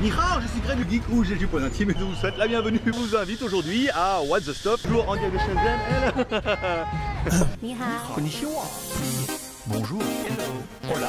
Nihar, je suis Greg du Geek ou GG.intime et je vous souhaite la bienvenue. Je vous invite aujourd'hui à What the Stuff, toujours en direct de Shenzhen. Bonjour. Hola.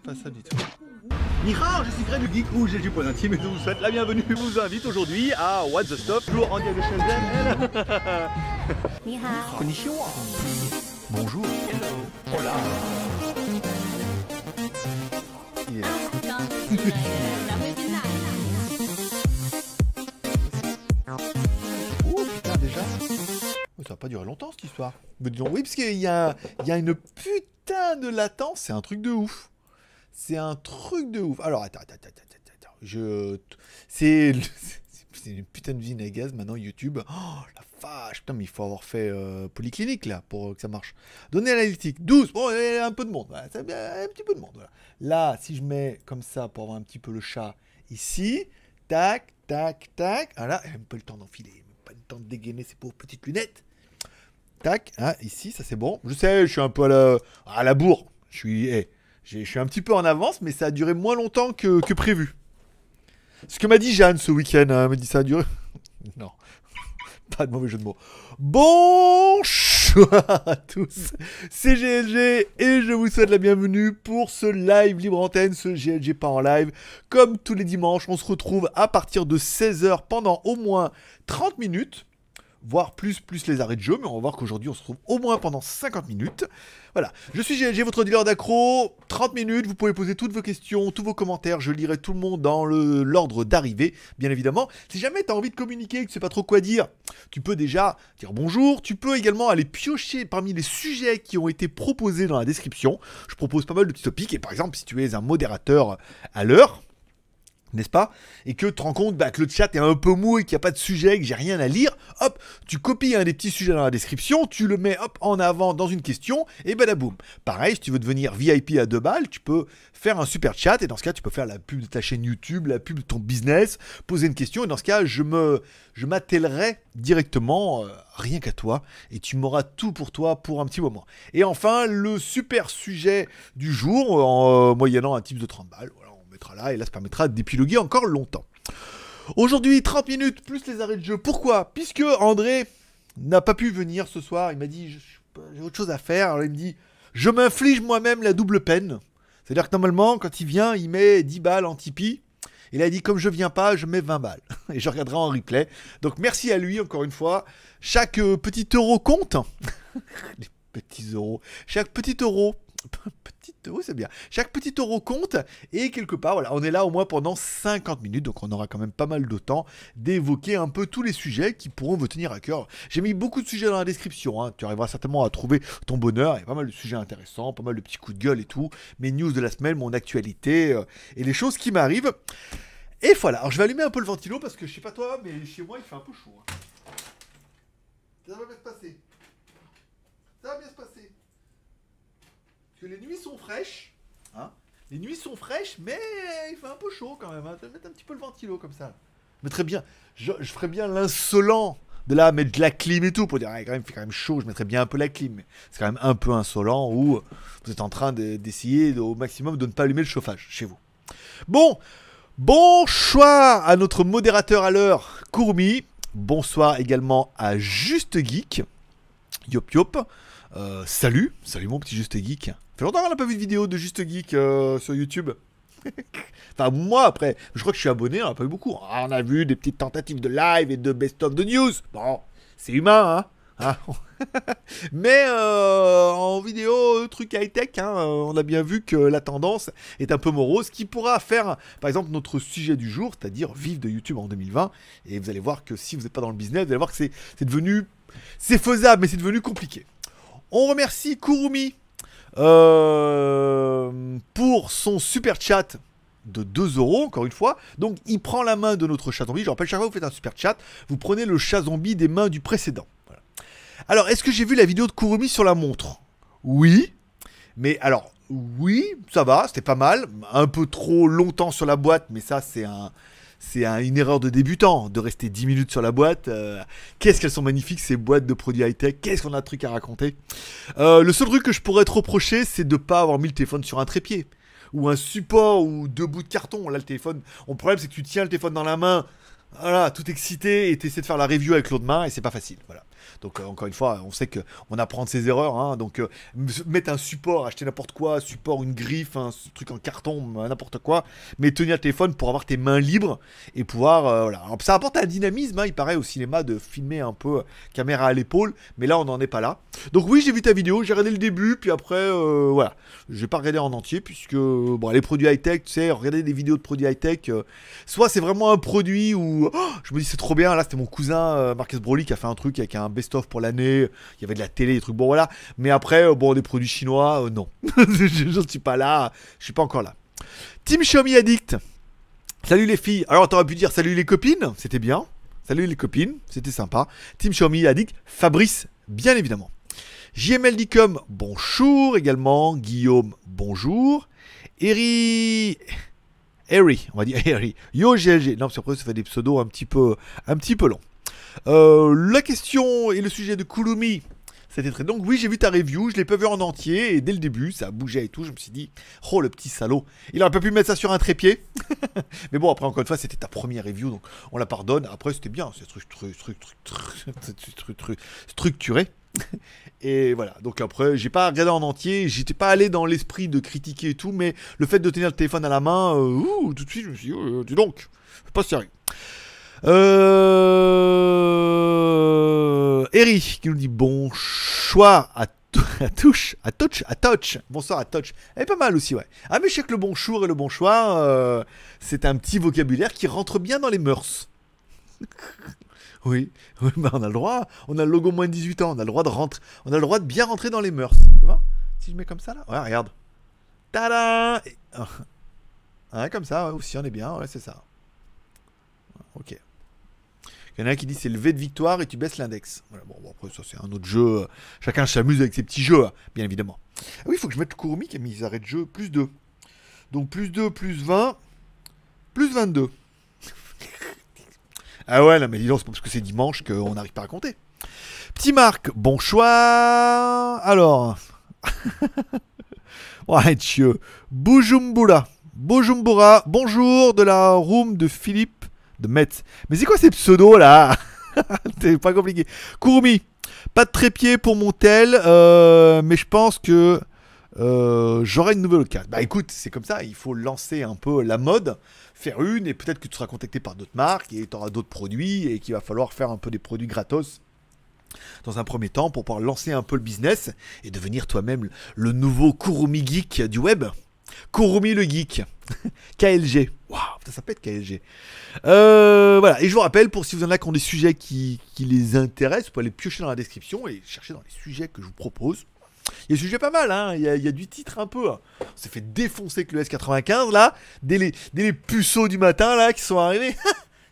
pas ça du tout. Nihao, je suis Fred du Geek ou j'ai du Point Intime et je vous souhaite la bienvenue. Je vous invite aujourd'hui à What the Stop, jour en direct de Shenzhen. Nihao. Konnichiwa. Bonjour. Hola. Yeah. oh putain déjà oh, Ça va pas durer longtemps cette histoire. Mais disons oui parce qu'il y a, y a une putain de latence, c'est un truc de ouf. C'est un truc de ouf. Alors attends, attends, attends, attends. Je... C'est... Une putain de usine à gaz maintenant YouTube. Oh la vache, putain mais il faut avoir fait euh, polyclinique là pour que ça marche. Données analytiques, 12. Bon, il y a un peu de monde. Voilà, un petit peu de monde. Voilà. Là, si je mets comme ça pour avoir un petit peu le chat ici, tac, tac, tac. Voilà, même pas le temps d'enfiler, même pas le temps de dégainer ses pauvres petites lunettes. Tac, hein, ici, ça c'est bon. Je sais, je suis un peu à la, à la bourre. Je suis, eh, j'ai- je suis un petit peu en avance, mais ça a duré moins longtemps que, prévu. Ce que m'a dit Jeanne ce week-end, hein, elle m'a dit ça a duré. non, pas de mauvais jeu de mots. Bonsoir à tous, c'est GLG et je vous souhaite la bienvenue pour ce live libre antenne, ce GLG pas en live. Comme tous les dimanches, on se retrouve à partir de 16h pendant au moins 30 minutes voire plus, plus les arrêts de jeu, mais on va voir qu'aujourd'hui on se retrouve au moins pendant 50 minutes. Voilà, je suis GLG, votre dealer d'accro, 30 minutes, vous pouvez poser toutes vos questions, tous vos commentaires, je lirai tout le monde dans l'ordre d'arrivée, bien évidemment. Si jamais tu as envie de communiquer que tu sais pas trop quoi dire, tu peux déjà dire bonjour, tu peux également aller piocher parmi les sujets qui ont été proposés dans la description. Je propose pas mal de petits topics, et par exemple, si tu es un modérateur à l'heure, n'est-ce pas? Et que tu te rends compte bah, que le chat est un peu mou et qu'il n'y a pas de sujet, que j'ai rien à lire, hop, tu copies un des petits sujets dans la description, tu le mets hop en avant dans une question, et badaboum. Pareil, si tu veux devenir VIP à deux balles, tu peux faire un super chat, et dans ce cas, tu peux faire la pub de ta chaîne YouTube, la pub de ton business, poser une question, et dans ce cas, je me, m'attellerai directement, euh, rien qu'à toi, et tu m'auras tout pour toi pour un petit moment. Et enfin, le super sujet du jour, en euh, moyennant un type de 30 balles, là, et là, ça permettra d'épiloguer encore longtemps. Aujourd'hui, 30 minutes plus les arrêts de jeu. Pourquoi? Puisque André n'a pas pu venir ce soir. Il m'a dit j'ai autre chose à faire. Alors il me dit je m'inflige moi-même la double peine. C'est-à-dire que normalement, quand il vient, il met 10 balles en Tipeee. Il a dit comme je viens pas, je mets 20 balles. Et je regarderai en replay. Donc merci à lui encore une fois. Chaque euh, petit euro compte. Les petits euros. Chaque petit euro. Chaque petit euro compte. Et quelque part, voilà, on est là au moins pendant 50 minutes. Donc on aura quand même pas mal de temps d'évoquer un peu tous les sujets qui pourront vous tenir à cœur. J'ai mis beaucoup de sujets dans la description. hein. Tu arriveras certainement à trouver ton bonheur. Il y a pas mal de sujets intéressants, pas mal de petits coups de gueule et tout. Mes news de la semaine, mon actualité euh, et les choses qui m'arrivent. Et voilà. Alors je vais allumer un peu le ventilo parce que je sais pas toi, mais chez moi il fait un peu chaud. hein. Ça va bien se passer. Ça va bien se passer. Que les nuits sont fraîches. Hein les nuits sont fraîches, mais il fait un peu chaud quand même. Hein. Mettre un petit peu le ventilo comme ça. Je mettrais bien, je, je ferais bien l'insolent de là mettre de la clim et tout pour dire ah, quand même, il fait quand même chaud. Je mettrais bien un peu la clim. mais C'est quand même un peu insolent où vous êtes en train de- d'essayer de- au maximum de ne pas allumer le chauffage chez vous. Bon, bonsoir à notre modérateur à l'heure, Courmi. Bonsoir également à Juste Geek. Yop yop. Euh, salut, salut mon petit Juste Geek. Fait longtemps qu'on n'a pas vu de vidéo de Juste Geek euh, sur YouTube. enfin, moi après, je crois que je suis abonné, on n'a pas eu beaucoup. Ah, on a vu des petites tentatives de live et de best-of de news. Bon, c'est humain, hein. hein. Mais euh, en vidéo, euh, truc high-tech, hein, on a bien vu que la tendance est un peu morose, qui pourra faire, par exemple, notre sujet du jour, c'est-à-dire vivre de YouTube en 2020. Et vous allez voir que si vous n'êtes pas dans le business, vous allez voir que c'est devenu... C'est faisable, mais c'est devenu compliqué. On remercie Kurumi euh, pour son super chat de 2 euros, encore une fois. Donc, il prend la main de notre chat zombie. Je rappelle, chaque fois que vous faites un super chat, vous prenez le chat zombie des mains du précédent. Alors, est-ce que j'ai vu la vidéo de Kurumi sur la montre? Oui. Mais alors, oui, ça va, c'était pas mal. Un peu trop longtemps sur la boîte, mais ça, c'est un. C'est un- une erreur de débutant de rester 10 minutes sur la boîte. Euh, Qu'est-ce qu'elles sont magnifiques ces boîtes de produits high-tech. Qu'est-ce qu'on a de trucs à raconter? Euh, le seul truc que je pourrais te reprocher, c'est de pas avoir mis le téléphone sur un trépied ou un support ou deux bouts de carton. Là, le téléphone, le problème, c'est que tu tiens le téléphone dans la main, voilà, tout excité, et tu essaies de faire la review avec l'autre main, et c'est pas facile. Voilà. Donc, euh, encore une fois, on sait qu'on apprend de ses erreurs. hein. donc, euh, mettre un support, acheter n'importe quoi, support, une griffe, un truc en carton, n'importe quoi, mais tenir le téléphone pour avoir tes mains libres et pouvoir. euh, voilà. Ça apporte un dynamisme, hein, il paraît, au cinéma de filmer un peu caméra à l'épaule, mais là, on n'en est pas là. Donc, oui, j'ai vu ta vidéo, j'ai regardé le début, puis après, voilà. Je vais pas regarder en entier puisque bon, les produits high-tech, tu sais, regarder des vidéos de produits high-tech, soit c'est vraiment un produit où oh, je me dis c'est trop bien. Là, c'était mon cousin Marcus Broly qui a fait un truc avec un best-of pour l'année. Il y avait de la télé, des trucs. Bon, voilà. Mais après, euh, bon, des produits chinois, euh, non. je je suis pas là. Je suis pas encore là. Team Xiaomi Addict. Salut les filles. Alors, t'aurais pu dire salut les copines. C'était bien. Salut les copines. C'était sympa. Team Xiaomi Addict. Fabrice, bien évidemment. JML Dicom, bonjour également. Guillaume, bonjour. Eri. Eri, on va dire Eri. Yo GLG. Non, parce ça fait des pseudos un petit peu, un petit peu longs. Euh, la question et le sujet de Kulumi. C'était très. Donc, oui, j'ai vu ta review, je l'ai pas vu en entier, et dès le début, ça bougeait et tout. Je me suis dit, oh le petit salaud, il aurait pas pu mettre ça sur un trépied. Mais bon, après, encore une fois, c'était ta première review, donc on la pardonne. Après, c'était bien, c'est truc, truc, truc, truc, truc, truc, truc, structuré. Et voilà, donc après, j'ai pas regardé en entier, j'étais pas allé dans l'esprit de critiquer et tout, mais le fait de tenir le téléphone à la main, euh, ouh, tout de suite, je me suis dit, oh, dis donc, pas sérieux. Euh... Eric qui nous dit bon choix à, à touche, à touch, à touch. Bonsoir à touch. Elle est pas mal aussi, ouais. Ah, mais je sais que le bonjour et le bon choix, euh, c'est un petit vocabulaire qui rentre bien dans les mœurs. oui, oui bah on a le droit. On a le logo moins de 18 ans. On a le droit de rentrer. On a le droit de bien rentrer dans les mœurs. Tu vois? Si je mets comme ça là. Ouais, regarde. Tada Et- ah. Comme ça, ouais, aussi on est bien. Ouais, c'est ça. Ok. Il y en a qui dit c'est le V de victoire et tu baisses l'index. Bon, après ça c'est un autre jeu. Chacun s'amuse avec ses petits jeux, hein, bien évidemment. Ah oui, il faut que je mette Kurumi qui a mis arrêts de jeu plus 2. Donc plus 2, plus 20, plus 22. ah ouais, non mais dis donc, c'est parce que c'est dimanche qu'on n'arrive pas à compter. Petit Marc, bon choix. Alors. ouais, Dieu. Bujumbura. Bujumbura, bonjour de la room de Philippe de Metz. Mais c'est quoi ces pseudos là C'est pas compliqué. Kurumi, pas de trépied pour mon tel, euh, mais je pense que euh, j'aurai une nouvelle occasion. Bah écoute, c'est comme ça, il faut lancer un peu la mode, faire une, et peut-être que tu seras contacté par d'autres marques, et tu auras d'autres produits, et qu'il va falloir faire un peu des produits gratos dans un premier temps pour pouvoir lancer un peu le business et devenir toi-même le nouveau Kurumi Geek du web. Kurumi le Geek. KLG. Waouh, ça pète KLG. Euh, voilà, et je vous rappelle, pour si vous en avez qui ont des sujets qui, qui les intéressent, vous pouvez aller piocher dans la description et chercher dans les sujets que je vous propose. Il y a des sujets pas mal, hein. il, y a, du titre un peu. hein. On s'est fait défoncer avec le S95 là, dès les, dès les puceaux du matin là qui sont arrivés.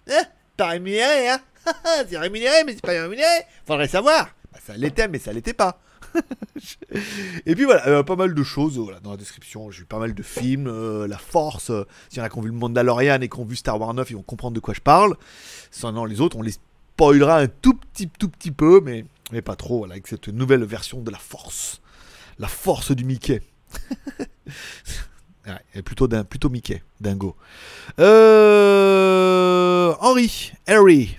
Hein, pas rémunéré, hein C'est rémunéré, mais c'est pas rémunéré. Faudrait savoir. Bah, ça l'était, mais ça l'était pas. Et puis voilà, euh, pas mal de choses voilà, dans la description. J'ai eu pas mal de films, euh, La Force. euh, S'il y en a qui ont vu le Mandalorian et qui ont vu Star Wars 9, ils vont comprendre de quoi je parle. Sinon, les autres, on les spoilera un tout petit, tout petit peu, mais, mais pas trop, avec cette nouvelle version de La Force. La Force du Mickey. Ouais, plutôt, plutôt Mickey, dingo. Euh, Henri, Harry,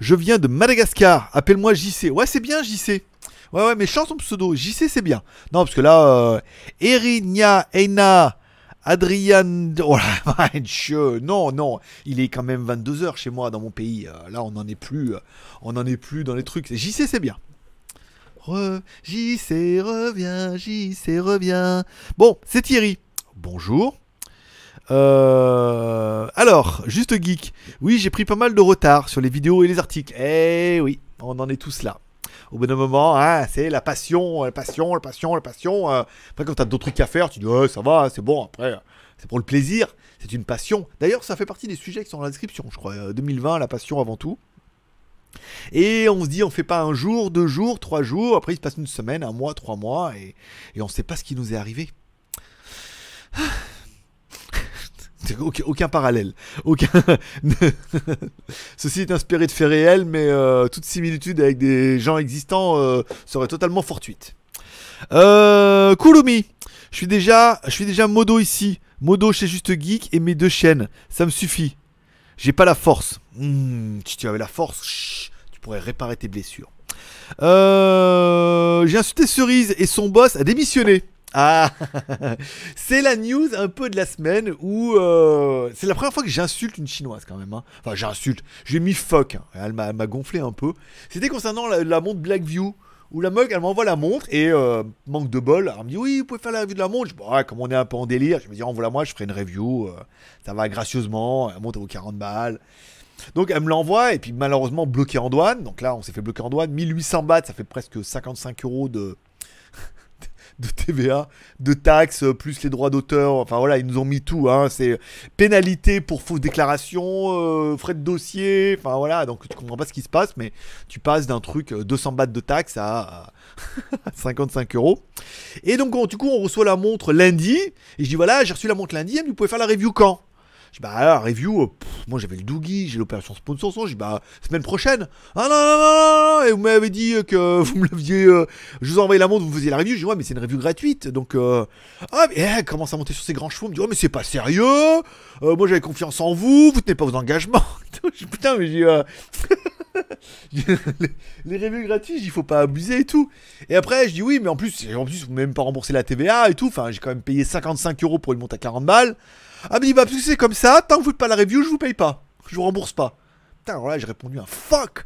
je viens de Madagascar, appelle-moi JC. Ouais, c'est bien JC. Ouais, ouais, mais change ton pseudo. JC, c'est bien. Non, parce que là, euh, Erinia, Eina, Adrian. Oh là, non, non. Il est quand même 22h chez moi dans mon pays. Euh, là, on n'en est plus. euh, on n'en est plus dans les trucs. JC, c'est bien. Re, JC revient, JC revient. Bon, c'est Thierry. Bonjour. Euh, alors, juste geek. Oui, j'ai pris pas mal de retard sur les vidéos et les articles. Eh oui, on en est tous là. Au bout d'un moment, hein, c'est la passion, la passion, la passion, la passion. euh. Après, quand t'as d'autres trucs à faire, tu dis, ouais, ça va, c'est bon. Après, euh, c'est pour le plaisir. C'est une passion. D'ailleurs, ça fait partie des sujets qui sont dans la description, je crois. Euh, 2020, la passion avant tout. Et on se dit, on fait pas un jour, deux jours, trois jours. Après, il se passe une semaine, un mois, trois mois, et, on sait pas ce qui nous est arrivé. C'est aucun, parallèle. Ceci est inspiré de faits réels, mais euh, toute similitude avec des gens existants euh, serait totalement fortuite. Euh, Kulumi, je suis déjà, modo ici. Modo chez Juste Geek et mes deux chaînes. Ça me suffit. J'ai pas la force. Hmm, si tu avais la force, tu pourrais réparer tes blessures. Euh, J'ai insulté Cerise et son boss a démissionné. Ah, c'est la news un peu de la semaine où euh, c'est la première fois que j'insulte une chinoise quand même. hein. Enfin, j'insulte. J'ai mis fuck. hein. Elle m'a gonflé un peu. C'était concernant la, montre Blackview où la mug elle m'envoie la montre et euh, manque de bol. Elle me dit oui, vous pouvez faire la review de la montre. Je ouais, comme on est un peu en délire, je me dis envoie-la moi, je ferai une review. euh, ça va gracieusement. La montre vaut 40 balles. Donc elle me l'envoie et puis malheureusement bloqué en douane. Donc là on s'est fait bloquer en douane. 1800 bahts, ça fait presque 55 euros de de TVA, de taxes, euh, plus les droits d'auteur. Enfin voilà, ils nous ont mis tout. Hein. C'est pénalité pour fausse déclaration, euh, frais de dossier. Enfin voilà, donc tu comprends pas ce qui se passe, mais tu passes d'un truc euh, 200 bahts de taxes à, à 55 euros. Et donc on- du coup on reçoit la montre lundi. Et je dis voilà, j'ai reçu la montre lundi. Elle me dit, vous pouvez faire la review quand? Je dis bah alors, review, euh, moi j'avais le Doogie, j'ai l'opération sponsor, je dis bah semaine prochaine. Ah non, non, non, non, et vous m'avez dit que vous me l'aviez, euh, je vous ai envoyé la montre, vous faisiez la review, je dis ouais mais c'est une review gratuite, donc euh, ah mais elle commence à monter sur ses grands chevaux, me dit ouais mais c'est pas sérieux, Euh, moi j'avais confiance en vous, vous tenez pas vos engagements. je dis putain mais j'ai euh, les, reviews gratuites, il faut pas abuser et tout. Et après je dis oui mais en plus, en plus vous même pas remboursé la TVA et tout, enfin j'ai quand même payé 55 euros pour une montre à 40 balles. Ah, mais il dit, bah, c'est comme ça, tant que vous faites pas la review, je vous paye pas. Je vous rembourse pas. Putain, alors là, j'ai répondu un fuck.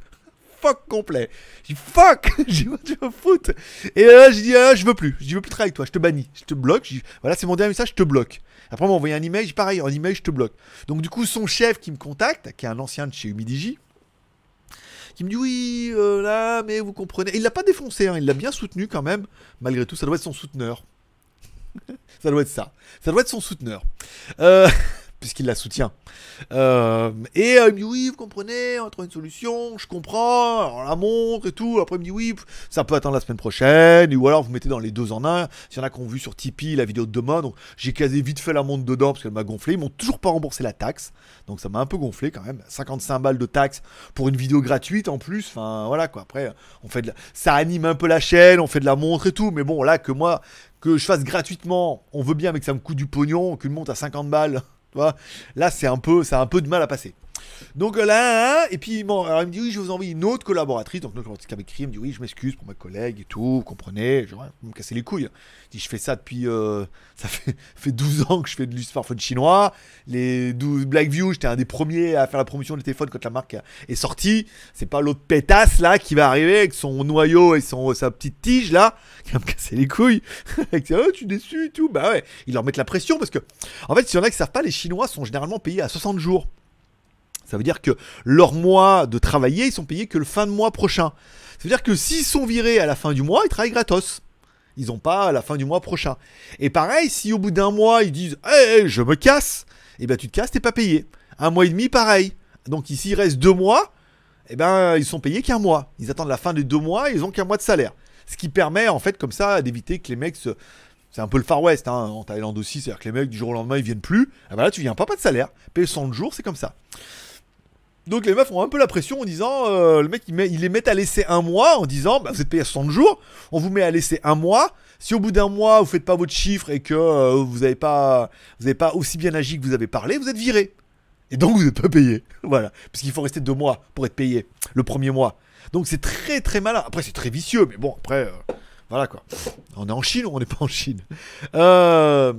Fuck complet. J'ai dit fuck. J'ai dit, tu vas foutre. Et là, j'ai dit, ah, je veux plus. Je veux plus travailler avec toi. Je te bannis. Je te bloque. Voilà, c'est mon dernier message, je te bloque. Après, on m'a envoyé un email. Dis, pareil, en email, je te bloque. Donc, du coup, son chef qui me contacte, qui est un ancien de chez Humidigi, qui me dit oui, euh, là, mais vous comprenez. Il l'a pas défoncé, hein, il l'a bien soutenu quand même. Malgré tout, ça doit être son souteneur. ça doit être ça. Ça doit être son souteneur. Euh, Puisqu'il la soutient. Euh, et euh, il me dit oui, vous comprenez, on va trouver une solution, je comprends, la montre et tout. Après il me dit oui, ça peut attendre la semaine prochaine, ou alors vous mettez dans les deux en un. S'il y en a qui ont vu sur Tipeee la vidéo de demain, donc j'ai casé vite fait la montre dedans parce qu'elle m'a gonflé. Ils m'ont toujours pas remboursé la taxe, donc ça m'a un peu gonflé quand même. 55 balles de taxe pour une vidéo gratuite en plus. Enfin voilà quoi. Après on fait de la... ça anime un peu la chaîne, on fait de la montre et tout, mais bon là que moi que je fasse gratuitement, on veut bien mais que ça me coûte du pognon, qu'une montre à 50 balles. Tu vois Là, c'est un peu, ça a un peu de mal à passer. Donc euh, là, hein, et puis bon, alors, il me dit oui, je vous envoie une autre collaboratrice. Donc notre collaboratrice qui avait écrit, me dit oui, je m'excuse pour ma collègue et tout, vous comprenez, vous me cassez les couilles. Il dit je fais ça depuis, euh, ça fait, fait 12 ans que je fais de smartphone chinois. Les 12 Blackview, j'étais un des premiers à faire la promotion des téléphones quand la marque est sortie. C'est pas l'autre pétasse là qui va arriver avec son noyau et son, sa petite tige là, qui va me casser les couilles. Avec ses, oh, tu es déçu et tout. Bah ouais, ils leur mettent la pression parce que, en fait, s'il y en a qui savent pas, les Chinois sont généralement payés à 60 jours. Ça veut dire que leur mois de travailler, ils sont payés que le fin de mois prochain. Ça veut dire que s'ils sont virés à la fin du mois, ils travaillent gratos. Ils n'ont pas à la fin du mois prochain. Et pareil, si au bout d'un mois, ils disent Hé, je me casse, et ben tu te casses, t'es pas payé. Un mois et demi, pareil. Donc ici, il reste deux mois, et ben ils sont payés qu'un mois. Ils attendent la fin des deux mois, ils ont qu'un mois de salaire. Ce qui permet, en fait, comme ça, d'éviter que les mecs se. C'est un peu le Far West, hein, en Thaïlande aussi, c'est-à-dire que les mecs, du jour au lendemain, ils viennent plus. Ah bah là, tu viens pas, pas de salaire. Paye 100 jours, c'est comme ça. Donc les meufs ont un peu la pression en disant, euh, le mec il, les met à laisser un mois en disant, bah, vous êtes payé à 60 jours, on vous met à laisser un mois. Si au bout d'un mois vous faites pas votre chiffre et que euh, vous n'avez pas, vous avez pas aussi bien agi que vous avez parlé, vous êtes viré. Et donc vous n'êtes pas payé. voilà, parce qu'il faut rester deux mois pour être payé le premier mois. Donc c'est très très malin. Après c'est très vicieux, mais bon après, euh, voilà quoi. On est en Chine ou on n'est pas en Chine? Euh,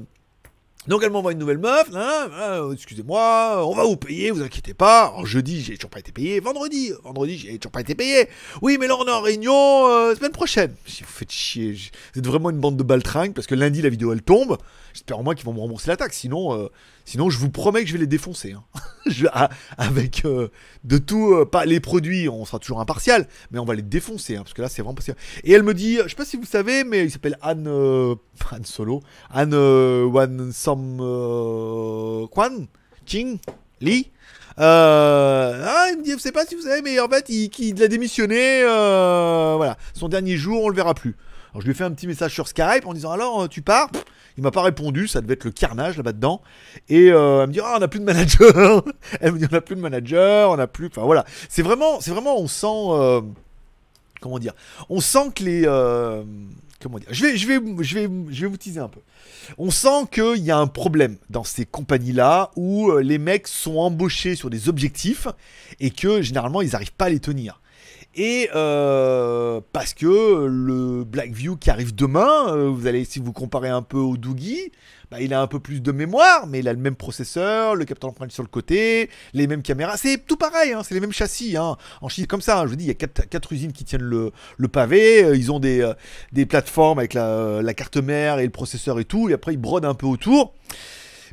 Donc elle m'envoie une nouvelle meuf, hein, excusez-moi, on va vous payer, vous inquiétez pas. Jeudi, j'ai toujours pas été payé. Vendredi, vendredi, j'ai toujours pas été payé. Oui, mais là on est en réunion euh, semaine prochaine. Si vous faites chier, vous êtes vraiment une bande de baltringues parce que lundi la vidéo elle tombe. J'espère au moins qu'ils vont me rembourser la taxe. Sinon, euh, sinon je vous promets que je vais les défoncer. hein. Ah, avec euh, de tout, euh, pas les produits, on sera toujours impartial, mais on va les défoncer hein, parce que là c'est vraiment possible. Et elle me dit, je sais pas si vous savez, mais il s'appelle Anne, euh, Anne Solo, Anne Wan Sam Kwan, Ching, Lee. Ah, il me dit, je sais pas si vous savez, mais en fait, il, il a démissionné. voilà, son dernier jour, on le verra plus. Alors je lui ai fait un petit message sur Skype en disant alors tu pars? Il m'a pas répondu, ça devait être le carnage là-bas dedans. Et euh, elle me dit ah on a plus de manager. elle me dit on a plus de manager, on a plus. Enfin voilà, c'est vraiment, c'est vraiment on sent. euh, comment dire On sent que les. euh, comment dire je vais, je, vais, vous teaser un peu. On sent qu'il y a un problème dans ces compagnies-là où les mecs sont embauchés sur des objectifs et que généralement ils n'arrivent pas à les tenir. Et euh, parce que le Blackview qui arrive demain, euh, vous allez, si vous comparez un peu au Doogie, bah, il a un peu plus de mémoire, mais il a le même processeur, le capteur d'empreinte sur le côté, les mêmes caméras, c'est tout pareil, hein, c'est les mêmes châssis. Hein. En Chine, comme ça, hein, je vous dis, il y a quatre, usines qui tiennent le, pavé, euh, ils ont des, des plateformes avec la, la carte mère et le processeur et tout, et après ils brodent un peu autour.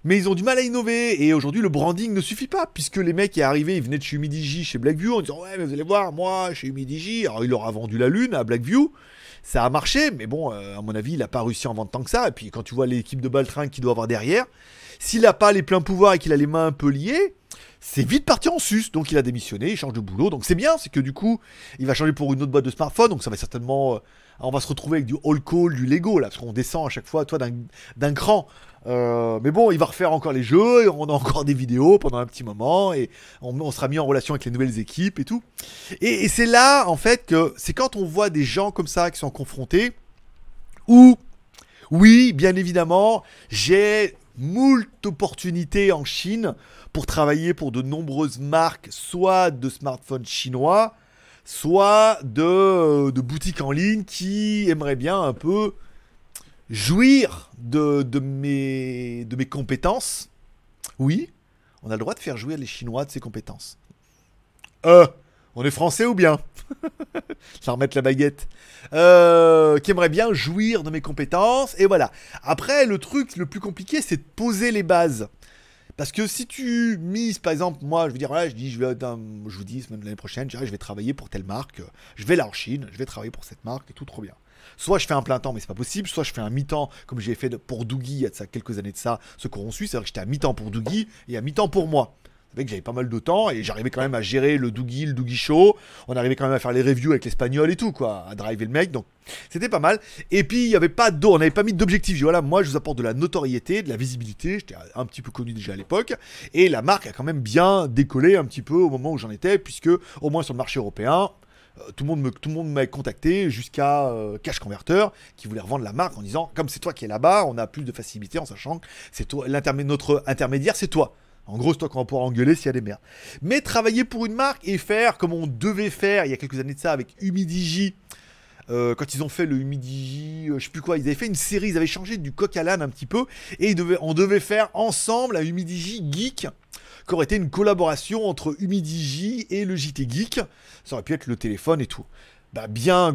Mais ils ont du mal à innover et aujourd'hui le branding ne suffit pas puisque les mecs qui arrivaient, ils venaient de chez Humidigi chez Blackview en disant ouais mais vous allez voir moi chez Humidigi, alors il leur a vendu la lune à Blackview, ça a marché mais bon euh, à mon avis il a pas réussi à en vendre tant que ça et puis quand tu vois l'équipe de Baltrin qu'il doit avoir derrière, s'il a pas les pleins pouvoirs et qu'il a les mains un peu liées, c'est vite parti en sus. Donc il a démissionné, il change de boulot. Donc c'est bien, c'est que du coup, il va changer pour une autre boîte de smartphone. Donc ça va certainement. euh, on va se retrouver avec du all call, du Lego là, parce qu'on descend à chaque fois, toi, d'un cran. Euh, mais bon, il va refaire encore les jeux, et on a encore des vidéos pendant un petit moment, et on, sera mis en relation avec les nouvelles équipes et tout. Et, c'est là, en fait, que c'est quand on voit des gens comme ça qui sont confrontés, où, oui, bien évidemment, j'ai moult opportunités en Chine pour travailler pour de nombreuses marques, soit de smartphones chinois, soit de boutiques en ligne qui aimeraient bien un peu jouir de, mes, compétences. Oui, on a le droit de faire jouir les Chinois de ses compétences. Euh, on est français ou bien? Ça remettre la baguette. Euh, qui aimerait bien jouir de mes compétences. Et voilà. Après, le truc le plus compliqué, c'est de poser les bases. Parce que si tu mises, par exemple, moi, je veux dire, voilà, je dis, je vais, je vous dis, l'année prochaine, je vais travailler pour telle marque, je vais là en Chine, je vais travailler pour cette marque et tout, trop bien. Soit je fais un plein temps, mais c'est pas possible, soit je fais un mi-temps, comme j'ai fait pour Doogie il y a quelques années de ça, ceux qui auront su, c'est vrai que j'étais à mi-temps pour Doogie et à mi-temps pour moi. Ça fait que j'avais pas mal de temps et j'arrivais quand même à gérer le Doogie, le Doogie Show. On arrivait quand même à faire les reviews avec l'espagnol et tout, quoi, à driver le mec. Donc c'était pas mal. Et puis il y avait pas d'eau, on n'avait pas mis d'objectif. Voilà, moi je vous apporte de la notoriété, de la visibilité. J'étais un petit peu connu déjà à l'époque. Et la marque a quand même bien décollé un petit peu au moment où j'en étais, puisque au moins sur le marché européen, tout le monde me, tout le monde m'a contacté jusqu'à euh, Cash Converter qui voulait revendre la marque en disant comme c'est toi qui es là-bas, on a plus de facilité en sachant que c'est toi notre intermédiaire, c'est toi. En gros, c'est toi qu'on va pouvoir engueuler s'il y a des merdes. Mais travailler pour une marque et faire comme on devait faire il y a quelques années de ça avec Humidigi, euh, quand ils ont fait le Humidigi, euh, je sais plus quoi, ils avaient fait une série, ils avaient changé du coq à l'âne un petit peu, et on devait faire ensemble un Humidigi Geek, qui aurait été une collaboration entre Humidigi et le JT Geek. Ça aurait pu être le téléphone et tout. Bah bien,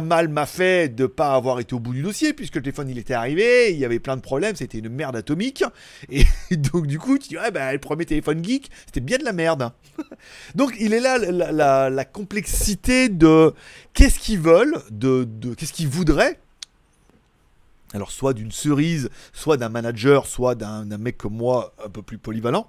mal m'a fait de pas avoir été au bout du dossier, puisque le téléphone il était arrivé, il y avait plein de problèmes, c'était une merde atomique. Et donc du coup, tu dis, ouais, bah, le premier téléphone geek, c'était bien de la merde. donc il est là la, complexité de qu'est-ce qu'ils veulent, de, qu'est-ce qu'ils voudraient. Alors soit d'une cerise, soit d'un manager, soit d'un mec comme moi, un peu plus polyvalent.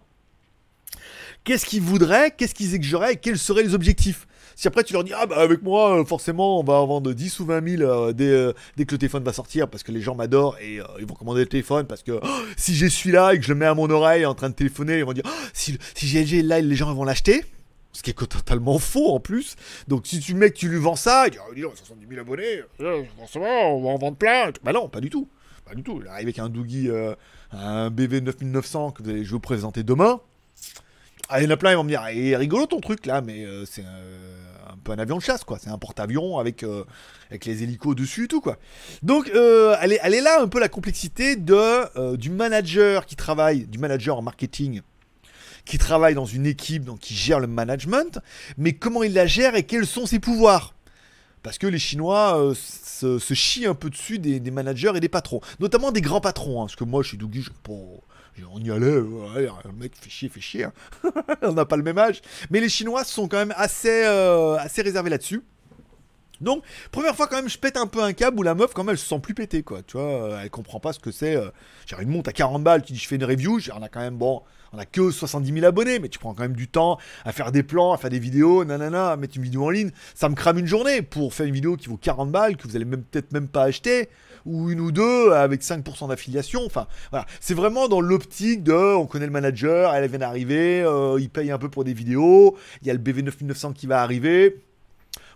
Qu'est-ce qu'ils voudraient, qu'est-ce qu'ils exigeraient, et quels seraient les objectifs si après tu leur dis, ah bah avec moi, euh, forcément, on va en vendre 10 ou 20 000 euh, dès, euh, dès que le téléphone va sortir, parce que les gens m'adorent et ils vont commander le téléphone, parce que oh, si j'ai celui-là et que je le mets à mon oreille en train de téléphoner, ils vont dire, oh, si, si GLG est là, les gens vont l'acheter. Ce qui est totalement faux en plus. Donc si tu le mec, tu lui vends ça, il dit, oh, dis donc, 70 000 abonnés, forcément, on va en vendre plein. Bah non, pas du tout. Pas du tout. Il arrive avec un Doogie, un BV 9900 que je vais vous présenter demain. Ah, il y en a plein, ils vont me dire, eh, rigolo ton truc là, mais euh, c'est euh, un peu un avion de chasse, quoi. C'est un porte-avions avec, euh, avec les hélicos dessus et tout, quoi. Donc, euh, elle, est, est là un peu la complexité de, du manager qui travaille, du manager en marketing qui travaille dans une équipe, donc qui gère le management, mais comment il la gère et quels sont ses pouvoirs? Parce que les Chinois se, chient un peu dessus des, managers et des patrons, notamment des grands patrons. hein, parce que moi, je suis Dougie, je On y allait, le mec fait chier, fait chier. hein. On n'a pas le même âge. Mais les Chinois sont quand même assez, euh, assez réservés là-dessus. Donc, première fois quand même, je pète un peu un câble où la meuf, quand même, elle se sent plus pétée, quoi. Tu vois, euh, elle comprend pas ce que c'est. euh, Genre, une monte à 40 balles, tu dis, je fais une review, genre, on a quand même, bon, on a que 70 000 abonnés, mais tu prends quand même du temps à faire des plans, à faire des vidéos, nanana, à mettre une vidéo en ligne. Ça me crame une journée pour faire une vidéo qui vaut 40 balles, que vous allez même peut-être même pas acheter, ou une ou deux avec 5% d'affiliation. Enfin, voilà. C'est vraiment dans l'optique de, on connaît le manager, elle vient d'arriver, euh, il paye un peu pour des vidéos, il y a le BV9900 qui va arriver.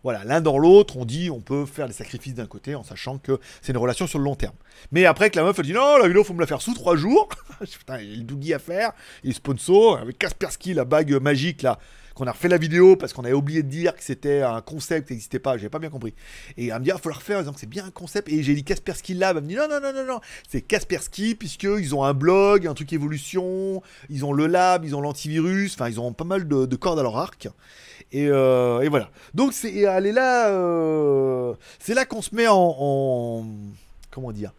Voilà, l'un dans l'autre, on dit on peut faire les sacrifices d'un côté en sachant que c'est une relation sur le long terme. Mais après que la meuf elle dit non, la vidéo faut me la faire sous trois jours. Putain, il y a le Doogie à faire, il sponsor avec Kaspersky, la bague magique là, qu'on a refait la vidéo parce qu'on avait oublié de dire que c'était un concept qui n'existait pas, j'avais pas bien compris. Et elle me dit ah, faut la refaire, que c'est bien un concept. Et j'ai dit Kaspersky Lab, elle me dit non, non, non, non, non, c'est Kaspersky puisqu'ils ont un blog, un truc évolution, ils ont le lab, ils ont l'antivirus, enfin ils ont pas mal de, de cordes à leur arc. Et, euh, et voilà. Donc c'est, elle est là, euh, c'est là qu'on se met en- comment dire.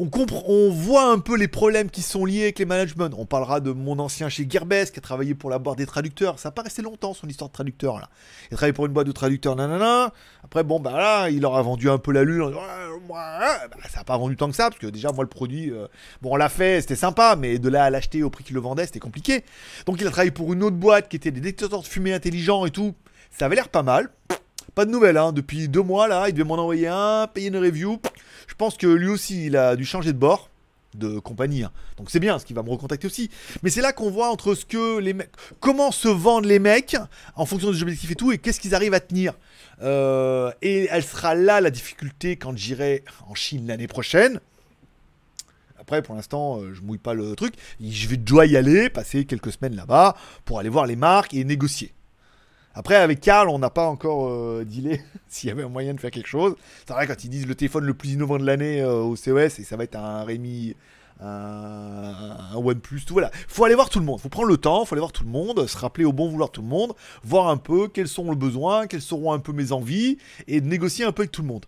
On, voit un peu les problèmes qui sont liés avec les managements. On parlera de mon ancien chez Gearbest qui a travaillé pour la boîte des traducteurs. Ça n'a pas resté longtemps son histoire de traducteur là. Il a travaillé pour une boîte de traducteurs, nanana. Après, bon, bah là, il leur a vendu un peu la lune. bah, ça n'a pas vendu tant que ça parce que déjà, moi, le produit, euh, bon, on l'a fait, c'était sympa, mais de là à l'acheter au prix qu'il le vendait, c'était compliqué. Donc, il a travaillé pour une autre boîte qui était des détecteurs de fumée intelligents et tout. Ça avait l'air pas mal. Pas de nouvelles, hein. Depuis deux mois, là, il devait m'en envoyer un, payer une review. Je pense que lui aussi, il a dû changer de bord de compagnie. hein. Donc c'est bien, ce qui va me recontacter aussi. Mais c'est là qu'on voit entre ce que les mecs, comment se vendent les mecs en fonction des objectifs et tout, et qu'est-ce qu'ils arrivent à tenir. Euh, et elle sera là la difficulté quand j'irai en Chine l'année prochaine. Après, pour l'instant, euh, je mouille pas le truc. Je vais dois y aller, passer quelques semaines là-bas pour aller voir les marques et négocier. Après, avec Karl, on n'a pas encore euh, s'il y avait un moyen de faire quelque chose. C'est vrai, quand ils disent le téléphone le plus innovant de l'année euh, au CES, et ça va être un Rémi, un, un OnePlus, tout voilà. Faut aller voir tout le monde, faut prendre le temps, faut aller voir tout le monde, se rappeler au bon vouloir tout le monde, voir un peu quels sont les besoins, quelles seront un peu mes envies, et négocier un peu avec tout le monde.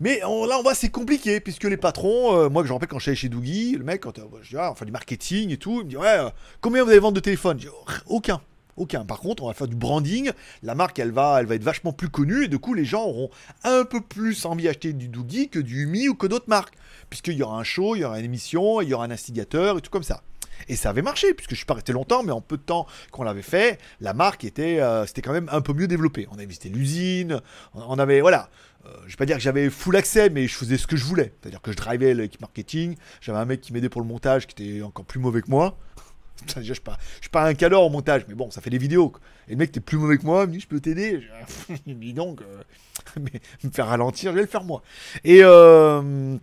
Mais on- là, on voit, c'est compliqué, puisque les patrons, euh, moi que je rappelle quand j'étais chez Doogie, le mec, quand euh, je dis, ah, du marketing et tout, il me dit, ouais, euh, combien vous allez vendre de téléphones? Oh, aucun. Aucun. Par contre, on va faire du branding. La marque, elle va, être vachement plus connue. Et du coup, les gens auront un peu plus envie d'acheter du Doogie que du Umi ou que d'autres marques. Puisqu'il y aura un show, il y aura une émission, il y aura un instigateur et tout comme ça. Et ça avait marché, puisque je suis pas resté longtemps, mais en peu de temps qu'on l'avait fait, la marque était, euh, c'était quand même un peu mieux développée. On avait visité l'usine, on on avait, voilà, euh, je vais pas dire que j'avais full accès, mais je faisais ce que je voulais. C'est-à-dire que je drivais l'équipe marketing, j'avais un mec qui m'aidait pour le montage, qui était encore plus mauvais que moi. Je suis pas, un calor au montage, mais bon, ça fait des vidéos. Et le mec, t'es plus mauvais que moi, il je peux t'aider. Il me dit donc, mais me faire ralentir, je vais le faire moi. Et euh,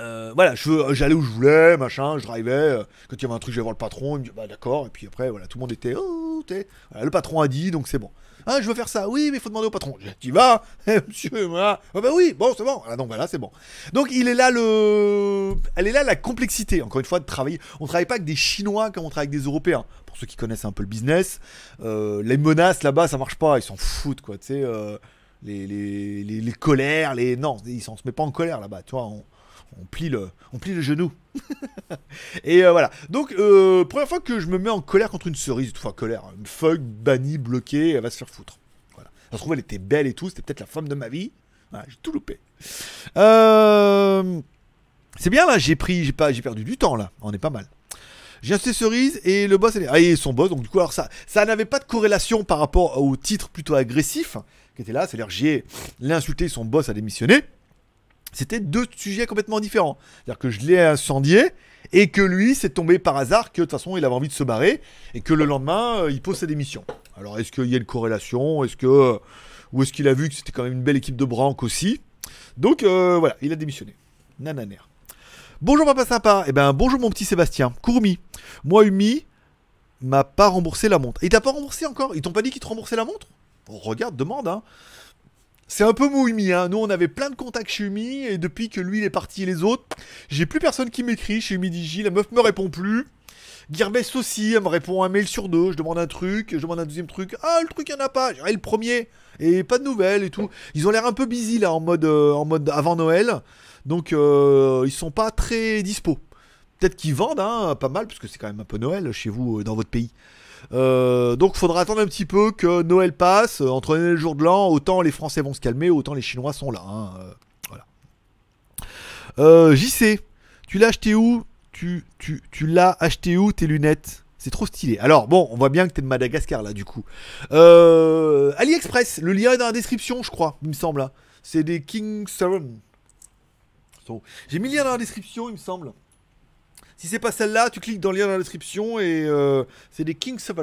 euh, voilà, j'allais où je voulais, machin, je drivais. euh, Quand il y avait un truc, j'allais voir le patron, il me dit, bah d'accord. Et puis après, voilà, tout le monde était, oh, voilà, le patron a dit, donc c'est bon. Ah, je veux faire ça, oui, mais il faut demander au patron. Tu vas, monsieur, moi. Ah bah oui, bon, c'est bon. Voilà, donc voilà, c'est bon. Donc il est là le, elle est là la complexité. Encore une fois, de travailler. On travaille pas avec des Chinois comme on travaille avec des Européens. Pour ceux qui connaissent un peu le business, euh, les menaces là-bas, ça marche pas. Ils s'en foutent, quoi. Tu sais, euh, les, les, les, colères, les non, ils s'en se met pas en colère là-bas. Tu vois, on plie le, on plie le genou. et euh, voilà. Donc euh, première fois que je me mets en colère contre une cerise, enfin colère, une feuille bannie, bloquée, elle va se faire foutre. Voilà. Ça se trouve, elle était belle et tout. C'était peut-être la femme de ma vie. J'ai tout loupé. Euh, c'est bien là, j'ai pris, j'ai pas, j'ai perdu du temps là. On est pas mal. J'ai acheté cerise et le boss, est... ah, et son boss. Donc du coup, alors ça, ça n'avait pas de corrélation par rapport au titre plutôt agressif qui était là. C'est-à-dire, j'ai l'ai insulté, son boss a démissionné. C'était deux sujets complètement différents. C'est-à-dire que je l'ai incendié et que lui, c'est tombé par hasard que de toute façon, il avait envie de se barrer et que le lendemain, euh, il pose sa démission. Alors, est-ce qu'il y a une corrélation? Est-ce que ou est-ce qu'il a vu que c'était quand même une belle équipe de branque aussi? Donc euh, voilà, il a démissionné. Nananer. Bonjour papa sympa. Eh ben bonjour mon petit Sébastien. Courmi. Moi Umi m'a pas remboursé la montre. Il t'a pas remboursé encore? Ils t'ont pas dit qu'ils te remboursaient la montre? Regarde, demande. Hein. C'est un peu mou Umi, hein. Nous, on avait plein de contacts chez Umi, et depuis que lui, il est parti et les autres, j'ai plus personne qui m'écrit chez Umi Digi. La meuf me répond plus. Gearbest aussi, elle me répond un mail sur deux. Je demande un truc, je demande un deuxième truc. Ah, le truc, il n'y en a pas. J'ai le premier. Et pas de nouvelles et tout. Ils ont l'air un peu busy là, en mode, euh, en mode avant Noël. Donc, euh, ils sont pas très dispo. Peut-être qu'ils vendent, hein, pas mal, parce que c'est quand même un peu Noël chez vous, euh, dans votre pays. Euh, donc, faudra attendre un petit peu que Noël passe. Euh, Entre le jour de l'an, autant les Français vont se calmer, autant les Chinois sont là. hein, euh, voilà. JC, tu l'as acheté où? Tu, tu, tu l'as acheté où tes lunettes? C'est trop stylé. Alors, bon, on voit bien que t'es de Madagascar là, du coup. AliExpress, le lien est dans la description, je crois, il me semble. hein. C'est des King 7. So, J'ai mis le lien dans la description, il me semble. Si c'est pas celle-là, tu cliques dans le lien dans la description et euh, c'est des King 7.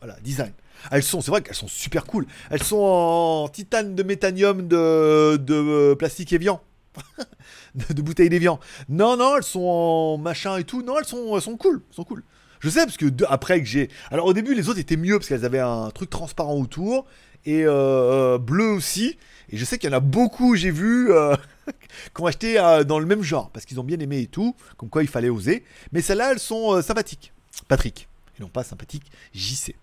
Voilà, design. Elles sont, c'est vrai qu'elles sont super cool. Elles sont en titane de méthanium de, de euh, plastique Evian. de, de bouteilles d'Evian. Non, non, elles sont en machin et tout. Non, elles sont, elles sont cool. Elles sont cool. Je sais parce que après que j'ai. Alors au début, les autres étaient mieux parce qu'elles avaient un truc transparent autour et euh, bleu aussi. Et je sais qu'il y en a beaucoup, j'ai vu, qui ont acheté euh, dans le même genre parce qu'ils ont bien aimé et tout. Comme quoi, il fallait oser. Mais celles-là, elles sont euh, sympathiques. Patrick. Et non pas sympathiques, JC.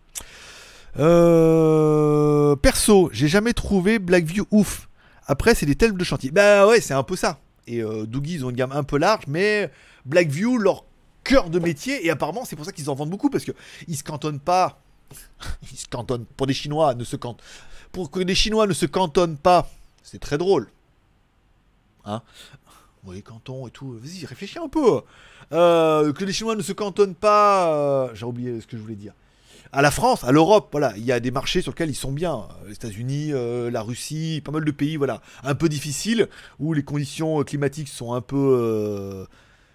Euh, perso, j'ai jamais trouvé Blackview ouf. Après, c'est des tels de chantier. Bah ouais, c'est un peu ça. Et euh, Doogie, ils ont une gamme un peu large, mais Blackview, leur cœur de métier, et apparemment, c'est pour ça qu'ils en vendent beaucoup, parce que ils se cantonnent pas. Ils se cantonnent. Pour des Chinois, ne se cantonnent. Pour que des Chinois ne se cantonnent pas, c'est très drôle. Hein Oui, canton et tout. Vas-y, réfléchis un peu. Euh, que les Chinois ne se cantonnent pas. euh, J'ai oublié ce que je voulais dire à la France, à l'Europe, voilà, il y a des marchés sur lesquels ils sont bien. Les États-Unis, euh, la Russie, pas mal de pays, voilà, un peu difficiles, où les conditions climatiques sont un peu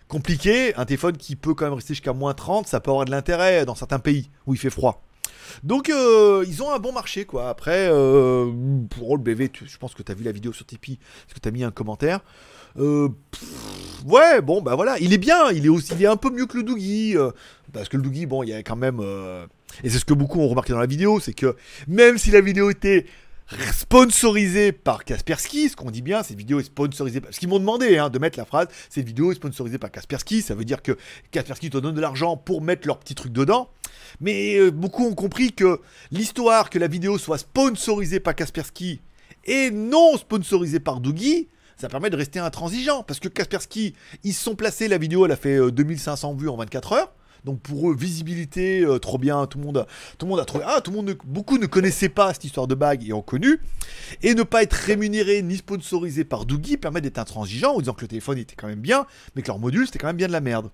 compliquées. Un téléphone qui peut quand même rester jusqu'à moins 30, ça peut avoir de l'intérêt dans certains pays où il fait froid. Donc euh, ils ont un bon marché quoi. Après, euh, pour le BV, je pense que tu as vu la vidéo sur Tipeee, parce que tu as mis un commentaire. Euh, ouais, bon bah voilà, il est bien, il est aussi, il est un peu mieux que le Doogie, parce que le Doogie, bon, il y a quand même, et c'est ce que beaucoup ont remarqué dans la vidéo, c'est que même si la vidéo était sponsorisée par Kaspersky, ce qu'on dit bien, cette vidéo est sponsorisée, parce qu'ils m'ont demandé hein, de mettre la phrase, cette vidéo est sponsorisée par Kaspersky, ça veut dire que Kaspersky te donne de l'argent pour mettre leur petit truc dedans. Mais euh, beaucoup ont compris que l'histoire que la vidéo soit sponsorisée par Kaspersky et non sponsorisée par Doogie, ça permet de rester intransigeant. Parce que Kaspersky, ils se sont placés, la vidéo, elle a fait euh, 2500 vues en 24 heures. Donc pour eux, visibilité, euh, trop bien, tout le monde, tout le monde a trouvé. Ah, tout le monde, beaucoup ne connaissaient pas cette histoire de bague et ont connu. Et ne pas être rémunéré ni sponsorisé par Doogie permet d'être intransigeant en disant que le téléphone était quand même bien, mais que leur module c'était quand même bien de la merde.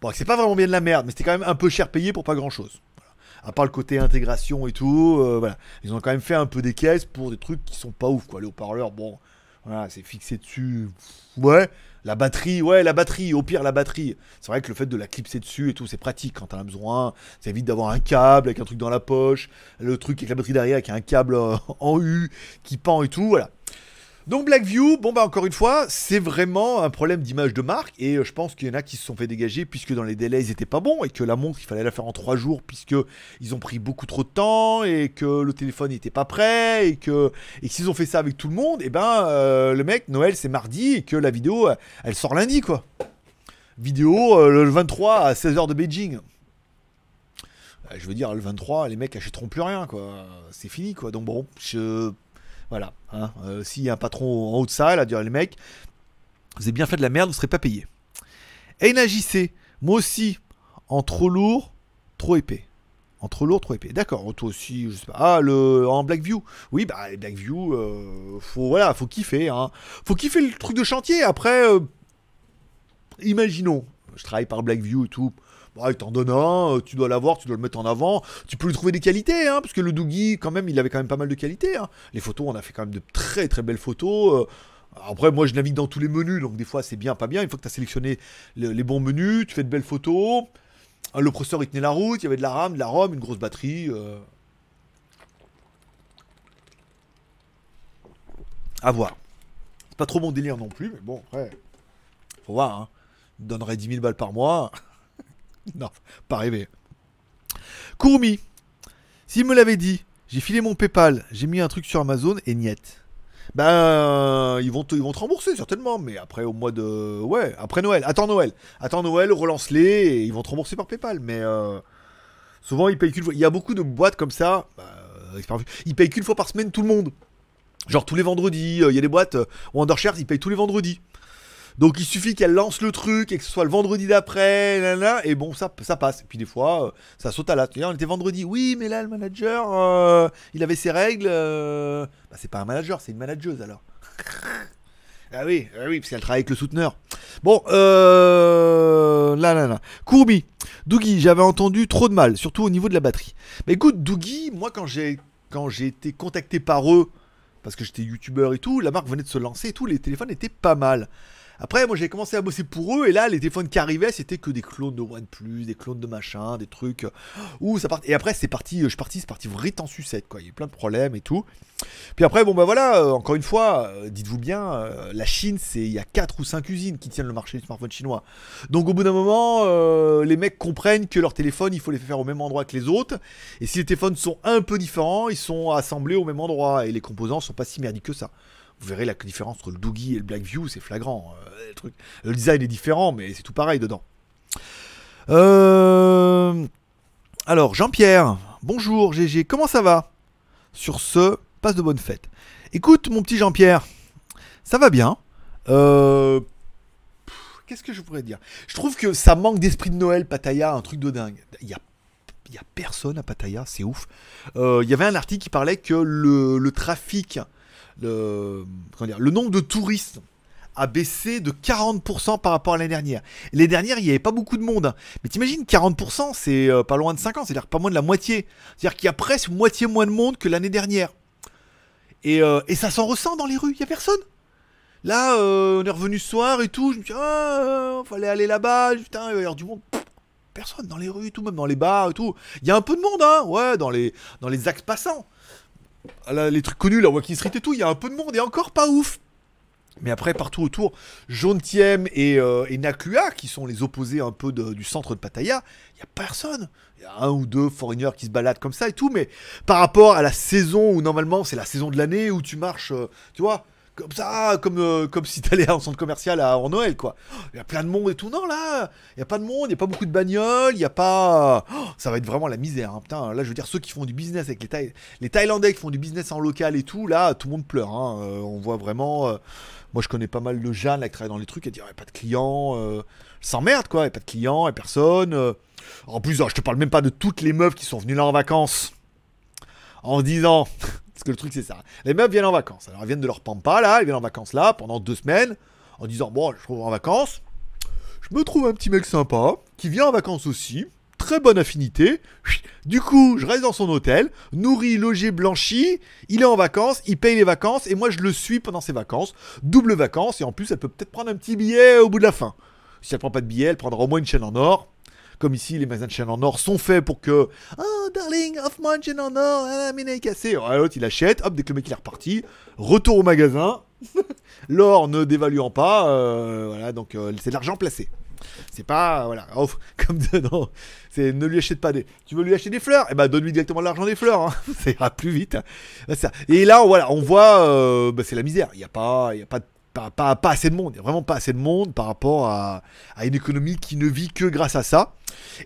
Bon, c'est pas vraiment bien de la merde, mais c'était quand même un peu cher payé pour pas grand chose. À part le côté intégration et tout, euh, voilà. Ils ont quand même fait un peu des caisses pour des trucs qui sont pas ouf, quoi. Les haut-parleurs, bon, voilà, c'est fixé dessus. Ouais, la batterie, ouais, la batterie, au pire, la batterie. C'est vrai que le fait de la clipser dessus et tout, c'est pratique quand t'en as besoin. Ça évite d'avoir un câble avec un truc dans la poche, le truc avec la batterie derrière avec un câble euh, en U qui pend et tout, voilà. Donc Blackview, bon bah encore une fois, c'est vraiment un problème d'image de marque et euh, je pense qu'il y en a qui se sont fait dégager puisque dans les délais ils étaient pas bons et que la montre il fallait la faire en 3 jours puisque ils ont pris beaucoup trop de temps et que le téléphone n'était pas prêt et que s'ils ont fait ça avec tout le monde, et ben euh, le mec Noël c'est mardi et que la vidéo euh, elle sort lundi quoi. Vidéo le 23 à 16h de Beijing. Je veux dire le 23 les mecs achèteront plus rien quoi, c'est fini quoi. Donc bon, je voilà. Hein. Euh, S'il y a un patron en haut de ça, là, dire les mecs, vous avez bien fait de la merde, vous serez pas payé. Eina JC, moi aussi, en trop lourd, trop épais. En trop lourd, trop épais. D'accord, toi aussi, je sais pas. Ah, le, en Blackview. Oui, bah, les Blackview, euh, faut, voilà, faut kiffer, hein. Faut kiffer le truc de chantier. Après, euh, imaginons, je travaille par Blackview et tout. Bah, il t'en donne un, euh, tu dois l'avoir, tu dois le mettre en avant. Tu peux lui trouver des qualités, hein, parce que le Doogie, quand même, il avait quand même pas mal de qualités. hein. Les photos, on a fait quand même de très très belles photos. euh, après, moi, je navigue dans tous les menus, donc des fois, c'est bien, pas bien. Une fois que tu as sélectionné le- les bons menus, tu fais de belles photos. Ah, Le processeur, il tenait la route, il y avait de la RAM, de la ROM, une grosse batterie. euh. À voir. C'est pas trop mon délire non plus, mais bon, après, faut voir. Hein. Il me donnerait 10 000 balles par mois. non, pas rêver. Kurumi, s'il me l'avait dit J'ai filé mon PayPal, j'ai mis un truc sur Amazon et niet. Ben, ils vont te, rembourser certainement, mais après au mois de, ouais, après Noël. Attends Noël, attends Noël, relance-les et ils vont te rembourser par PayPal. Mais euh, souvent ils payent qu'une fois. Il y a beaucoup de boîtes comme ça. bah, euh, ils payent qu'une fois par semaine tout le monde. Genre tous les vendredis. euh, Il y a des boîtes Wondershare, ils payent tous les vendredis. Donc il suffit qu'elle lance le truc et que ce soit le vendredi d'après, et bon, ça, ça passe. Et puis des fois, euh, ça saute à la. On était vendredi, oui, mais là, le manager, euh, il avait ses règles. euh, Bah, c'est pas un manager, c'est une manageuse alors. ah oui, ah oui, parce qu'elle travaille avec le souteneur. Bon, euh. Là, là, là. Courbi, Dougie, j'avais entendu trop de mal, surtout au niveau de la batterie. Mais écoute, Dougie, moi, quand j'ai quand j'ai été contacté par eux, parce que j'étais youtubeur et tout, la marque venait de se lancer et tout, les téléphones étaient pas mal. Après, moi j'ai commencé à bosser pour eux, et là, les téléphones qui arrivaient, c'était que des clones de OnePlus, des clones de machin, des trucs. Ouh, ça part... Et après, c'est parti, je suis parti, c'est parti vrai en sucette, quoi. Il y a eu plein de problèmes et tout. Puis après, bon, bah voilà, euh, encore une fois, euh, dites-vous bien, euh, la Chine, c'est il y a 4 ou 5 usines qui tiennent le marché des smartphones chinois. Donc au bout d'un moment, euh, les mecs comprennent que leur téléphone, il faut les faire au même endroit que les autres. Et si les téléphones sont un peu différents, ils sont assemblés au même endroit. Et les composants sont pas si merdiques que ça. Vous verrez la différence entre le Doogie et le Blackview, c'est flagrant. euh, le, design est différent, mais c'est tout pareil dedans. Euh, Alors, Jean-Pierre, bonjour GG, comment ça va Sur ce, passe de bonnes fêtes. Écoute, mon petit Jean-Pierre, ça va bien. Euh, Qu'est-ce que je pourrais dire? Je trouve que ça manque d'esprit de Noël, Pattaya, un truc de dingue. Il y a, il y a personne à Pattaya, c'est ouf. Il y avait un article qui parlait que le trafic, le, nombre de touristes a baissé de 40% par rapport à l'année dernière. L'année dernière, il n'y avait pas beaucoup de monde. hein. Mais t'imagines, 40%, c'est euh, pas loin de 50, c'est-à-dire pas moins de la moitié. C'est-à-dire qu'il y a presque moitié moins de monde que l'année dernière. Et, euh, ça s'en ressent dans les rues, il n'y a personne. Là, euh, on est revenu ce soir et tout, je me dis, ah, euh, fallait aller là-bas, putain, il va y avoir du monde. Personne dans les rues tout, même dans les bars et tout. Il y a un peu de monde, hein, ouais, dans les, dans les axes passants. Les trucs connus, la Walking Street et tout, il y a un peu de monde et encore pas ouf. Mais après, partout autour, Jauntiem et, euh, et Nakua, qui sont les opposés un peu du centre de Pattaya, il n'y a personne. Il y a un ou deux foreigners qui se baladent comme ça et tout, mais par rapport à la saison où normalement c'est la saison de l'année où tu marches, euh, tu vois, comme ça, comme, euh, comme si t'allais en centre commercial à, en Noël, quoi. Il y a plein de monde et tout. Non, là, il n'y a pas de monde, il n'y a pas beaucoup de bagnoles, il n'y a pas. Oh, ça va être vraiment la misère, hein. putain. Là, je veux dire, ceux qui font du business avec les, les Thaïlandais qui font du business en local et tout, là, tout le monde pleure. hein. Euh, on voit vraiment. euh, moi, je connais pas mal de Jeanne là, qui travaille dans les trucs, elle dit, a pas de clients. Euh, s'emmerde, quoi. Il n'y a pas de clients, a personne. En plus, alors, je te parle même pas de toutes les meufs qui sont venues là en vacances en disant. Parce que le truc, c'est ça. Les meufs viennent en vacances. Alors, elles viennent de leur pampa, là. Elles viennent en vacances là pendant deux semaines. En disant, bon, je trouve en vacances. Je me trouve un petit mec sympa qui vient en vacances aussi. Très bonne affinité. Du coup, je reste dans son hôtel, nourri, logé, blanchi. Il est en vacances, il paye les vacances et moi je le suis pendant ses vacances. Double vacances et en plus elle peut peut-être prendre un petit billet au bout de la fin. Si elle prend pas de billet, elle prendra au moins une chaîne en or. Comme ici, les magasins de chaînes en or sont faits pour que. Oh, darling, offre-moi une chaîne en or, ah, mienne est cassée. L'autre, il achète, hop, dès que le mec il est reparti, retour au magasin. L'or ne dévaluant pas, euh, voilà, donc euh, c'est de l'argent placé. C'est pas, voilà, oh, comme de, non, c'est ne lui achète pas des. Tu veux lui acheter des fleurs? Eh ben, donne-lui directement l'argent des fleurs, hein. ça ira plus vite. Ça. Et là, voilà, on voit, euh, bah, c'est la misère. Il n'y a pas, il y a pas, de- pas, pas, assez de monde. Il n'y a vraiment pas assez de monde par rapport à, à une économie qui ne vit que grâce à ça.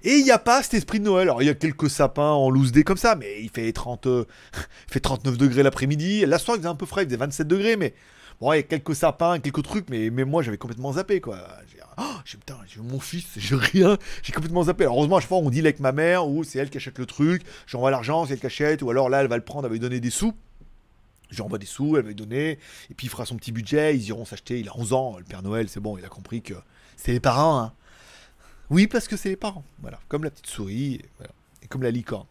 Et il n'y a pas cet esprit de Noël. Alors, il y a quelques sapins en loose day comme ça, mais il fait 30, euh, il fait 39 degrés l'après-midi. La soirée, il faisait un peu frais, il faisait 27 degrés, mais bon, il y a quelques sapins, quelques trucs, mais, mais moi, j'avais complètement zappé, quoi. J'ai, oh, j'ai, putain, j'ai mon fils, j'ai rien, j'ai complètement zappé. Alors, heureusement, à chaque fois, on dit avec ma mère, ou c'est elle qui achète le truc, j'envoie l'argent, c'est elle qui achète, ou alors là, elle va le prendre, elle va lui donner des sous. J'envoie des sous, elle va lui donner, et puis il fera son petit budget, ils iront s'acheter, il a 11 ans, le Père Noël, c'est bon, il a compris que c'est les parents, hein. Oui, parce que c'est les parents, voilà, comme la petite souris, et, voilà. et comme la licorne.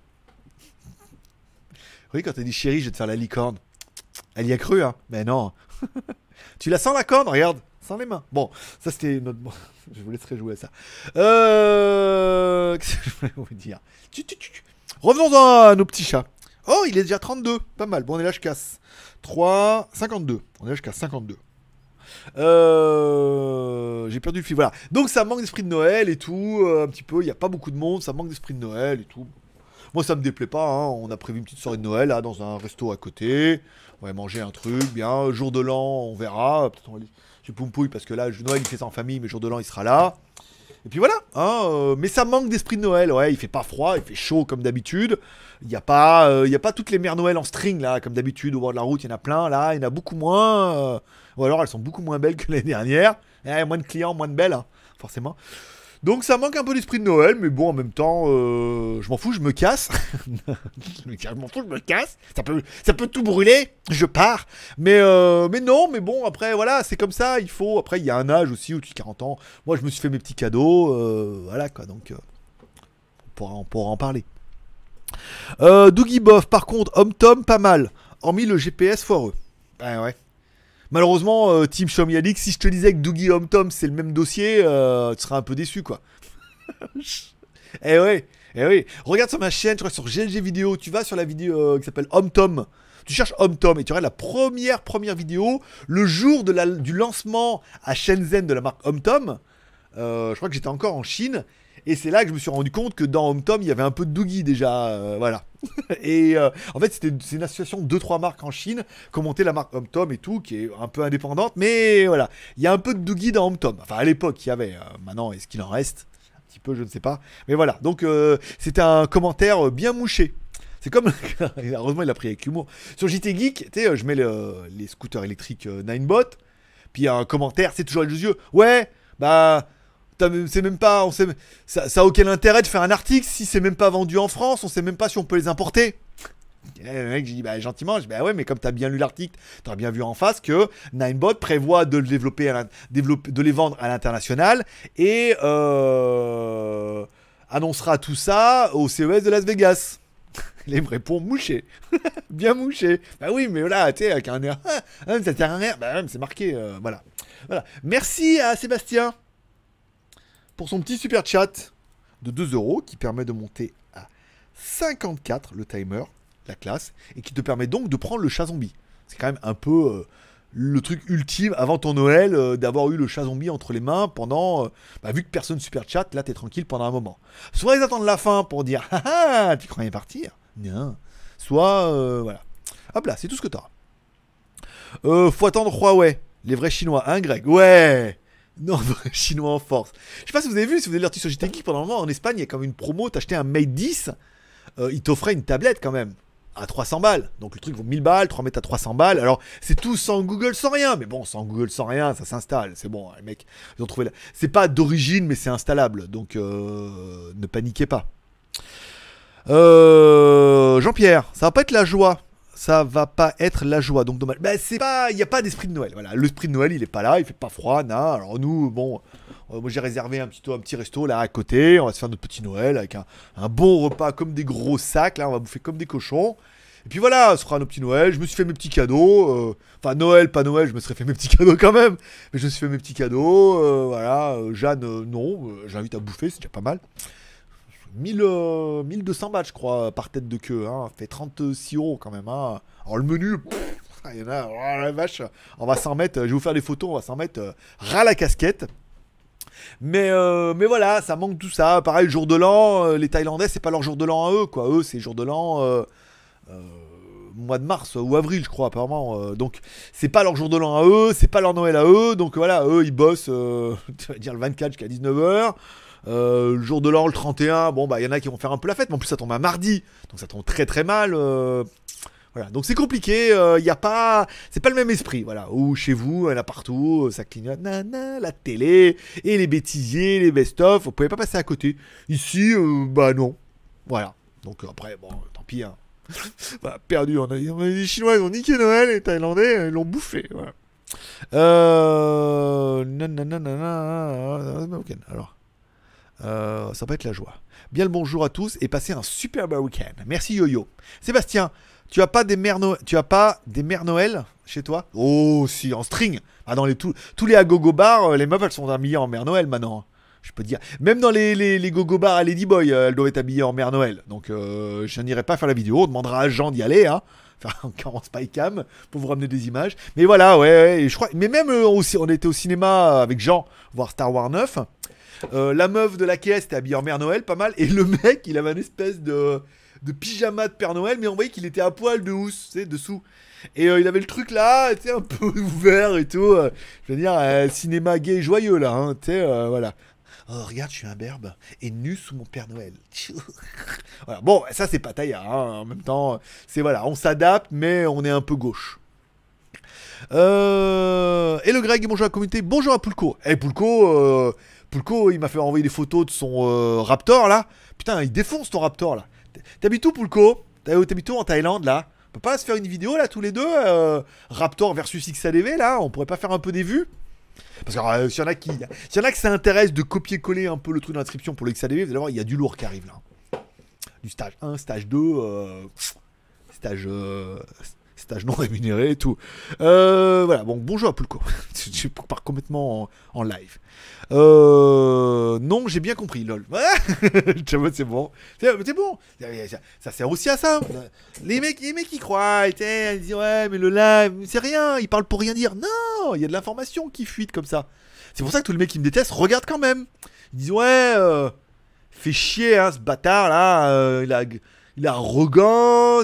Oui, quand t'as dit chérie, je vais te faire la licorne. Elle y a cru, hein, mais non. tu la sens la corne, regarde, sans les mains. Bon, ça c'était notre... bon, je vous laisserai jouer à ça. Euh... Qu'est-ce que je voulais vous dire? Revenons à nos petits chats. Oh, il est déjà 32. Pas mal. Bon, on est là, je casse. 3, 52. On est là, je casse 52. Euh, J'ai perdu le fil. Voilà. Donc, ça manque d'esprit de Noël et tout. euh, un petit peu. Il n'y a pas beaucoup de monde. Ça manque d'esprit de Noël et tout. Moi, ça me déplaît pas. hein. On a prévu une petite soirée de Noël dans un resto à côté. On va manger un truc, bien. Jour de l'an, on verra. Peut-être on va aller chez Poumpouille parce que là, Noël, il fait ça en famille, mais jour de l'an, il sera là. Et puis voilà. hein, euh, mais ça manque d'esprit de Noël. Ouais, il fait pas froid, il fait chaud comme d'habitude. Il n'y a, pas, euh, a pas toutes les mères Noël en string là, comme d'habitude. Au bord de la route, il y en a plein. Là, il y en a beaucoup moins. euh, ou alors, elles sont beaucoup moins belles que l'année dernière. Eh, moins de clients, moins de belles, hein, forcément. Donc ça manque un peu d'esprit de Noël, mais bon, en même temps, euh, je m'en fous, je me casse. je m'en fous, je me casse. Ça peut, ça peut tout brûler, je pars. Mais, euh, mais non, mais bon, après, voilà, c'est comme ça, il faut. Après, il y a un âge aussi, au-dessus de 40 ans. Moi, je me suis fait mes petits cadeaux, euh, voilà quoi, donc on, pourra, en parler. Euh, Doogie par contre, Home Tom, pas mal. Hormis le GPS foireux. Ouais, ouais. Malheureusement, euh, Team Alix, si je te disais que Doogie Home Tom c'est le même dossier, euh, tu serais un peu déçu quoi. eh ouais, eh oui. Regarde sur ma chaîne, tu vois, sur GLG vidéo, tu vas sur la vidéo euh, qui s'appelle Home Tom. Tu cherches Home Tom et tu regardes la première première vidéo le jour de la, du lancement à Shenzhen de la marque Home Tom. Je crois que j'étais encore en Chine et c'est là que je me suis rendu compte que dans Home Tom il y avait un peu de Doogie déjà, euh, voilà. et euh, en fait c'était c'est une association de 2-3 marques en Chine monté la marque Home Tom et tout, qui est un peu indépendante, mais voilà, il y a un peu de Doogie dans Home Tom. Enfin à l'époque il y avait, euh, maintenant est-ce qu'il en reste? Un petit peu, je ne sais pas. Mais voilà, donc c'était un commentaire bien mouché. C'est comme. Heureusement, il a pris avec humour. Sur JT Geek, tu sais, je mets le- les scooters électriques Ninebot. Puis un commentaire, c'est toujours les yeux. Ouais, bah. T'as même- C'est même pas. On sait, ça, ça a aucun intérêt de faire un article si c'est même pas vendu en France. On sait même pas si on peut les importer. Et le mec, j'ai dit bah, gentiment, je dis bah ouais, mais comme t'as bien lu l'article, t'aurais bien vu en face que Ninebot prévoit de développer, de les vendre à l'international et euh, annoncera tout ça au CES de Las Vegas. Il me répond mouché. Bien mouché. Bah oui, mais voilà, tu sais, avec un air. Ça sert à rien. Bah mais c'est marqué. euh, voilà. voilà. Merci à Sébastien pour son petit super chat de 2 euros qui permet de monter à 54 le timer, la classe, et qui te permet donc de prendre le chat zombie. C'est quand même un peu euh, le truc ultime avant ton Noël euh, d'avoir eu le chat zombie entre les mains pendant. euh, bah, vu que personne super chat, là t'es tranquille pendant un moment. Soit ils attendent la fin pour dire ah ah, tu croyais partir? Non. Soit voilà. Hop là, c'est tout ce que. Euh, faut attendre Huawei. Les vrais chinois, hein Greg? Ouais Non, chinois en force. Je sais pas si vous avez vu, si vous avez l'article sur JT Geek, pendant un moment en Espagne, il y a comme une promo, t'achetais un Mate 10, euh, il t'offrait une tablette quand même. À 300 balles. Donc le truc vaut 1000 balles, 3 mètres à 300 balles. Alors c'est tout sans Google, sans rien. Mais bon, sans Google, sans rien, ça s'installe. C'est bon, les mecs, ils ont trouvé. La... C'est pas d'origine, mais c'est installable. Donc euh, ne paniquez pas. Euh, Jean-Pierre, ça va pas être la joie. Ça va pas être la joie, donc dommage. Bah, c'est pas, il y a pas d'esprit de Noël. Voilà, l'esprit de Noël, il est pas là, il fait pas froid. Alors nous, bon, euh, moi j'ai réservé un petit, un resto là à côté. On va se faire notre petit Noël avec un, bon repas comme des gros sacs. Là, on va bouffer comme des cochons. Et puis voilà, ce sera nos petits Noël. Je me suis fait mes petits cadeaux. euh, Enfin, Noël, pas Noël, je me serais fait mes petits cadeaux quand même. Mais je me suis fait mes petits cadeaux. euh, voilà, Jeanne, non. J'invite à bouffer, c'est déjà pas mal. 1000, euh, 1200 bahts, je crois, par tête de queue. Hein. Fait 36 euros quand même. Hein. Alors le menu, il y en a, oh la vache. On va s'en mettre, je vais vous faire des photos, on va s'en mettre euh, ras la casquette. Mais, euh, mais voilà, ça manque tout ça. Pareil, le jour de l'an, euh, les Thaïlandais, c'est pas leur jour de l'an à eux, quoi. Eux, c'est jour de l'an. euh, euh, mois de mars ou avril, je crois, apparemment. euh, donc, c'est pas leur jour de l'an à eux, c'est pas leur Noël à eux. Donc voilà, eux, ils bossent, euh, tu vas dire le 24 jusqu'à 19h. Euh, le jour de l'an, le 31, bon, bah, il y en a qui vont faire un peu la fête, mais en plus, ça tombe un mardi. Donc, ça tombe très très mal. euh, voilà, donc c'est compliqué, il y a pas, c'est pas le même esprit, voilà. Ou chez vous, a partout, euh, ça clignote, nana, la télé et les bêtisiers, les best-of, vous pouvez pas passer à côté. Ici, euh, bah non, voilà. Donc euh, après, bon, tant pis. Hein. Voilà, perdu. On a, les Chinois, ils ont niqué Noël, les Thaïlandais, euh, ils l'ont bouffé. Voilà. Euh... nananana, ok, Alors, euh, ça va être la joie. Bien le bonjour à tous et passez un superbe week-end. Merci Yo-Yo. Sébastien, tu as pas des mères Noël, tu as pas des mères Noël chez toi? Oh si, en string. Ah dans les tous tous les agogo bars, euh, les meufs elles sont habillées en mère Noël maintenant. Je peux te dire, même dans les, les, les gogo bars à Ladyboy, euh, elles doivent être habillées en mère Noël. Donc je n'irai pas faire la vidéo, on demandera à Jean d'y aller, hein. Encore en spy cam pour vous ramener des images. Mais voilà, ouais, ouais, je crois. Mais même euh, on était au cinéma avec Jean voir Star Wars 9. Euh, la meuf de la caisse était habillée en mère Noël, pas mal. Et le mec, il avait une espèce de de pyjama de Père Noël, mais on voyait qu'il était à poil de housse, tu sais, dessous. Et euh, il avait le truc là, tu sais, un peu ouvert et tout. euh, je veux dire, cinéma gay et joyeux là, hein, tu sais, voilà. Oh, regarde, je suis un berbe et nu sous mon Père Noël. Bon, ça c'est pas taillard, hein, en même temps, c'est voilà, on s'adapte, mais on est un peu gauche. Euh... Et le Greg, bonjour à la communauté, bonjour à Poulko. Eh Poulko, euh, Poulko, il m'a fait envoyer des photos de son euh, Raptor là. Putain, il défonce ton Raptor là. T'habites où Poulko T'as- T'habites où en Thaïlande là? On peut pas se faire une vidéo là tous les deux euh, Raptor versus XADV là? On pourrait pas faire un peu des vues? Parce que euh, s'il y en a qui, s'il ça de copier-coller un peu le truc d'inscription pour le XADV, vous allez voir, il y a du lourd qui arrive là. Du stage 1, stage 2, euh, stage, euh, non rémunéré et tout. Euh, voilà, bon, bonjour à Poulko. Je pars complètement en, live. Euh, non, j'ai bien compris, lol. C'est bon. C'est bon. Ça, sert aussi à ça. Les mecs, les mecs, ils croient. Ils disent, ouais, mais le live, c'est rien. Ils parlent pour rien dire. Non, il y a de l'information qui fuite comme ça. C'est pour ça que tous les mecs qui me détestent regardent quand même. Ils disent, ouais, euh, fait chier, hein, ce bâtard là. euh, il a il est arrogant,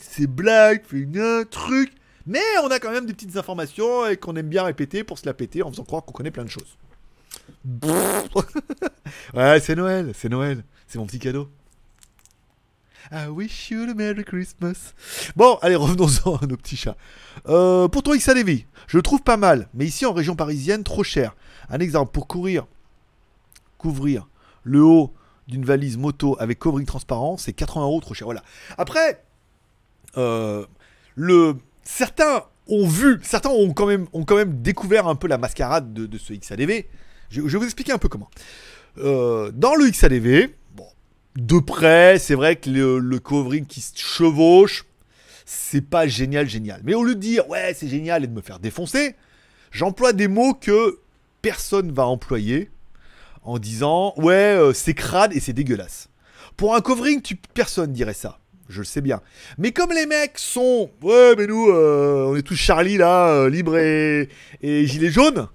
ses blagues, fait un truc. Mais on a quand même des petites informations et qu'on aime bien répéter pour se la péter en faisant croire qu'on connaît plein de choses. ouais, c'est Noël, c'est Noël. C'est mon petit cadeau. I wish you a Merry Christmas. Bon, allez, revenons-en à nos petits chats. Euh, pour ton XADV, je le trouve pas mal, mais ici en région parisienne, trop cher. Un exemple, pour courir, couvrir le haut d'une valise moto avec covering transparent, c'est 80 euros trop cher. Voilà. Après, euh, le, certains ont vu, certains ont quand même, ont quand même découvert un peu la mascarade de, ce XADV. Je, je vais vous expliquer un peu comment. Euh, dans le XADV, bon, de près, c'est vrai que le, le covering qui se chevauche, c'est pas génial, génial. Mais au lieu de dire ouais, c'est génial et de me faire défoncer, j'emploie des mots que personne va employer en disant ouais, euh, c'est crade et c'est dégueulasse. Pour un covering, tu, personne dirait ça. Je le sais bien. Mais comme les mecs sont ouais, mais nous, euh, on est tous Charlie là, euh, libre et, et gilet jaune.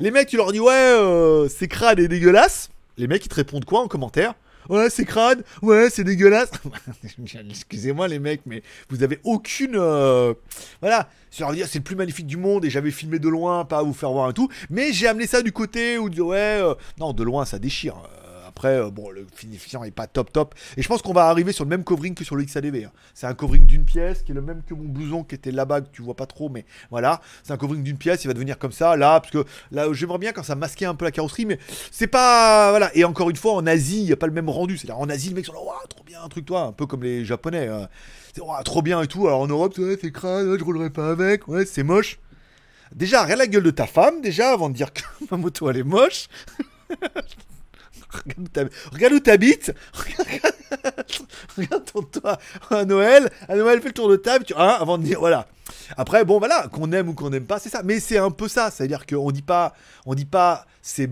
Les mecs, tu leur dis ouais, c'est crade et dégueulasse. Les mecs, ils te répondent quoi en commentaire? Ouais, c'est crade. Ouais, c'est dégueulasse. Excusez-moi les mecs, mais vous avez aucune. euh, Voilà. C'est leur dire c'est le plus magnifique du monde et j'avais filmé de loin, pas à vous faire voir un tout. Mais j'ai amené ça du côté où ouais, euh, non, de loin ça déchire. Après, euh, bon, le finition est pas top top. Et je pense qu'on va arriver sur le même covering que sur le XADV. hein. C'est un covering d'une pièce qui est le même que mon blouson qui était là-bas, que tu vois pas trop, mais voilà. C'est un covering d'une pièce, il va devenir comme ça, là, parce que là, j'aimerais bien quand ça masquait un peu la carrosserie, mais c'est pas. Voilà. Et encore une fois, en Asie, il n'y a pas le même rendu. C'est-à-dire, en Asie, le mec sont là, Ouah, trop bien, un truc, toi, un peu comme les Japonais. euh. C'est trop bien et tout. Alors en Europe, ouais, c'est crade, je roulerai pas avec, ouais, c'est moche. Déjà, regarde la gueule de ta femme, déjà, avant de dire que ma moto, elle est moche. Regarde où t'habites. Regarde, regarde ton toit à Noël. À Noël, fais le tour de table. Tu... hein, avant de dire voilà. Après, bon, voilà, qu'on aime ou qu'on n'aime pas, c'est ça. Mais c'est un peu ça. C'est-à-dire qu'on dit pas, on dit pas c'est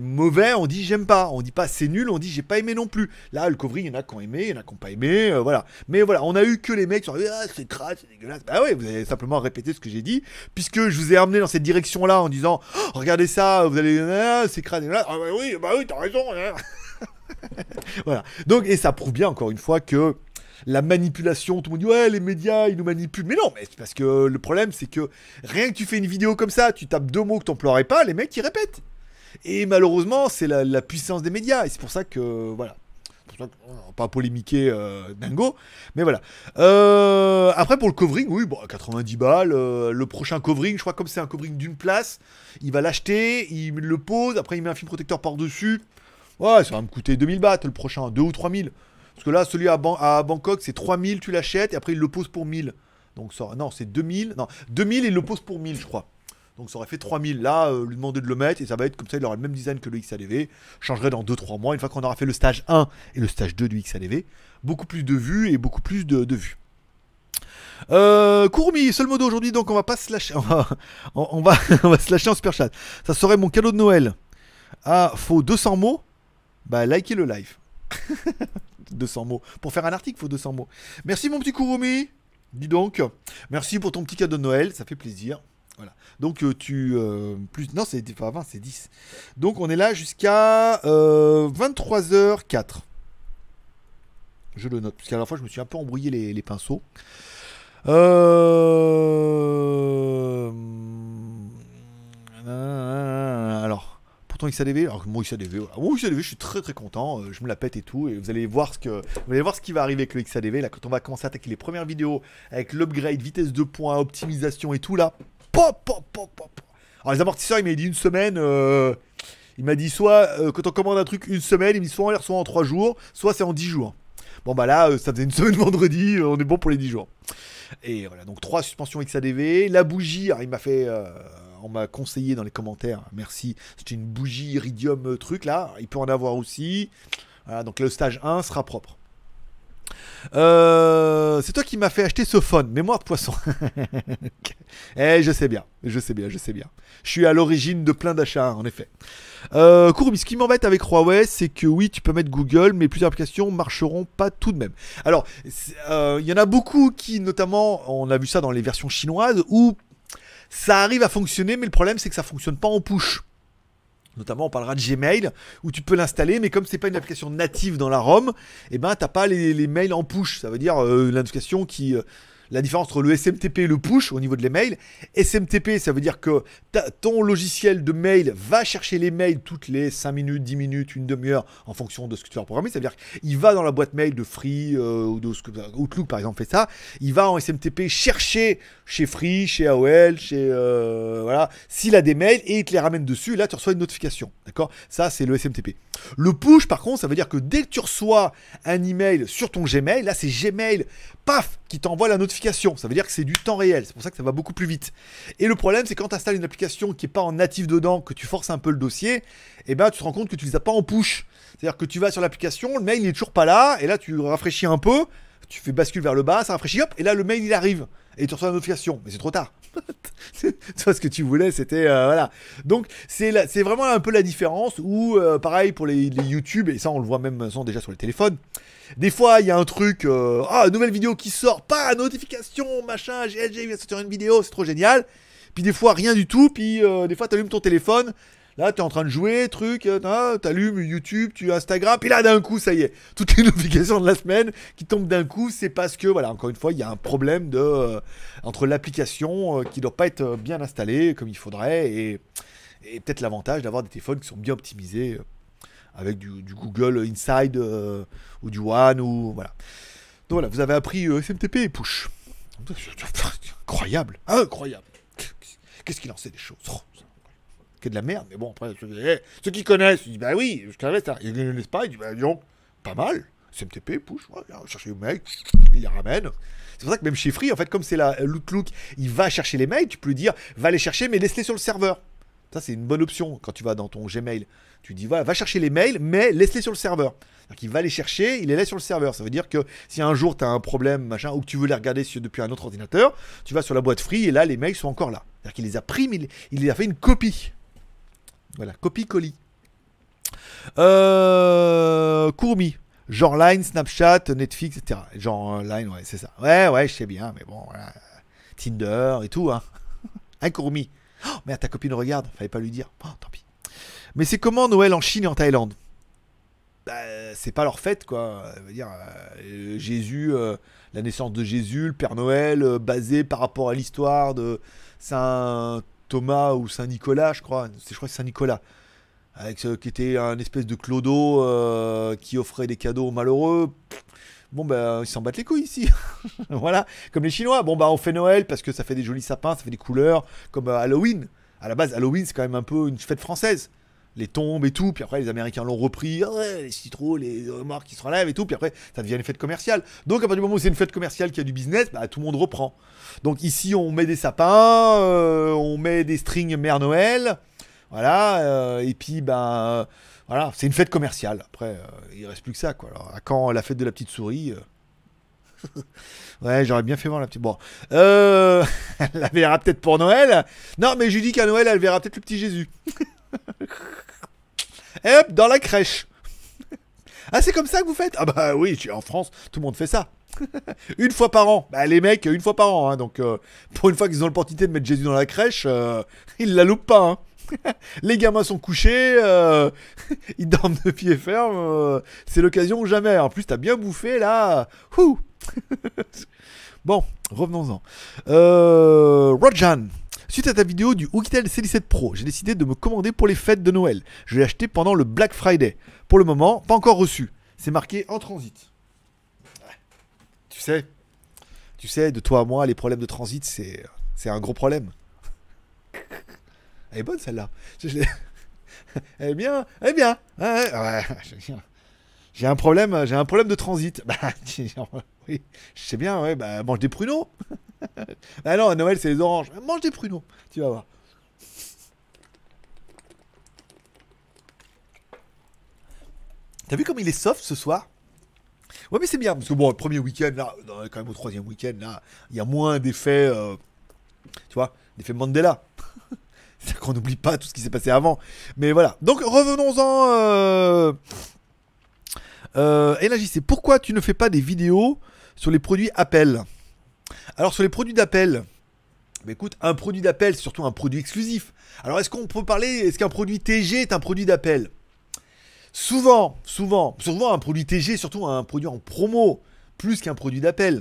mauvais, on dit j'aime pas. On dit pas c'est nul, on dit j'ai pas aimé non plus. Là, le covering, il y en a qui ont aimé, il y en a qui n'ont pas aimé. euh, voilà. Mais voilà, on a eu que les mecs qui sont ah, c'est crade, c'est dégueulasse. Bah ouais, vous avez simplement répété ce que j'ai dit. Puisque je vous ai amené dans cette direction-là en disant, Oh, regardez ça, vous allez, ah, c'est crade. Ah bah oui, bah oui, t'as raison. hein. voilà. Donc, et ça prouve bien encore une fois que la manipulation, tout le monde dit ouais les médias ils nous manipulent, mais non, mais c'est parce que le problème c'est que rien que tu fais une vidéo comme ça, tu tapes deux mots que t'emploierais pas, les mecs ils répètent. Et malheureusement c'est la, puissance des médias et c'est pour ça que voilà. Pas polémiquer euh, dingo, mais voilà. Euh, après pour le covering, oui, bon, 90 balles. euh, le prochain covering, je crois comme c'est un covering d'une place, il va l'acheter, il le pose, après il met un film protecteur par dessus. Ouais, ça va me coûter 2000 bahts le prochain, 2 ou 3000. Parce que là, celui à, Ban- à Bangkok, c'est 3000, tu l'achètes, et après il le pose pour 1000. Donc ça, non, c'est 2000. Non, 2000 et il le pose pour 1000, je crois. Donc ça aurait fait 3000. Là, euh, lui demander de le mettre, et ça va être comme ça, il aura le même design que le XADV. Changerait dans 2-3 mois, une fois qu'on aura fait le stage 1 et le stage 2 du XADV. Beaucoup plus de vues et beaucoup plus de, vues. Euh, Courmi, seul mot d'aujourd'hui, donc on va pas se lâcher. On va, on, on va, on se lâcher en super chat. Ça serait mon cadeau de Noël. Ah, faut 200 mots Bah, likez le live. 200 mots. Pour faire un article, il faut 200 mots. Merci mon petit Kurumi. Dis donc. Merci pour ton petit cadeau de Noël, ça fait plaisir. Voilà. Donc euh, tu euh, plus non, c'est pas 20, c'est 10. Donc on est là jusqu'à euh, 23h04. Je le note. Parce qu'à la fois, je me suis un peu embrouillé les, les pinceaux. Euh... Alors, XADV, alors moi XADV. Moi XADV, je suis très très content, euh, je me la pète et tout, et vous allez voir ce que, vous allez voir ce qui va arriver avec le XADV là quand on va commencer à attaquer les premières vidéos avec l'upgrade, vitesse de points, optimisation et tout là. Pop, pop, pop, pop. Alors les amortisseurs, il m'a dit une semaine. euh, il m'a dit soit euh, quand on commande un truc une semaine, il me dit soit on les reçoit en 3 jours, soit c'est en 10 jours. Bon bah là, ça faisait une semaine vendredi, on est bon pour les 10 jours. Et voilà, donc trois suspensions XADV. La bougie, il m'a fait. On m'a conseillé dans les commentaires, merci. C'était une bougie iridium euh, truc là. Il peut en avoir aussi. Voilà, donc le stage 1 sera propre. Euh, c'est toi qui m'as fait acheter ce phone, mémoire de poisson. eh, je sais bien, je sais bien, je sais bien. Je suis à l'origine de plein d'achats, en effet. Euh, ce qui m'embête avec Huawei, c'est que oui, tu peux mettre Google, mais plusieurs applications marcheront pas tout de même. Alors, euh, il y en a beaucoup qui, notamment, on a vu ça dans les versions chinoises, où ça arrive à fonctionner, mais le problème, c'est que ça fonctionne pas en push. Notamment, on parlera de Gmail, où tu peux l'installer, mais comme c'est pas une application native dans la ROM, eh ben, t'as pas les, les mails en push. Ça veut dire euh, l'indication qui. euh, la différence entre le SMTP et le push au niveau de les mails. SMTP, ça veut dire que ton logiciel de mail va chercher les mails toutes les 5 minutes, 10 minutes, une demi-heure en fonction de ce que tu as programmé. Ça veut dire qu'il va dans la boîte mail de Free euh, ou de Outlook par exemple fait ça. Il va en SMTP chercher chez Free, chez AOL, chez euh, voilà, s'il a des mails et il te les ramène dessus. Là, tu reçois une notification. D'accord? Ça, c'est le SMTP. Le push, par contre, ça veut dire que dès que tu reçois un email sur ton Gmail, là, c'est Gmail, paf, qui t'envoie la notification. Ça veut dire que c'est du temps réel. C'est pour ça que ça va beaucoup plus vite. Et le problème, c'est quand tu installes une application qui n'est pas en natif dedans, que tu forces un peu le dossier, et ben tu te rends compte que tu les as pas en push. C'est-à-dire que tu vas sur l'application, le mail il est toujours pas là, et là tu rafraîchis un peu, tu fais bascule vers le bas, ça rafraîchit, hop, et là le mail il arrive. Et tu reçois la notification. Mais c'est trop tard. Toi, ce que tu voulais, c'était. euh, voilà. Donc, c'est c'est vraiment un peu la différence où, euh, pareil pour les, YouTube, et ça, on le voit même maintenant déjà sur les téléphones. Des fois, il y a un truc. euh, ah, nouvelle vidéo qui sort, pas notification, machin, GLG vient sortir une vidéo, c'est trop génial. Puis des fois, rien du tout. Puis des fois, tu allumes ton téléphone. Là, tu es en train de jouer, truc, euh, tu allumes YouTube, tu Instagram, puis là, d'un coup, ça y est, toutes les notifications de la semaine qui tombent d'un coup, c'est parce que, voilà, encore une fois, il y a un problème de, euh, entre l'application euh, qui ne doit pas être bien installée comme il faudrait, et, peut-être l'avantage d'avoir des téléphones qui sont bien optimisés avec du, Google Inside ou du One, ou voilà. Donc voilà, vous avez appris SMTP et push. Incroyable, incroyable. Qu'est-ce qu'il en sait des choses? Que de la merde, mais bon, après, ceux, eh, qui connaissent, ils disent, bah oui, je connais ça. Ils ne connaissent pas, ils disent, bah non, pas mal. SMTP, push, viens chercher le mec, il les ramène. C'est pour ça que même chez Free, en fait, comme c'est la l'Outlook, il va chercher les mails, tu peux lui dire, va les chercher, mais laisse-les sur le serveur. Ça, c'est une bonne option quand tu vas dans ton Gmail. Tu dis, voilà, va chercher les mails, mais laisse-les sur le serveur. Qu'il va les chercher, il les laisse sur le serveur. Ça veut dire que si un jour tu as un problème, machin, ou que tu veux les regarder depuis un autre ordinateur, tu vas sur la boîte Free et là, les mails sont encore là. C'est-à-dire qu'il les a pris, mais il, il les a fait une copie. Voilà, copie-colis. Euh, Courmi. Genre Line, Snapchat, Netflix, etc. Genre euh, Line, ouais, c'est ça. Ouais, ouais, je sais bien, mais bon, voilà. Tinder et tout, hein. Hein, Courmi. Oh, merde, ta copine regarde, fallait pas lui dire. Oh, tant pis. Mais c'est comment Noël en Chine et en Thaïlande? Bah, c'est pas leur fête, quoi. Ça veut dire, euh, Jésus, euh, la naissance de Jésus, le Père Noël, basé par rapport à l'histoire de Saint Thomas ou Saint Nicolas, je crois. C'est, je crois que c'est Saint Nicolas. Avec qui était un espèce de clodo euh, qui offrait des cadeaux aux malheureux. Bon, bah, ils s'en battent les couilles ici. voilà. Comme les Chinois. Bon, bah, on fait Noël parce que ça fait des jolis sapins, ça fait des couleurs. Comme euh, Halloween. À la base, Halloween, c'est quand même un peu une fête française. Les tombes et tout. Puis après, les Américains l'ont repris. Ah les citrouilles, les morts qui se relèvent et tout. Puis après, ça devient une fête commerciale. Donc, à partir du moment où c'est une fête commerciale qui a du business, bah, tout le monde reprend. Donc, ici, on met des sapins, euh, on met des strings Mère Noël. Voilà. euh, et puis, ben. voilà, c'est une fête commerciale. Après, euh, il reste plus que ça, quoi. À quand la fête de la petite souris Ouais, j'aurais bien fait voir la petite. Bon. Elle la verra peut-être pour Noël. Non, mais je lui dis qu'à Noël, elle verra peut-être le petit Jésus. Hop, dans la crèche. Ah, c'est comme ça que vous faites? Ah bah oui, en France, tout le monde fait ça. une fois par an. Bah les mecs, une fois par an. hein, donc euh, pour une fois qu'ils ont l'opportunité de mettre Jésus dans la crèche, euh, ils la loupent pas. hein. Les gamins sont couchés, euh, ils dorment de pied ferme. c'est l'occasion ou jamais. En plus, t'as bien bouffé là. Ouh. bon, revenons-en. Euh, Rojan. Suite à ta vidéo du Oukitel C17 Pro, j'ai décidé de me commander pour les fêtes de Noël. Je l'ai acheté pendant le Black Friday. Pour le moment, pas encore reçu. C'est marqué en transit. Tu sais, tu sais, de toi à moi, les problèmes de transit, c'est, c'est un gros problème. Elle est bonne celle-là. Elle est bien, elle est bien. J'ai un problème, j'ai un problème de transit. Bah, oui, je sais bien, ouais, bah, mange des pruneaux. ah non, Noël, c'est les oranges. Mange des pruneaux, tu vas voir. T'as vu comme il est soft ce soir? Ouais, mais c'est bien, parce que bon, le premier week-end, là, quand même au troisième week-end, là, il y a moins d'effets, euh, tu vois, d'effets Mandela. C'est-à-dire qu'on n'oublie pas tout ce qui s'est passé avant. Mais voilà. Donc revenons-en. Euh... Euh, pourquoi tu ne fais pas des vidéos sur les produits Apple? Alors sur les produits d'Apple, bah écoute, un produit d'Apple, c'est surtout un produit exclusif. Alors est-ce qu'on peut parler, est-ce qu'un produit TG est un produit d'Apple Souvent, souvent, souvent un produit TG, surtout un produit en promo, plus qu'un produit d'Apple.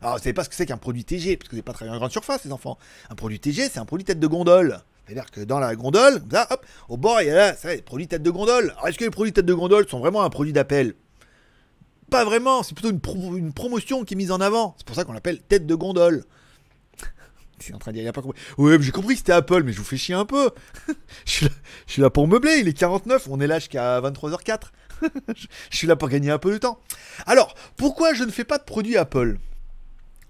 Alors vous savez pas ce que c'est qu'un produit TG, parce que vous n'avez pas travaillé en grande surface, les enfants. Un produit TG, c'est un produit tête de gondole. C'est-à-dire que dans la gondole, ça, hop, au bord, il y a là, ça, les produits tête de gondole. Alors est-ce que les produits tête de gondole sont vraiment un produit d'Apple Pas vraiment, c'est plutôt une, pro- une promotion qui est mise en avant. C'est pour ça qu'on l'appelle tête de gondole. C'est en train de dire, il a pas compris. Oui, mais j'ai compris que c'était Apple, mais je vous fais chier un peu. je, suis là, pour meubler, il est 49, on est là jusqu'à 23h04. je je suis là pour gagner un peu de temps. Alors, pourquoi je ne fais pas de produits Apple?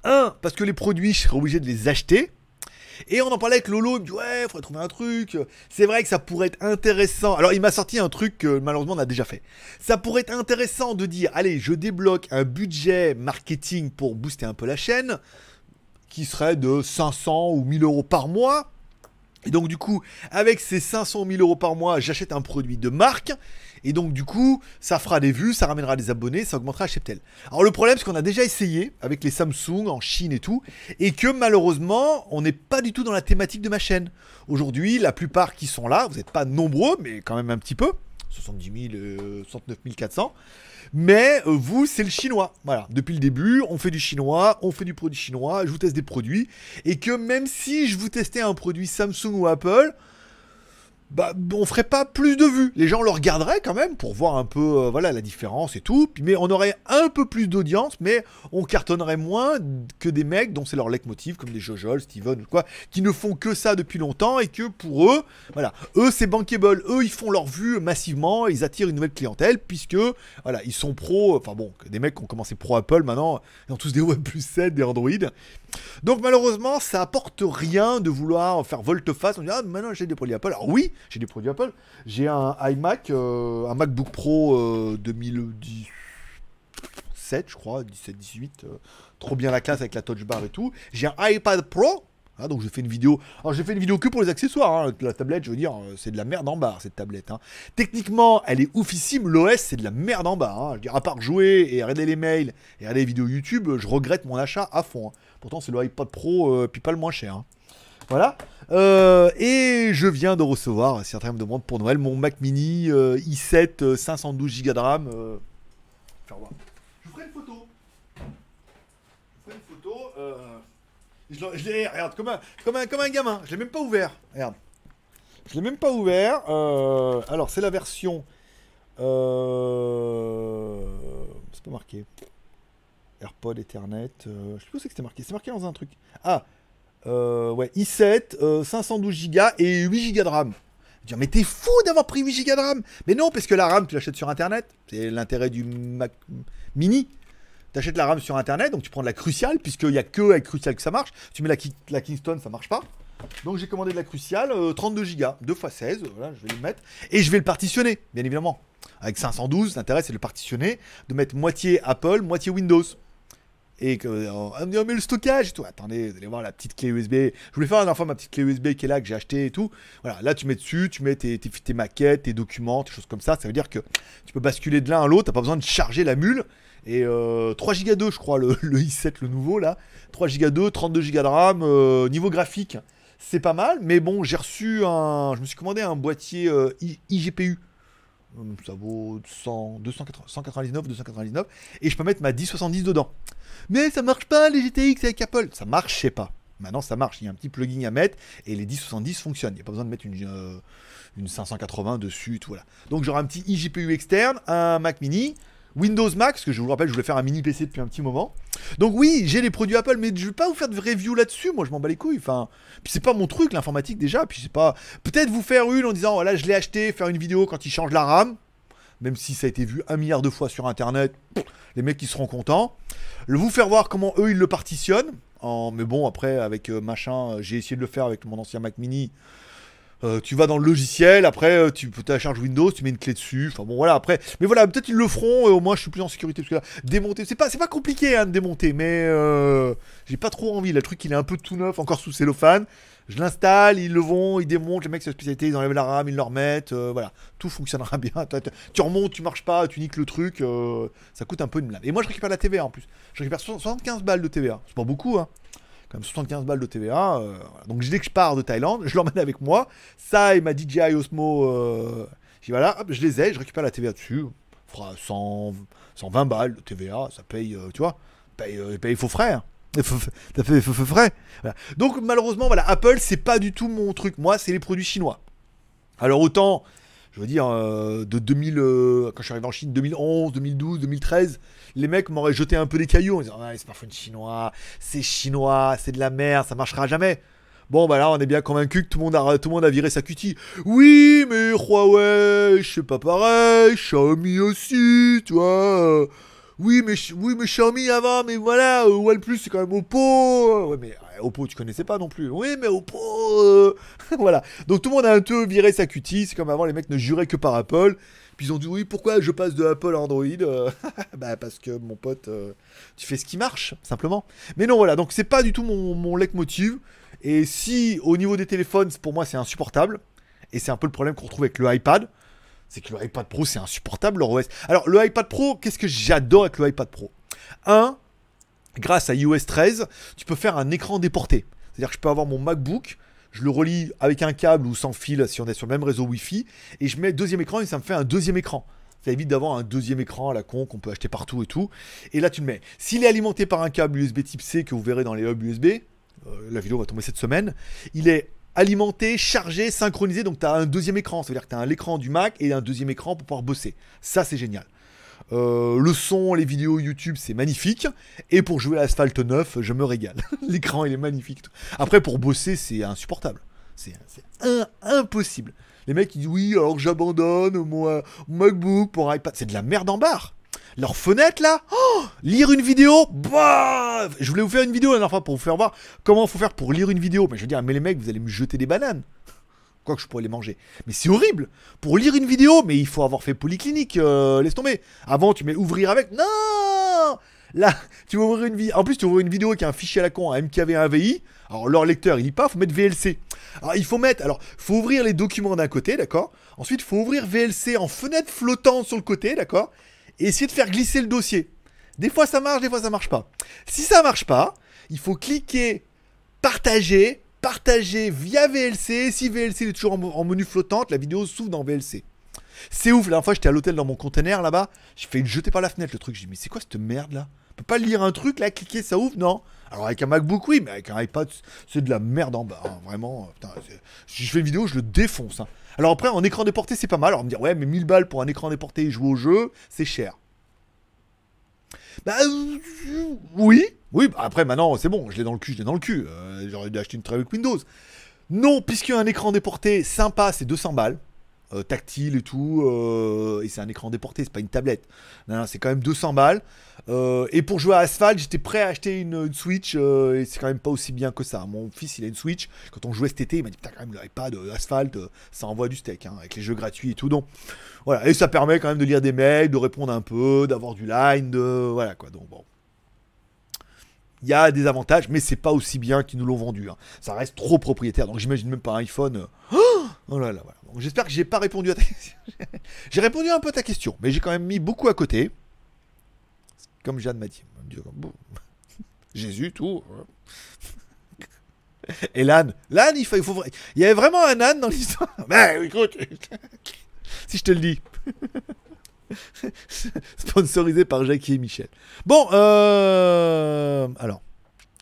Un, parce que les produits, je serais obligé de les acheter. Et on en parlait avec Lolo, il me dit ouais, faudrait trouver un truc. C'est vrai que ça pourrait être intéressant. Alors il m'a sorti un truc que malheureusement on a déjà fait. Ça pourrait être intéressant de dire allez, je débloque un budget marketing pour booster un peu la chaîne, qui serait de 500 ou 1000 euros par mois. Et donc du coup, avec ces 500 ou 1000 euros par mois, j'achète un produit de marque. Et donc du coup, ça fera des vues, ça ramènera des abonnés, ça augmentera Cheptel. Alors le problème, c'est qu'on a déjà essayé avec les Samsung en Chine et tout, et que malheureusement, on n'est pas du tout dans la thématique de ma chaîne. Aujourd'hui, la plupart qui sont là, vous n'êtes pas nombreux, mais quand même un petit peu, 70 000, euh, 69 400. Mais euh, vous, c'est le chinois. Voilà, depuis le début, on fait du chinois, on fait du produit chinois, je vous teste des produits. Et que même si je vous testais un produit Samsung ou Apple, bah, on ferait pas plus de vues. Les gens le regarderaient quand même pour voir un peu euh, voilà, la différence et tout. Mais on aurait un peu plus d'audience, mais on cartonnerait moins que des mecs dont c'est leur leitmotiv, comme des Jojol, Steven ou quoi, qui ne font que ça depuis longtemps et que pour eux, voilà, eux c'est bankable. Eux ils font leurs vues massivement, ils attirent une nouvelle clientèle puisque voilà, ils sont pro. Enfin bon, des mecs qui ont commencé pro Apple maintenant, ils ont tous des OnePlus 7, des Android. Donc malheureusement, ça apporte rien de vouloir faire volte-face. On dit ah maintenant j'ai des produits Apple. Alors oui, j'ai des produits Apple. J'ai un iMac, euh, un MacBook Pro euh, 2017, je crois, 17-18, euh, trop bien la classe avec la Touch Bar et tout. J'ai un iPad Pro. Hein, donc j'ai fait une vidéo. Alors j'ai fait une vidéo que pour les accessoires. hein. La tablette, je veux dire, euh, c'est de la merde en barre cette tablette. hein. Techniquement, elle est oufissime. L'OS, c'est de la merde en barre. hein. Je veux dire, à part jouer et regarder les mails et regarder les vidéos YouTube, je regrette mon achat à fond. hein. Pourtant, c'est le iPad Pro, euh, puis pas le moins cher. Voilà. Euh, et je viens de recevoir, certains me demandent pour Noël, mon Mac Mini euh, i7 euh, 512 Go de RAM. euh. Je vous ferai une photo. Je vous ferai une photo. Je l'ai- regarde, comme un, comme, un, comme un gamin. Je l'ai même pas ouvert. Regarde. Je l'ai même pas ouvert. euh, alors, c'est la version. euh, c'est pas marqué. AirPod, Ethernet. euh, je sais pas où c'est que c'était marqué. C'est marqué dans un truc. Ah, euh, ouais, i7, euh, 512 Go et 8 Go de RAM. Je mais t'es fou d'avoir pris 8 Go de RAM Mais non, parce que la RAM, tu l'achètes sur Internet. C'est l'intérêt du Mac Mini. Tu achètes la RAM sur Internet, donc tu prends de la Crucial, puisqu'il n'y a que avec Crucial que ça marche. Tu mets la, Ki- la Kingston, ça marche pas. Donc j'ai commandé de la Crucial, euh, 32 Go, 2 x 16, voilà, je vais le mettre. Et je vais le partitionner, bien évidemment. Avec 512, l'intérêt c'est de le partitionner, de mettre moitié Apple, moitié Windows. Et que, euh, oh, mais le stockage et tout. Attendez, vous allez voir la petite clé USB. Je voulais faire la dernière fois ma petite clé USB qui est là, que j'ai acheté et tout. Voilà, là tu mets dessus, tu mets tes maquettes, tes documents, tes choses comme ça. Ça veut dire que tu peux basculer de l'un à l'autre, t'as pas besoin de charger la mule. Et euh, 3 Go 2, je crois, le, le i7, le nouveau là. 3 Go 2, 32 Go de RAM. euh, niveau graphique, c'est pas mal, mais bon, j'ai reçu un. Je me suis commandé un boîtier euh, IGPU. Hum, Ça vaut 100, 280, 199, 299. Et je peux mettre ma 1070 dedans. Mais ça marche pas les GTX avec Apple. Ça marchait pas. Maintenant, ça marche. Il y a un petit plugin à mettre et les 1070 fonctionnent. Il n'y a pas besoin de mettre une, euh, une 580 dessus. Voilà. Donc, j'aurai un petit iGPU externe, un Mac mini, Windows Mac, que je vous le rappelle, je voulais faire un mini PC depuis un petit moment. Donc, oui, j'ai les produits Apple, mais je vais pas vous faire de review là-dessus. Moi, je m'en bats les couilles. Enfin, puis c'est pas mon truc, l'informatique déjà. Puis c'est pas. Peut-être vous faire une en disant, voilà, je l'ai acheté, faire une vidéo quand il change la RAM. Même si ça a été vu un milliard de fois sur internet, les mecs ils seront contents. Le vous faire voir comment eux ils le partitionnent. En... Mais bon, après, avec euh, machin, euh, j'ai essayé de le faire avec mon ancien Mac mini. Euh, tu vas dans le logiciel, après euh, tu tu charges Windows, tu mets une clé dessus. Enfin bon voilà après. Mais voilà, peut-être ils le feront et au moins je suis plus en sécurité parce que là, démonter, c'est pas pas compliqué hein, de démonter, mais euh, j'ai pas trop envie. Le truc il est un peu tout neuf, encore sous cellophane. Je l'installe, ils le vont, ils démontent, les mecs c'est la spécialité, ils enlèvent la RAM, ils le remettent, voilà, tout fonctionnera bien. Tu remontes, tu marches pas, tu niques le truc, ça coûte un peu une blinde. Et moi je récupère la TVA en plus. Je récupère so- 75 balles de TVA. C'est pas beaucoup hein. Quand même 75 balles de TVA. euh, voilà. Donc dès que je pars de Thaïlande, je l'emmène avec moi. Ça et ma DJI Osmo, euh, je dis voilà, hop, je les ai, je récupère la TVA dessus. Fera 100, 120 balles de TVA, ça paye, euh, tu vois, paye, euh, paye faux frais. hein. Ça fait faux- frais. Donc malheureusement, voilà, Apple, c'est pas du tout mon truc. Moi, c'est les produits chinois. Alors autant, je veux dire, euh, de 2000, euh, quand je suis arrivé en Chine, 2011, 2012, 2013, les mecs m'auraient jeté un peu des cailloux en disant, ah, les smartphones chinois, c'est chinois, c'est de la merde, ça marchera jamais. Bon, bah là, on est bien convaincu que tout le monde a, tout le monde a viré sa cutie. Oui, mais Huawei, c'est pas pareil, Xiaomi aussi, tu vois. Oui, mais, oui, mais Xiaomi avant, mais voilà, euh, OnePlus, c'est quand même Oppo. Ouais, mais euh, Oppo, tu connaissais pas non plus. Oui, mais Oppo. euh, voilà. Donc tout le monde a un peu viré sa cutie. C'est comme avant, les mecs ne juraient que par Apple. Puis ils ont dit, oui, pourquoi je passe de Apple à Android Bah, parce que mon pote, tu fais ce qui marche, simplement. Mais non, voilà. Donc c'est pas du tout mon, mon leitmotiv. Et si, au niveau des téléphones, pour moi, c'est insupportable. Et c'est un peu le problème qu'on retrouve avec le iPad c'est que le iPad Pro c'est insupportable leur. Alors le iPad Pro, qu'est-ce que j'adore avec le iPad Pro? Un, grâce à iOS 13, tu peux faire un écran déporté. C'est-à-dire que je peux avoir mon MacBook, je le relie avec un câble ou sans fil si on est sur le même réseau Wi-Fi, et je mets deuxième écran et ça me fait un deuxième écran. Ça évite d'avoir un deuxième écran à la con qu'on peut acheter partout et tout. Et là tu le mets. S'il est alimenté par un câble USB type C que vous verrez dans les hubs USB, euh, la vidéo va tomber cette semaine, il est alimenté, chargé, synchronisé, donc tu as un deuxième écran. C'est-à-dire que tu as l'écran du Mac et un deuxième écran pour pouvoir bosser. Ça, c'est génial. Euh, le son, les vidéos YouTube, c'est magnifique. Et pour jouer à Asphalt 9, je me régale. L'écran, il est magnifique. Après, pour bosser, c'est insupportable. C'est impossible. Les mecs, ils disent oui, alors j'abandonne mon MacBook pour iPad. C'est de la merde en barre. Leur fenêtre là, oh, lire une vidéo, bah Je voulais vous faire une vidéo la dernière fois pour vous faire voir comment faut faire pour lire une vidéo. Mais je veux dire, mais les mecs, vous allez me jeter des bananes. Quoi que je pourrais les manger. Mais c'est horrible. Pour lire une vidéo, mais il faut avoir fait polyclinique. euh, laisse tomber. Avant, tu mets ouvrir avec. Non Là, tu vas ouvrir une vidéo. En plus, tu ouvres une vidéo qui a un fichier à la con, un MKV, un VI. Alors, leur lecteur, il lit pas, faut mettre VLC. Alors, il faut mettre. Alors, faut ouvrir les documents d'un côté, d'accord Ensuite, il faut ouvrir VLC en fenêtre flottante sur le côté, d'accord Et essayer de faire glisser le dossier. Des fois, ça marche, des fois, ça marche pas. Si ça marche pas, il faut cliquer partager, partager via VLC. Si VLC est toujours en, en menu flottante, la vidéo s'ouvre dans VLC. C'est ouf, la dernière fois j'étais à l'hôtel dans mon container là-bas, j'ai fait le jeter par la fenêtre le truc, j'ai dit mais c'est quoi cette merde là On peut pas lire un truc là, cliquer ça ouvre? Non. Alors avec un MacBook oui, mais avec un iPad c'est de la merde en bas, hein, vraiment. c'est- si je fais une vidéo je le défonce. hein. Alors après en écran déporté c'est pas mal, alors on me dire ouais mais 1000 balles pour un écran déporté et jouer au jeu, c'est cher. Bah euh, oui, oui. bah, après maintenant c'est bon, je l'ai dans le cul, je l'ai dans le cul. Euh, J'aurais dû acheter une très Windows. Non, puisqu'il y a un écran déporté sympa, c'est 200 balles. Euh, tactile et tout, euh, et c'est un écran déporté, c'est pas une tablette. C'est quand même 200 balles. Euh, et pour jouer à Asphalt, j'étais prêt à acheter une, Switch, et c'est quand même pas aussi bien que ça. Mon fils, il a une Switch. Quand on jouait cet été, il m'a dit Putain, quand même, l'iPad, Asphalt, ça envoie du steak, hein, avec les jeux gratuits et tout. Donc, voilà. Et ça permet quand même de lire des mails, de répondre un peu, d'avoir du line, de. Voilà, quoi. Donc, bon. Il y a des avantages, mais c'est pas aussi bien qu'ils nous l'ont vendu. hein. Ça reste trop propriétaire, donc j'imagine même pas un iPhone. oh là là, voilà. J'espère que j'ai pas répondu à ta question. j'ai répondu un peu à ta question, mais j'ai quand même mis beaucoup à côté. Comme Jeanne m'a dit. Jésus, tout. hein. Et l'âne, l'âne, il faut, il faut, il y avait vraiment un âne dans l'histoire. Ben écoute, si je te le dis. Sponsorisé par Jackie et Michel. Bon, euh... alors,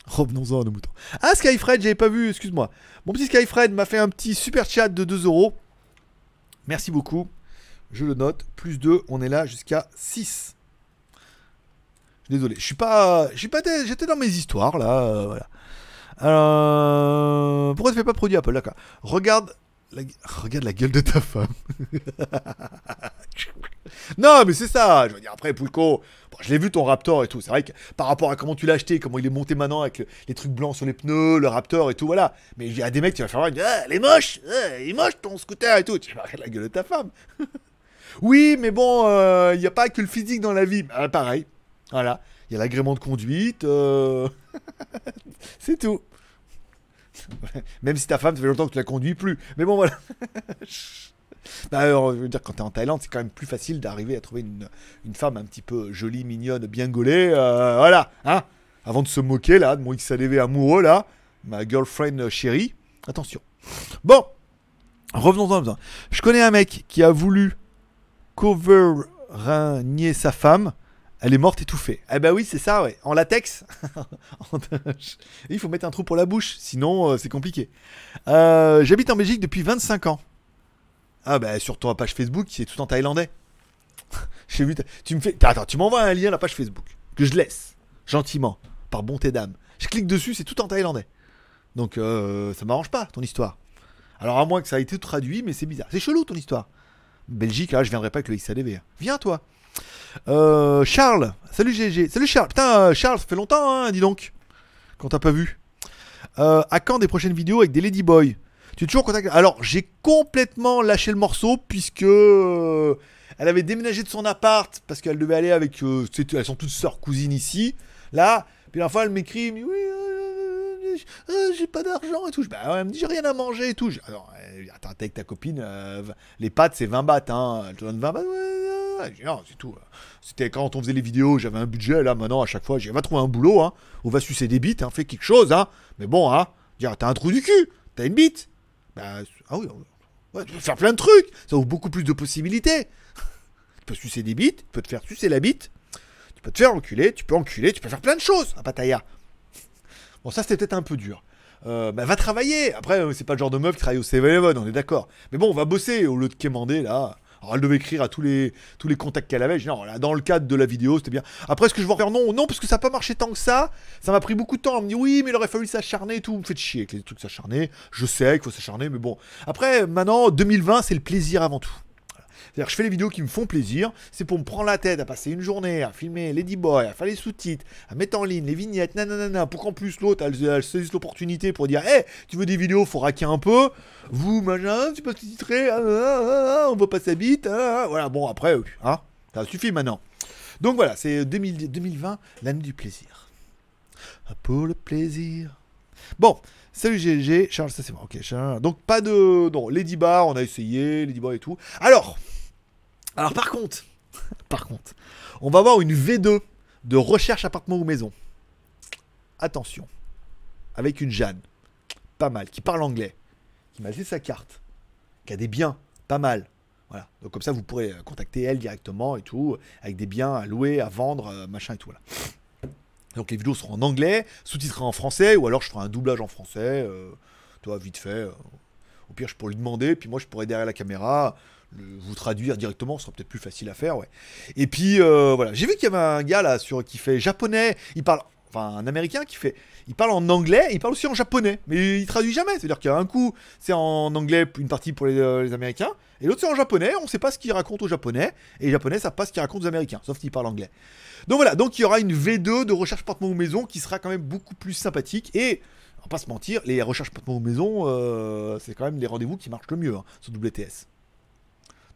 revenons-en à nos moutons. Ah, Skyfred, j'avais pas vu, excuse-moi. Mon petit Skyfred m'a fait un petit super chat de 2 euros. Merci beaucoup. Je le note. Plus 2, on est là jusqu'à 6. Désolé, je suis pas. Je suis pas. J'étais dans mes histoires là. euh, voilà. Alors. Pourquoi tu fais pas produit Apple? D'accord. Regarde. La... Regarde la gueule de ta femme. non, mais c'est ça. Je veux dire, après, Poulko, bon, je l'ai vu ton Raptor et tout. C'est vrai que par rapport à comment tu l'as acheté, comment il est monté maintenant avec le- les trucs blancs sur les pneus, le Raptor et tout, voilà. Mais il y a des mecs qui vont faire voir, ah, elle est moche, ah, il est moche ton scooter et tout. Tu dis, regarde la gueule de ta femme. oui, mais bon, euh, il n'y a pas que le physique dans la vie. Ah, pareil. Voilà. Il y a l'agrément de conduite. euh, c'est tout. Même si ta femme, ça fait longtemps que tu la conduis plus. Mais bon, voilà. Bah, alors, je veux dire, quand t'es en Thaïlande, c'est quand même plus facile d'arriver à trouver une, femme un petit peu jolie, mignonne, bien gaulée. euh, voilà, hein Avant de se moquer, là, de mon XADV amoureux, là, ma girlfriend chérie. Attention. Bon, revenons-en. Je connais un mec qui a voulu cover sa femme. Elle est morte étouffée. Eh ben oui, c'est ça, ouais. En latex. Il faut mettre un trou pour la bouche, sinon euh, c'est compliqué. Euh, J'habite en Belgique depuis 25 ans. Ah bah sur ta page Facebook, c'est tout en thaïlandais. J'ai vu. Tu me fais. Attends, tu m'envoies un lien à la page Facebook que je laisse gentiment, par bonté d'âme. Je clique dessus, c'est tout en thaïlandais. Donc euh, ça m'arrange pas ton histoire. Alors à moins que ça ait été traduit, mais c'est bizarre. C'est chelou ton histoire. Belgique, là, je viendrai pas avec le XADV. hein. Viens toi. Euh, Charles, salut GG. Salut Charles. Putain, euh, Charles, ça fait longtemps, hein, dis donc. Qu'on t'a pas vu. Euh, à quand des prochaines vidéos avec des Ladyboys? Tu es toujours en contact Alors, j'ai complètement lâché le morceau puisque euh, elle avait déménagé de son appart parce qu'elle devait aller avec. euh, elles sont toutes sœurs cousines ici. Là, puis la fois, elle m'écrit, oui. euh, j'ai pas d'argent et tout. Je, bah, elle me dit j'ai rien à manger et tout. Alors, attends, t'es avec ta copine, les pâtes c'est 20 bahts, hein. Elle te donne 20 bahts, ouais, c'est tout. C'était quand on faisait les vidéos, j'avais un budget, là maintenant à chaque fois, j'ai va trouver un boulot, hein. On va sucer des bites, hein, fais quelque chose, hein. Mais bon, hein. Dire, t'as un trou du cul, t'as une bite. Bah, ah oui, tu peux faire plein de trucs, ça ouvre beaucoup plus de possibilités. tu peux sucer des bites, tu peux te faire sucer la bite, tu peux te faire enculer, tu peux enculer, tu peux faire plein de choses, à. Bon, ça c'était peut-être un peu dur. Euh, bah, va travailler. Après, euh, c'est pas le genre de meuf qui travaille au 7-Eleven, on est d'accord. Mais bon, on va bosser au lieu de quémander là. Alors, elle devait écrire à tous les, tous les contacts qu'elle avait. Je dis, non, dans le cadre de la vidéo, c'était bien. Après, est-ce que je vais en faire Non, non, parce que ça n'a pas marché tant que ça. Ça m'a pris beaucoup de temps. Elle me dit, oui, mais il aurait fallu s'acharner et tout. Vous me faites chier avec les trucs s'acharner. Je sais qu'il faut s'acharner, mais bon. Après, maintenant, 2020, c'est le plaisir avant tout. C'est-à-dire, je fais les vidéos qui me font plaisir. C'est pour me prendre la tête à passer une journée à filmer Ladyboy, à faire les sous-titres, à mettre en ligne les vignettes, nanana, pour qu'en plus l'autre, elle, elle saisisse l'opportunité pour dire Hé, tu veux des vidéos, faut raquer un peu. Vous, machin, tu peux te titrer, ah, ah, ah, ah, on voit pas sa bite. ah, ah. Voilà, bon, après, euh, hein, ça suffit maintenant. Donc voilà, c'est 2000 2020, l'année du plaisir. Pour le plaisir. Bon, salut GG, Charles, ça c'est bon, ok, Charles. Donc pas de. Non, Lady Bar, on a essayé, Lady Bar et tout. Alors, alors par contre, par contre, on va avoir une V2 de recherche appartement ou maison. Attention, avec une Jeanne, pas mal, qui parle anglais, qui m'a laissé sa carte, qui a des biens, pas mal. Voilà, donc comme ça vous pourrez euh, contacter elle directement et tout, avec des biens à louer, à vendre, euh, machin et tout. Donc les vidéos seront en anglais, sous-titrées en français, ou alors je ferai un doublage en français, euh, toi vite fait. au pire, je pourrais lui demander, puis moi je pourrais derrière la caméra vous traduire directement, ce sera peut-être plus facile à faire, ouais. Et puis euh, voilà, j'ai vu qu'il y avait un gars là sur qui fait japonais, il parle, enfin un américain qui fait, il parle en anglais, il parle aussi en japonais, mais il traduit jamais. C'est-à-dire qu'il y a un coup c'est en anglais, une partie pour les, euh, les Américains, et l'autre c'est en japonais. On sait pas ce qu'il raconte aux japonais, et les japonais savent pas ce qu'il raconte aux Américains, sauf s'ils parlent anglais. Donc voilà, donc il y aura une V2 de recherche appartement ou maison qui sera quand même beaucoup plus sympathique et on va pas se mentir, les recherches appartement ou maison, euh, c'est quand même les rendez-vous qui marchent le mieux hein, sur WTS.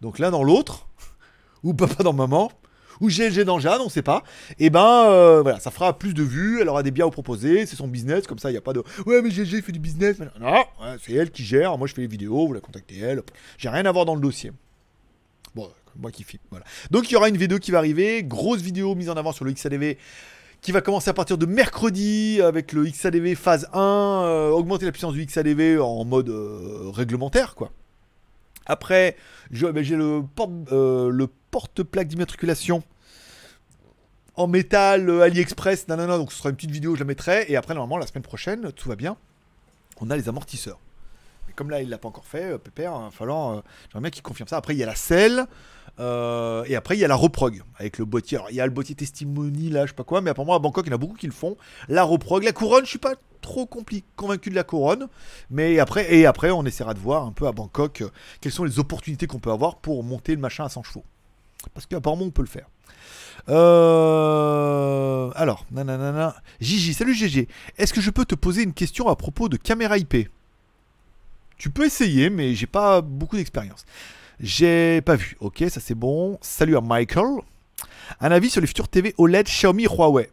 Donc l'un dans l'autre, ou papa dans maman, ou GLG dans Jeanne, on sait pas. Et ben euh, voilà, ça fera plus de vues, elle aura des biens à proposer, c'est son business, comme ça il n'y a pas de ouais mais GLG fait du business. Non, c'est elle qui gère, moi je fais les vidéos, vous la contactez elle, j'ai rien à voir dans le dossier. Bon, moi qui filme, voilà. Donc il y aura une vidéo qui va arriver, grosse vidéo mise en avant sur le XADV qui va commencer à partir de mercredi avec le XADV phase 1, euh, augmenter la puissance du XADV en mode euh, réglementaire, quoi. Après, ben, j'ai le porte, euh, porte-plaque d'immatriculation en métal euh, AliExpress, nanana, donc ce sera une petite vidéo, je la mettrai. Et après, normalement, la semaine prochaine, tout va bien, on a les amortisseurs. Et comme là, il l'a pas encore fait, euh, Pépère, va falloir. euh, J'aimerais bien qu'il confirme ça. Après, il y a la selle. et après, il y a la reprog avec le boîtier. Alors, il y a le boîtier testimony là, je sais pas quoi, mais apparemment à Bangkok, il y en a beaucoup qui le font. La reprog, la couronne, je suis pas trop convaincu de la couronne, mais après, et après, on essaiera de voir un peu à Bangkok euh, quelles sont les opportunités qu'on peut avoir pour monter le machin à 100 chevaux. Parce qu'apparemment, on peut le faire. Euh, alors, nanana. Gigi, salut GG. Est-ce que je peux te poser une question à propos de caméra IP Tu peux essayer, mais j'ai pas beaucoup d'expérience. J'ai pas vu. Ok, ça c'est bon. Salut à Michael. Un avis sur les futurs TV OLED Xiaomi Huawei.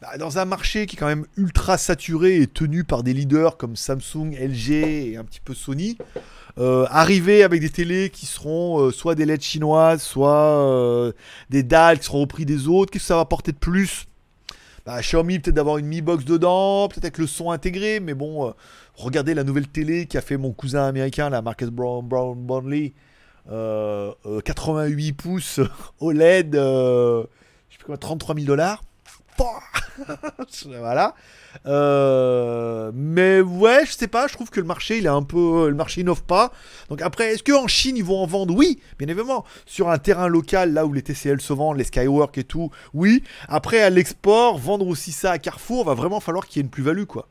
Bah, dans un marché qui est quand même ultra saturé et tenu par des leaders comme Samsung, LG et un petit peu Sony, euh, arriver avec des télés qui seront euh, soit des LED chinoises, soit euh, des dalles qui seront au prix des autres, qu'est-ce que ça va apporter de plus? Bah, Xiaomi peut-être d'avoir une Mi Box dedans, peut-être avec le son intégré, mais bon, regardez la nouvelle télé qu'a fait mon cousin américain, la Marcus Brown, Brown Burnley, euh, euh, 88 pouces OLED, je sais plus quoi, 33 000 dollars. voilà. Euh, mais ouais, je sais pas, je trouve que le marché, il est un peu. Le marché innove pas. Donc après, est-ce qu'en Chine, ils vont en vendre? Oui, bien évidemment. Sur un terrain local, là où les TCL se vendent, les Skywork et tout, oui. Après, à l'export, vendre aussi ça à Carrefour, va vraiment falloir qu'il y ait une plus-value, quoi.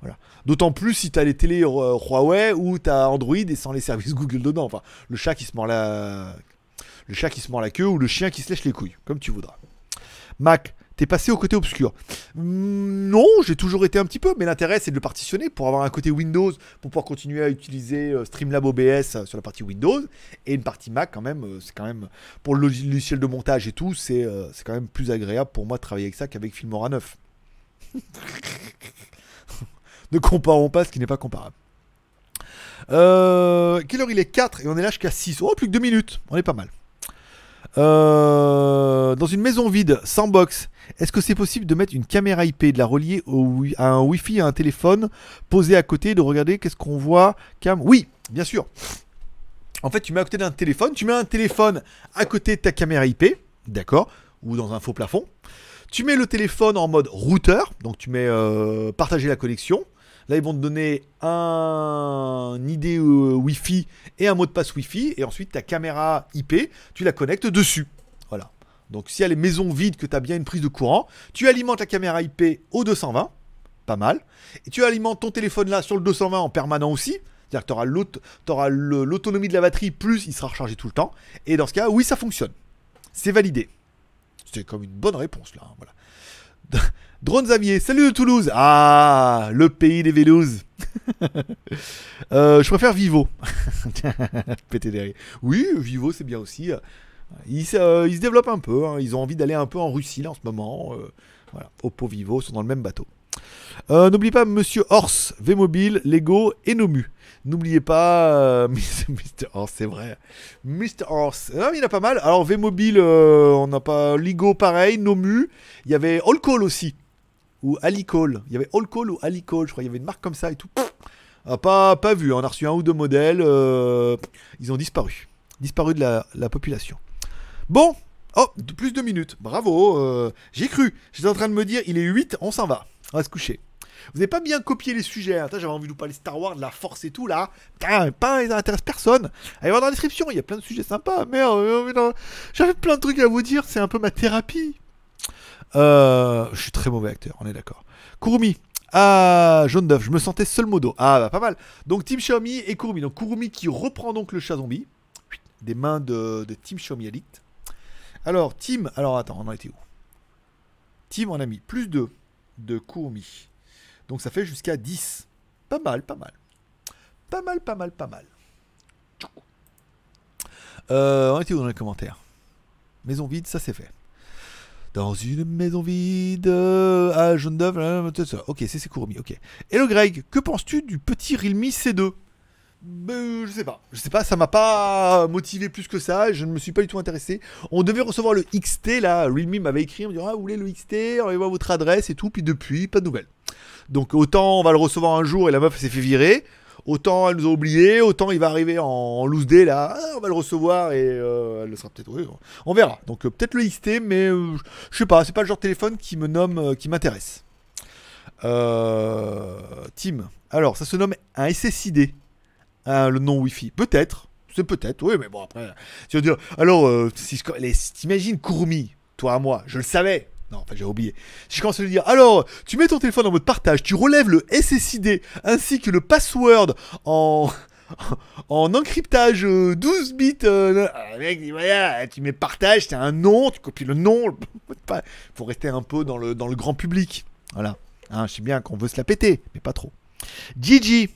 Voilà. D'autant plus si t'as les télés euh, Huawei ou t'as Android et sans les services Google dedans. Enfin, le chat qui se mord la. Le chat qui se mord la queue ou le chien qui se lèche les couilles, comme tu voudras. Mac, t'es passé au côté obscur. Hmm, non, j'ai toujours été un petit peu, mais l'intérêt c'est de le partitionner pour avoir un côté Windows, pour pouvoir continuer à utiliser euh, Streamlab OBS euh, sur la partie Windows, et une partie Mac quand même, euh, c'est quand même, pour le logiciel de montage et tout, c'est quand même plus agréable pour moi de travailler avec ça qu'avec Filmora 9. ne comparons pas ce qui n'est pas comparable. Quelle heure il est? 4 et on est là jusqu'à 6. Oh, plus que 2 minutes, on est pas mal. Euh, dans une maison vide, sans box, est-ce que c'est possible de mettre une caméra IP, de la relier à un Wi-Fi, à un téléphone, poser à côté, de regarder qu'est-ce qu'on voit Cam? Oui, bien sûr. En fait, tu mets à côté d'un téléphone, tu mets un téléphone à côté de ta caméra IP, d'accord, ou dans un faux plafond. Tu mets le téléphone en mode routeur, donc tu mets euh, partager la connexion. Là, ils vont te donner un ID euh, Wi-Fi et un mot de passe Wi-Fi, et ensuite ta caméra IP, tu la connectes dessus. Voilà. Donc, si elle est maison vide, que tu as bien une prise de courant, tu alimentes la caméra IP au 220, pas mal, et tu alimentes ton téléphone là sur le 220 en permanent aussi. C'est-à-dire que tu auras l'autonomie de la batterie, plus il sera rechargé tout le temps. Et dans ce cas, oui, ça fonctionne. C'est validé. C'est comme une bonne réponse là. hein, Voilà. Drone Xavier, salut de Toulouse. Ah, le pays des Vélouses. Euh, je préfère Vivo. Pété derrière. Oui, Vivo c'est bien aussi. Ils, se- euh, ils se développent un peu. hein. Ils ont envie d'aller un peu en Russie là en ce moment. Euh, voilà. Oppo, Vivo sont dans le même bateau. Euh, N'oubliez pas Monsieur Horse, V-Mobile, Lego et Nomu. N'oubliez pas euh, Mr. Horse, c'est vrai. Mr. Horse. Ah, il y en a pas mal. Alors V-Mobile, euh, on n'a pas Lego pareil, Nomu. Il y avait All Call aussi. Ou Alicall. Il y avait All Call ou Alicall, je crois. Il y avait une marque comme ça et tout. Ah, pas, pas vu. On a reçu un ou deux modèles. euh, ils ont disparu. Disparu de la, la population. Bon. Oh, plus de minutes. Bravo. J'ai cru. J'étais en train de me dire, il est 8, on s'en va. On va se coucher. Vous n'avez pas bien copié les sujets. hein. J'avais envie de vous parler Star Wars, de la force et tout là. Putain, pas, ça intéresse personne. Allez voir dans la description, il y a plein de sujets sympas. Merde, j'avais plein de trucs à vous dire. C'est un peu ma thérapie. Euh, je suis très mauvais acteur, on est d'accord. Kurumi. Ah, jaune d'œuf, je me sentais seul modo. Ah, bah, pas mal. Donc, Team Xiaomi et Kurumi. Donc, Kurumi qui reprend donc le chat zombie. Des mains de, de Team Xiaomi Elite. Alors, Team. Alors, attends, on en était où? Team, on a mis plus 2 de Kurumi. Donc, ça fait jusqu'à 10. Pas mal, pas mal. Pas mal, pas mal, pas mal. Euh, on était où dans les commentaires? Maison vide, ça c'est fait. Dans une maison vide, euh, à euh, ça. ok, c'est c'est Kurumi, ok. Hello Greg, que penses-tu du petit Realme C2 Ben, je sais pas. Je sais pas, ça m'a pas motivé plus que ça. Je ne me suis pas du tout intéressé. On devait recevoir le XT là. Realme m'avait écrit, on me dit ah vous voulez le XT, envoyez-moi votre adresse et tout. Puis depuis, pas de nouvelles. Donc autant on va le recevoir un jour et la meuf s'est fait virer. Autant elle nous a oublié, autant il va arriver en loose day là, Ah, on va le recevoir et euh, elle le sera peut-être. oui, on verra. Donc euh, peut-être le XT, mais euh, je sais pas, c'est pas le genre de téléphone qui me nomme, qui m'intéresse. Tim. Alors ça se nomme un SSID, hein, le nom Wi-Fi. Peut-être, c'est peut-être, oui, mais bon après, tu vas dire. Alors, si t'imagines Kurumi, toi à moi, je le savais. Non, enfin j'ai oublié. Si je commence à lui dire, alors, tu mets ton téléphone en mode partage, tu relèves le SSID ainsi que le password en, en encryptage euh, 12 bits. euh, le mec voilà, tu mets partage, c'est un nom, tu copies le nom. passe. faut rester un peu dans le, dans le grand public. Voilà. Hein, je sais bien qu'on veut se la péter, mais pas trop. Gigi,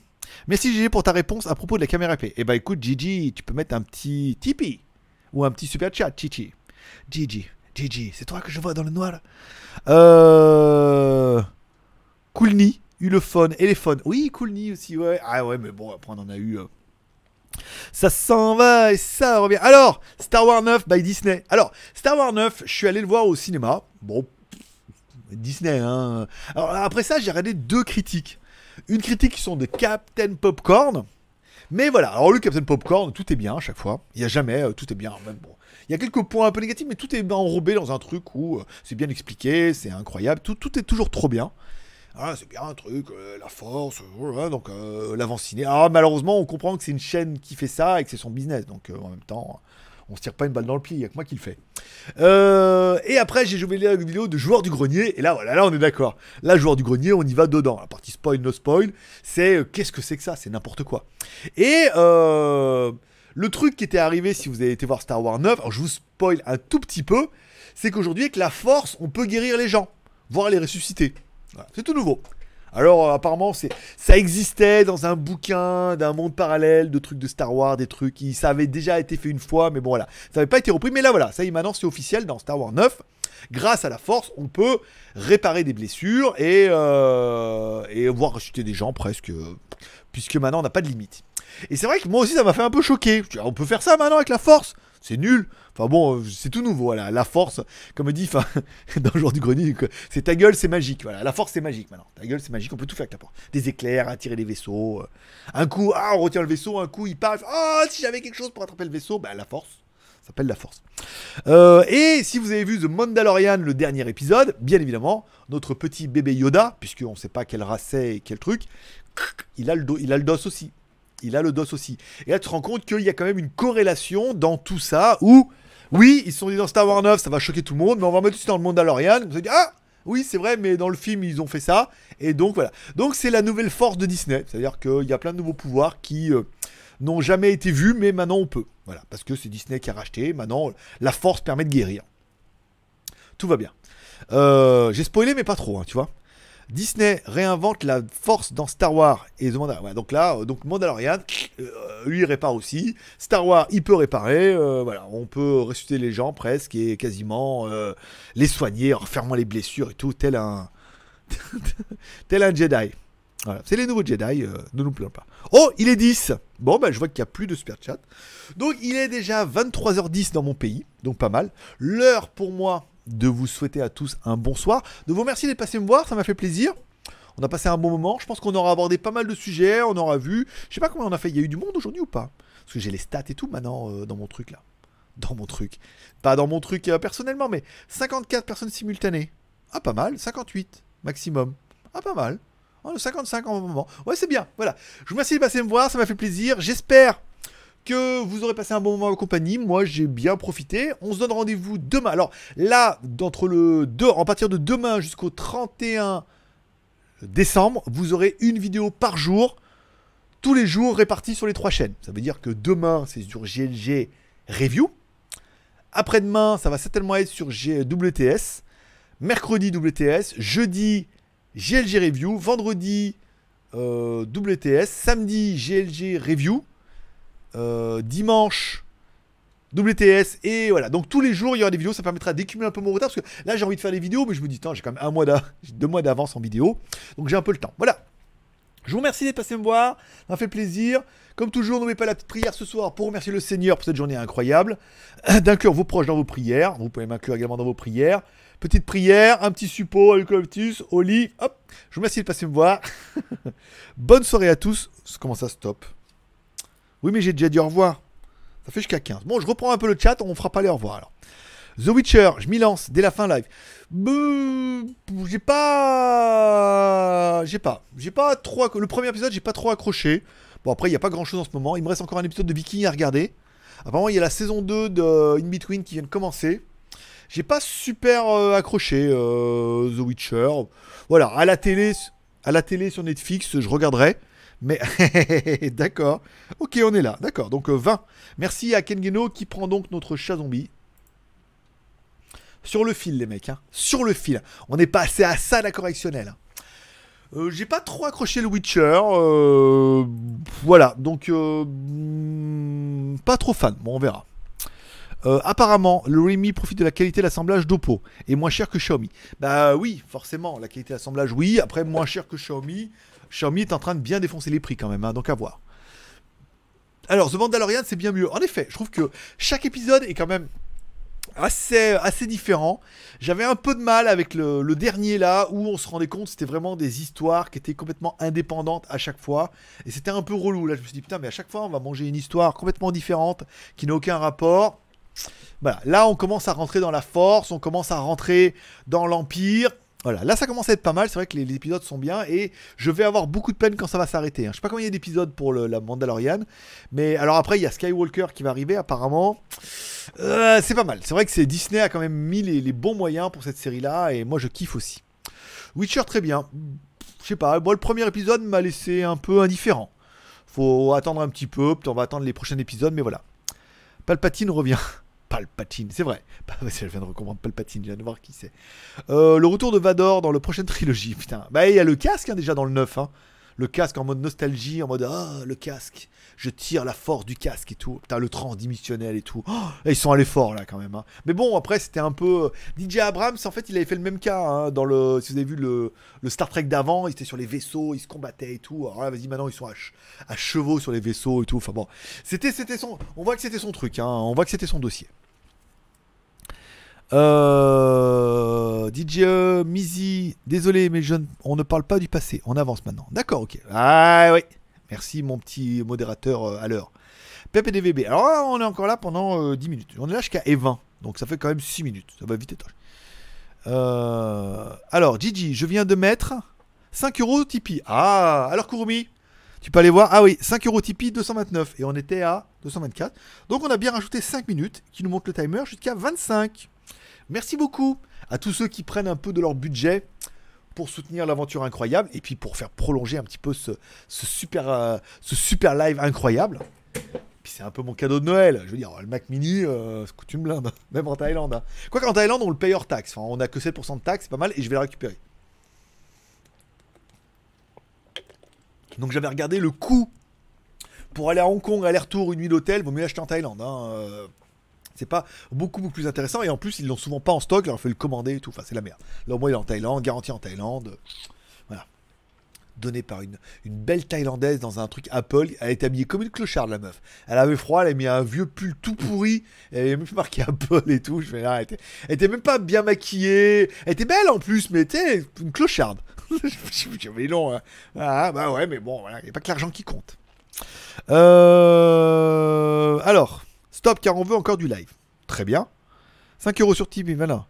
merci Gigi pour ta réponse à propos de la caméra IP. Eh bah écoute, Gigi, tu peux mettre un petit Tipeee ou un petit super chat, Chichi. Gigi, Gigi, c'est toi que je vois dans le noir. Euh. Coolny, Ulephone, Elephone. Oui, Coolny aussi, ouais. Ah ouais, mais bon, après on en a eu. euh. Ça s'en va et ça revient. Alors, Star Wars 9 by Disney. Alors, Star Wars 9, je suis allé le voir au cinéma. Bon, Disney, hein. Alors, après ça, j'ai regardé deux critiques. Une critique qui sont de Captain Popcorn. Mais voilà, alors le Captain Popcorn, tout est bien à chaque fois. Il n'y a jamais, euh, tout est bien. Même bon. Il y a quelques points un peu négatifs, mais tout est enrobé dans un truc où euh, c'est bien expliqué, c'est incroyable, tout, est toujours trop bien. Ah, c'est bien un truc, euh, la force, euh, donc euh, l'avant-ciné. Ah, malheureusement, on comprend que c'est une chaîne qui fait ça et que c'est son business, donc euh, en même temps, on se tire pas une balle dans le pied, il n'y a que moi qui le fais. Et après, j'ai joué la vidéo de joueur du grenier, et là, voilà, là, on est d'accord. Là, joueur du grenier, on y va dedans. La partie spoil, no spoil, c'est qu'est-ce que c'est que ça? C'est n'importe quoi. Et le truc qui était arrivé, si vous avez été voir Star Wars 9, alors je vous spoil un tout petit peu, c'est qu'aujourd'hui, avec la force, on peut guérir les gens, voire les ressusciter. C'est tout nouveau. Alors euh, apparemment ça existait dans un bouquin d'un monde parallèle de trucs de Star Wars, des trucs ça avait déjà été fait une fois, mais bon voilà, ça n'avait pas été repris. Mais là voilà, ça y est maintenant c'est officiel dans Star Wars 9. Grâce à la force, on peut réparer des blessures et, euh, et voir ressusciter des gens presque, euh, puisque maintenant on n'a pas de limite. Et c'est vrai que moi aussi ça m'a fait un peu choquer. Dis, on peut faire ça maintenant avec la force C'est nul. Enfin bon, euh, c'est tout nouveau. La force, comme dit, enfin, dans le jour du grenier, c'est ta gueule, c'est magique. Voilà, la force c'est magique maintenant. Ta gueule c'est magique, on peut tout faire avec la force. Des éclairs, attirer les vaisseaux. euh. Un coup, ah, on retient le vaisseau. Un coup, il part. Ah, si j'avais quelque chose pour attraper le vaisseau, bah la force. Ça s'appelle la force. Euh, et si vous avez vu The Mandalorian, le dernier épisode, bien évidemment, notre petit bébé Yoda, puisqu'on ne sait pas quelle race c'est et quel truc, il a le dos aussi. Il a le dos aussi. Et là, tu te rends compte qu'il y a quand même une corrélation dans tout ça où, oui, ils se sont dit dans Star Wars 9, ça va choquer tout le monde, mais on va mettre aussi dans le Mandalorian. On se dit, ah, oui, c'est vrai, mais dans le film, ils ont fait ça. Et donc, voilà. Donc, c'est la nouvelle force de Disney. C'est-à-dire qu'il y a plein de nouveaux pouvoirs qui euh, n'ont jamais été vus, mais maintenant on peut. Voilà. Parce que c'est Disney qui a racheté. Maintenant, la force permet de guérir. Tout va bien. Euh, J'ai spoilé, mais pas trop, hein, tu vois. Disney réinvente la force dans Star Wars et donc là, euh, donc Mandalorian, euh, lui il répare aussi. Star Wars, il peut réparer. euh, voilà, on peut ressusciter les gens presque et quasiment les soigner en refermant les blessures et tout, tel un tel un Jedi. Voilà, c'est les nouveaux Jedi, ne nous plaignons pas. Oh, il est 10 Bon, bah, je vois qu'il n'y a plus de super chat. Donc, il est déjà 23h10 dans mon pays, donc pas mal. L'heure pour moi de vous souhaiter à tous un bonsoir, de vous remercier d'être passé me voir, ça m'a fait plaisir. On a passé un bon moment, je pense qu'on aura abordé pas mal de sujets, on aura vu. Je sais pas combien on a fait, il y a eu du monde aujourd'hui ou pas? Parce que j'ai les stats et tout maintenant euh, dans mon truc là. Dans mon truc. Pas dans mon truc euh, personnellement, mais 54 personnes simultanées. Ah, pas mal, 58 maximum. Ah, pas mal. Oh, 55 en moment. Ouais, c'est bien. Voilà. Je vous remercie de passer me voir, ça m'a fait plaisir. J'espère que vous aurez passé un bon moment en compagnie. Moi, j'ai bien profité. On se donne rendez-vous demain. Alors là, d'entre le 2, en partir de demain jusqu'au 31 décembre, vous aurez une vidéo par jour, tous les jours répartis sur les trois chaînes. Ça veut dire que demain, c'est sur GLG Review. Après-demain, ça va certainement être sur WTS. Mercredi, WTS. Jeudi, GLG Review. Vendredi, euh, WTS. Samedi, GLG Review. Euh, dimanche, WTS. Et voilà. Donc tous les jours, il y aura des vidéos. Ça permettra d'écumuler un peu mon retard. Parce que là, j'ai envie de faire des vidéos. Mais je me dis, j'ai quand même un mois deux mois d'avance en vidéo. Donc j'ai un peu le temps. Voilà. Je vous remercie d'être passé me voir, ça m'a fait plaisir. Comme toujours, n'oubliez pas la petite prière ce soir pour remercier le Seigneur pour cette journée incroyable. D'inclure vos proches dans vos prières. Vous pouvez m'inclure également dans vos prières. Petite prière, un petit suppôt, eucalyptus, au lit. Hop, je vous remercie de passer me voir. Bonne soirée à tous. Comment ça stop? Oui, mais j'ai déjà dit au revoir. Ça fait jusqu'à 15. Bon, je reprends un peu le chat, on fera pas les au revoir alors. The Witcher, je m'y lance dès la fin live. J'ai pas. J'ai pas. J'ai pas trop. Le premier épisode, j'ai pas trop accroché. Bon, après, il n'y a pas grand chose en ce moment. Il me reste encore un épisode de Viking à regarder. Apparemment, il y a la saison 2 de In Between qui vient de commencer. J'ai pas super euh, accroché euh, The Witcher. Voilà, à la télé, à la télé sur Netflix, je regarderai. Mais d'accord. Ok, on est là. D'accord. Donc euh, 20. Merci à Kengeno qui prend donc notre chat zombie. Sur le fil, les mecs. hein. Sur le fil. On est passé à ça la correctionnelle. Euh, J'ai pas trop accroché le Witcher. euh, voilà. Donc, euh, hmm, pas trop fan. Bon, on verra. Euh, apparemment, le Remy profite de la qualité d'assemblage d'Oppo et moins cher que Xiaomi. Bah oui, forcément, la qualité d'assemblage, oui. Après, moins cher que Xiaomi. Xiaomi est en train de bien défoncer les prix quand même, hein, donc à voir. Alors, The Mandalorian, c'est bien mieux. En effet, je trouve que chaque épisode est quand même assez, assez différent. J'avais un peu de mal avec le, le dernier là, où on se rendait compte c'était vraiment des histoires qui étaient complètement indépendantes à chaque fois. Et c'était un peu relou. Là, je me suis dit, putain, mais à chaque fois, on va manger une histoire complètement différente, qui n'a aucun rapport. Voilà, là on commence à rentrer dans la force, on commence à rentrer dans l'empire. Voilà, là ça commence à être pas mal, c'est vrai que les, épisodes sont bien et je vais avoir beaucoup de peine quand ça va s'arrêter. hein. Je sais pas combien il y a d'épisodes pour la Mandalorian, mais alors après il y a Skywalker qui va arriver apparemment. Euh, c'est pas mal, c'est vrai que Disney a quand même mis les, bons moyens pour cette série là et moi je kiffe aussi. Witcher très bien, je sais pas, moi le premier épisode m'a laissé un peu indifférent. Faut attendre un petit peu, on va attendre les prochains épisodes, mais voilà. Palpatine revient. Palpatine, c'est vrai. Bah, je viens de recommander Palpatine, je viens de voir qui c'est. Euh, le retour de Vador dans la prochaine trilogie, putain. Bah, il y a le casque hein, déjà dans le 9. Hein. Le casque en mode nostalgie, en mode Ah, le casque. Je tire la force du casque et tout. Putain, le transdimensionnel et tout. Oh, ils sont allés fort là quand même. hein. Mais bon, après, c'était un peu. DJ Abrams, en fait, il avait fait le même cas. hein, dans le. Si vous avez vu le, Star Trek d'avant, ils étaient sur les vaisseaux, ils se combattaient et tout. Alors là, vas-y, maintenant, ils sont à, ch- à chevaux sur les vaisseaux et tout. Enfin bon. C'était, c'était son. On voit que c'était son truc. Hein. On voit que c'était son dossier. Euh, DJ euh, Mizi, désolé, mais je on ne parle pas du passé. On avance maintenant. D'accord, ok. Ah oui. Merci, mon petit modérateur euh, à l'heure. PPDVB. Alors on est encore là pendant euh, 10 minutes. On est là jusqu'à E20. Donc ça fait quand même 6 minutes. Ça va vite. Euh, alors, Gigi, je viens de mettre 5 euros Tipeee. Ah, alors Kurumi, tu peux aller voir. Ah oui, 5 euros Tipeee, 229. Et on était à 224. Donc on a bien rajouté 5 minutes qui nous montre le timer jusqu'à 25. Merci beaucoup à tous ceux qui prennent un peu de leur budget pour soutenir l'aventure incroyable et puis pour faire prolonger un petit peu ce, super, euh, ce super live incroyable. Puis c'est un peu mon cadeau de Noël. Je veux dire, le Mac Mini, euh, ça coûte une blinde, même en Thaïlande. hein. Quoi qu'en Thaïlande, on le paye hors taxe. On a que 7% de taxe, c'est pas mal, et je vais le récupérer. Donc j'avais regardé le coût pour aller à Hong Kong, aller-retour, une nuit d'hôtel, vaut mieux acheter en Thaïlande. hein, euh, c'est pas beaucoup, beaucoup plus intéressant. Et en plus, ils l'ont souvent pas en stock. Alors, il faut le commander et tout. Enfin, c'est la merde. Là, au moins, il est en Thaïlande, garanti en Thaïlande. Voilà. Donné par une, une belle Thaïlandaise dans un truc Apple. Elle était habillée comme une clocharde, la meuf. Elle avait froid, elle a mis un vieux pull tout pourri. Elle avait même marqué Apple et tout. Je fais, là, elle, était, était même pas bien maquillée. Elle était belle en plus, mais sais, une clocharde. Je mais non. hein. Ah, bah ouais, mais bon, voilà. Il n'y a pas que l'argent qui compte. Euh, alors, stop car on veut encore du live. Très bien. 5 euros sur Tipeee, voilà.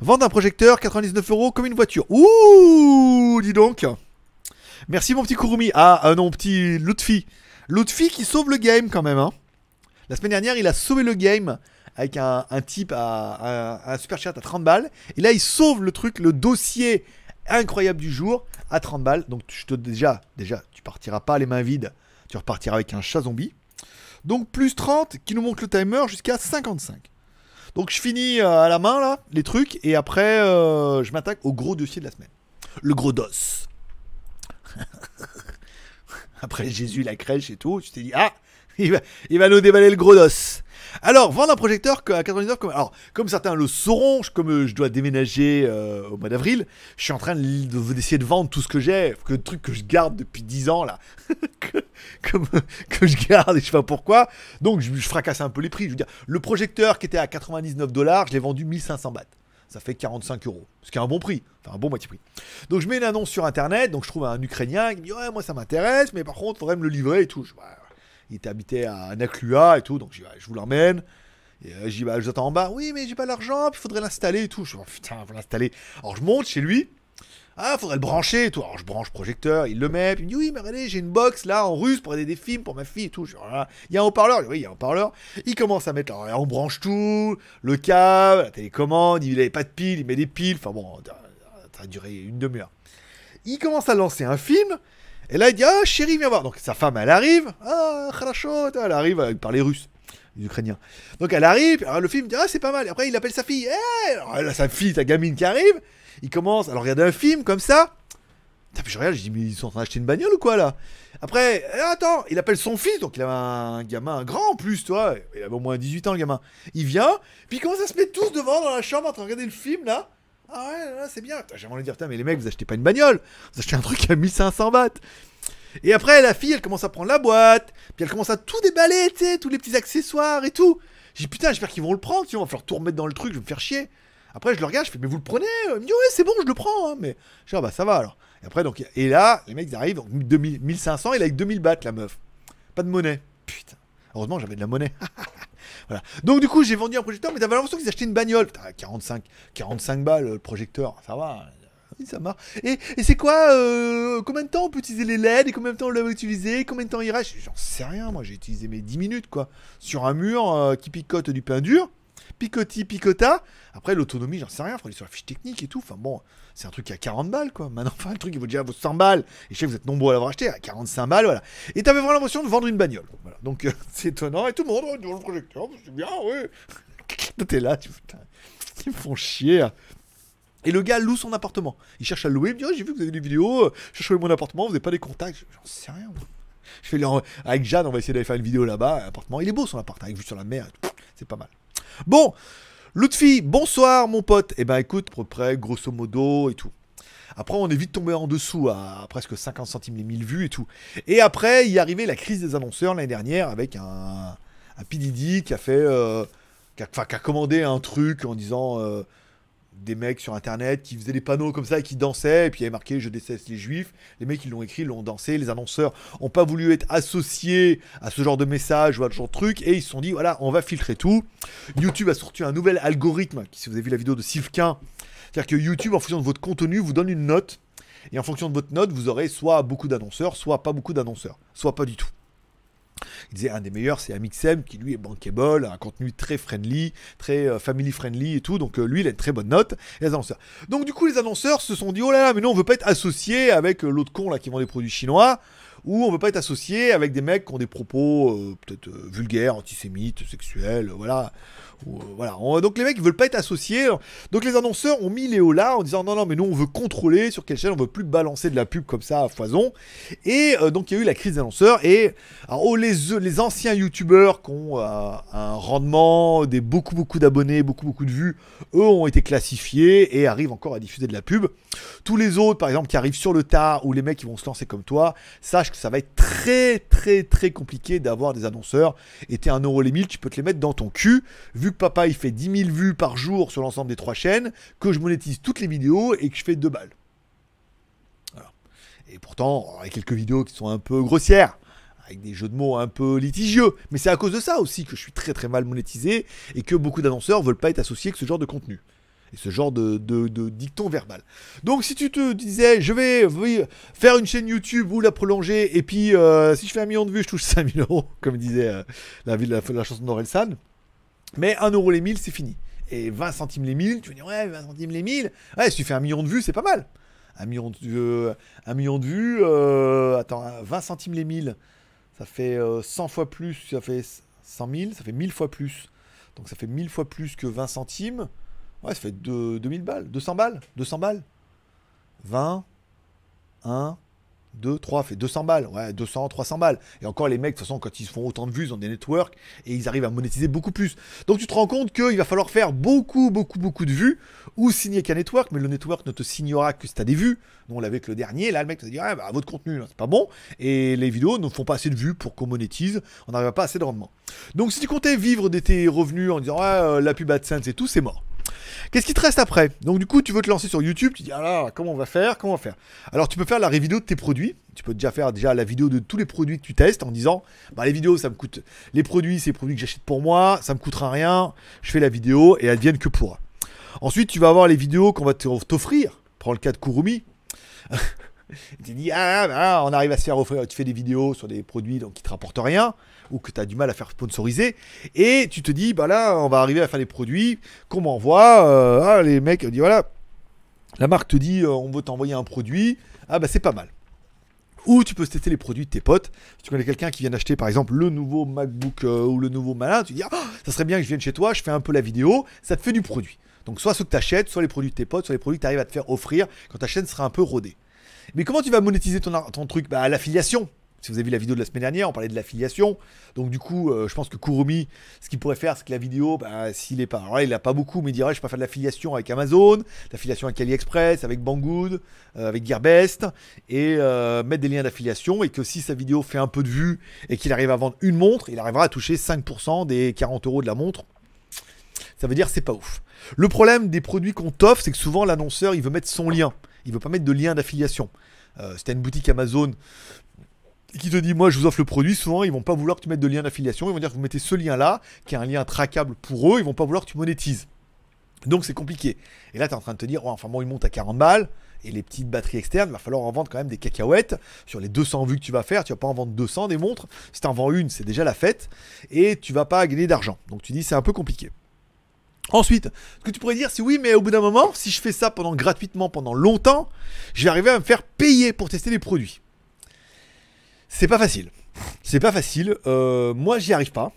Vendre un projecteur, 99 euros comme une voiture. Ouh, dis donc. Merci mon petit Kurumi. Ah, ah non, petit Lutfi. Lutfi qui sauve le game quand même. hein. La semaine dernière, il a sauvé le game avec un, type à, à- un super chat à 30 balles. Et là, il sauve le truc, le dossier incroyable du jour à 30 balles. Donc je te déjà, déjà, tu partiras pas les mains vides. Tu repartiras avec un chat zombie. Donc plus 30 qui nous montre le timer jusqu'à 55. Donc je finis euh, à la main là les trucs et après euh, je m'attaque au gros dossier de la semaine. Le gros dos. après Jésus la crèche et tout, tu t'es dit ah il va, il va nous déballer le gros dos. Alors, vendre un projecteur à 99, comme, alors, comme certains le sauront, comme euh, je dois déménager euh, au mois d'avril, je suis en train de- de- d'essayer de vendre tout ce que j'ai, que le truc que je garde depuis 10 ans là, que, je garde et je sais pas pourquoi. Donc, je, fracasse un peu les prix. Je veux dire, le projecteur qui était à 99 dollars, je l'ai vendu 1500 bahts. Ça fait 45 euros, ce qui est un bon prix, enfin un bon moitié prix. Donc je mets une annonce sur internet, donc je trouve un Ukrainien qui me dit ouais moi ça m'intéresse, mais par contre faudrait me le livrer et tout. Je- ouais. Il était habité à Naklua et tout, donc je je vous l'emmène. Et euh, dis bah je vous attends en bas, oui mais j'ai pas l'argent, puis il faudrait l'installer et tout. Je dis oh, putain faut l'installer. Alors je monte chez lui. Ah, faudrait le brancher et tout. Alors je branche projecteur, il le met, puis il me dit oui, mais regardez, j'ai une box là en russe pour aider des films pour ma fille et tout. Il y a un haut-parleur, oui, il y a un haut-parleur. Il commence à mettre, alors, on branche tout, le câble, la télécommande, il avait pas de piles, il met des piles, enfin bon, ça a duré une demi-heure. Il commence à lancer un film, et là il dit ah chérie viens voir. Donc sa femme elle arrive, ah kharasho, elle arrive, elle parle russe, les Ukrainiens. Donc elle arrive, le film dit ah c'est pas mal. Et après il appelle sa fille, Eh alors a sa fille, sa gamine qui arrive. Il commence, alors regarde un film comme ça. Putain, puis je regarde, je dis mais ils sont en train d'acheter une bagnole ou quoi là? Après, eh, attends, il appelle son fils, donc il a un gamin grand en plus, toi. Il avait au moins 18 ans le gamin. Il vient, puis il commence à se mettre tous devant dans la chambre en train de regarder le film là. Ah ouais, c'est bien. J'ai envie de dire, mais les mecs, vous achetez pas une bagnole, vous achetez un truc à 1500 bahts. Et après, la fille, elle commence à prendre la boîte, puis elle commence à tout déballer, tous les petits accessoires et tout. J'ai dit, putain, j'espère qu'ils vont le prendre, tu vois, on va falloir tout remettre dans le truc, je vais me faire chier. Après, je le regarde, je fais, mais vous le prenez? Il me dit, ouais, c'est bon, je le prends, hein. mais je dis, ah bah ça va alors. Et après, donc, et là, les mecs ils arrivent, donc 2000, 1500, il a avec 2000 bahts, la meuf. Pas de monnaie. Putain. Heureusement, j'avais de la monnaie. voilà. Donc, du coup, j'ai vendu un projecteur, mais t'avais l'impression qu'ils achetaient une bagnole. Putain, 45, 45 balles le projecteur, ça va. Ça marche. Et, et c'est quoi euh, Combien de temps on peut utiliser les LED Et combien de temps on l'a utilisé Combien de temps il reste? J'en sais rien, moi j'ai utilisé mes 10 minutes quoi. Sur un mur euh, qui picote du pain dur. Picoti, picota. Après l'autonomie, j'en sais rien, faut aller sur la fiche technique et tout. Enfin bon, c'est un truc qui a 40 balles quoi. Maintenant, enfin, le truc il vaut déjà vaut 100 balles. Et je sais que vous êtes nombreux à l'avoir acheté à 45 balles, voilà. Et t'avais vraiment l'impression de vendre une bagnole. Donc euh, c'est étonnant. Et tout le monde, oh, le projecteur, c'est bien, oui. T'es là, tu putain, ils me font chier. Et le gars loue son appartement. Il cherche à louer. Il me dit oh, J'ai vu que vous avez des vidéos. euh, Je cherche à mon appartement. Vous n'avez pas des contacts J'en sais rien. Je fais Avec Jeanne, on va essayer d'aller faire une vidéo là-bas. Appartement. Il est beau son appart, avec vue sur la mer. C'est pas mal. Bon, Lutfi, bonsoir mon pote. Eh ben écoute, peu près, grosso modo et tout. Après, on est vite tombé en dessous à presque 50 centimes les 1000 vues et tout. Et après, il est arrivé la crise des annonceurs l'année dernière avec un, un qui a fait. euh, qui, a, enfin, qui a commandé un truc en disant. euh, des mecs sur internet qui faisaient des panneaux comme ça et qui dansaient et puis il y avait marqué je déteste les juifs les mecs ils l'ont écrit l'ont dansé les annonceurs ont pas voulu être associés à ce genre de message ou à ce genre de truc et ils se sont dit voilà on va filtrer tout. YouTube a sorti un nouvel algorithme qui si vous avez vu la vidéo de Sylvain c'est-à-dire que YouTube en fonction de votre contenu vous donne une note et en fonction de votre note vous aurez soit beaucoup d'annonceurs soit pas beaucoup d'annonceurs soit pas du tout il disait un des meilleurs, c'est Amixem, qui lui est bankable, un contenu très friendly, très euh, family friendly et tout. Donc euh, lui, il a une très bonne note. Les annonceurs. Donc du coup, les annonceurs se sont dit oh là là, mais nous, on veut pas être associés avec euh, l'autre con là qui vend des produits chinois. Ou on veut pas être associé avec des mecs qui ont des propos peut-être vulgaires, antisémites, sexuels, voilà. Euh, voilà. On- donc les mecs ils veulent pas être associés. Donc les annonceurs ont mis Léo là en disant non non mais nous on veut contrôler sur quelle chaîne on veut plus balancer de la pub comme ça à foison. Et euh, donc il y a eu la crise des annonceurs et alors, oh, les, les anciens youtubeurs qui ont euh, un rendement, des beaucoup beaucoup d'abonnés, beaucoup beaucoup de vues, eux ont été classifiés et arrivent encore à diffuser de la pub. Tous les autres, par exemple, qui arrivent sur le tard ou les mecs qui vont se lancer comme toi, sache que ça va être très très très compliqué d'avoir des annonceurs. Et t'es un euro les 1000, tu peux te les mettre dans ton cul. Vu papa il fait 10 000 vues par jour sur l'ensemble des trois chaînes, que je monétise toutes les vidéos et que je fais 2 balles. Et pourtant, avec quelques vidéos qui sont un peu grossières avec des jeux de mots un peu litigieux. Mais c'est à cause de ça aussi que je suis très très mal monétisé et que beaucoup d'annonceurs veulent pas être associés avec ce genre de contenu. Et ce genre de, dicton verbal. Donc si tu te disais, je vais faire une chaîne YouTube ou la prolonger, et puis euh, si je fais un million de vues, je touche 5000 euros, comme disait euh, la, la, la chanson d'Orelsan. Mais 1 euro les 1000, c'est fini. Et 20 centimes les 1000, tu vas dire, ouais, 20 centimes les 1000. Ouais, si tu fais un million de vues, c'est pas mal. Un million de, euh, vues, euh, attends, 20 centimes les 1000, ça fait euh, 100 fois plus, ça fait 100 000, ça fait 1000 fois plus. Donc ça fait 1000 fois plus que 20 centimes. Ouais, ça fait deux- 2000 balles, 200 balles, 200 balles. 20, 1, 2, 3, fait 200 balles, ouais, 200, 300 balles. Et encore, les mecs, de toute façon, quand ils font autant de vues, ils ont des networks et ils arrivent à monétiser beaucoup plus. Donc tu te rends compte qu'il va falloir faire beaucoup, beaucoup, beaucoup de vues ou signer qu'un network, mais le network ne te signera que si tu as des vues. Nous, on l'avait avec le dernier, là, le mec te dit, ah, bah, votre contenu, c'est pas bon. Et les vidéos ne font pas assez de vues pour qu'on monétise, on n'arrive pas à assez de rendement. Donc si tu comptais vivre de tes revenus en disant, ouais, euh, la pub AdSense et tout, c'est mort. Qu'est-ce qui te reste après? Donc du coup, tu veux te lancer sur YouTube, tu dis ah là, comment on va faire? Comment on va faire? Alors tu peux faire la vidéo de tes produits. Tu peux déjà faire déjà la vidéo de tous les produits que tu testes en disant bah les vidéos ça me coûte les produits, c'est les produits que j'achète pour moi, ça me coûtera rien. Je fais la vidéo et elles viennent que pour. Ensuite, tu vas avoir les vidéos qu'on va t'offrir. Prends le cas de Kurumi. tu dis ah, ah, on arrive à se faire offrir, tu fais des vidéos sur des produits donc qui te rapportent rien ou que tu as du mal à faire sponsoriser et tu te dis bah là on va arriver à faire des produits qu'on m'envoie euh, ah, les mecs disent voilà la marque te dit euh, on veut t'envoyer un produit ah bah c'est pas mal ou tu peux tester les produits de tes potes. Si tu connais quelqu'un qui vient d'acheter par exemple le nouveau MacBook euh, ou le nouveau malin, tu dis ah, ça serait bien que je vienne chez toi, je fais un peu la vidéo, ça te fait du produit. Donc soit ceux que tu achètes, soit les produits de tes potes, soit les produits que tu arrives à te faire offrir quand ta chaîne sera un peu rodée. Mais comment tu vas monétiser ton, ton truc? Bah l'affiliation. Si vous avez vu la vidéo de la semaine dernière, on parlait de l'affiliation. Donc du coup, euh, je pense que Kurumi, ce qu'il pourrait faire, c'est que la vidéo, bah, s'il est pas, alors là, il a pas beaucoup, mais il dirait, je peux faire de l'affiliation avec Amazon, l'affiliation avec AliExpress, avec Banggood, euh, avec Gearbest, et euh, mettre des liens d'affiliation, et que si sa vidéo fait un peu de vues et qu'il arrive à vendre une montre, il arrivera à toucher 5% des 40 euros de la montre. Ça veut dire c'est pas ouf. Le problème des produits qu'on t'offre, c'est que souvent l'annonceur, il veut mettre son lien. Il veut pas mettre de lien d'affiliation. Euh, si t'as une boutique Amazon qui te dit moi je vous offre le produit, souvent ils vont pas vouloir que tu mettes de lien d'affiliation, ils vont dire que vous mettez ce lien là, qui est un lien traquable pour eux, ils vont pas vouloir que tu monétises. Donc c'est compliqué. Et là tu es en train de te dire, enfin bon, il monte à 40 balles, et les petites batteries externes, va falloir en vendre quand même des cacahuètes. Sur les 200 vues que tu vas faire, tu vas pas en vendre 200 des montres. Si tu en vends une, c'est déjà la fête, et tu vas pas gagner d'argent. Donc tu dis c'est un peu compliqué. Ensuite, ce que tu pourrais dire, c'est oui, mais au bout d'un moment, si je fais ça pendant gratuitement pendant longtemps, je vais arriver à me faire payer pour tester les produits. C'est pas facile. C'est pas facile. Euh, moi, j'y arrive pas.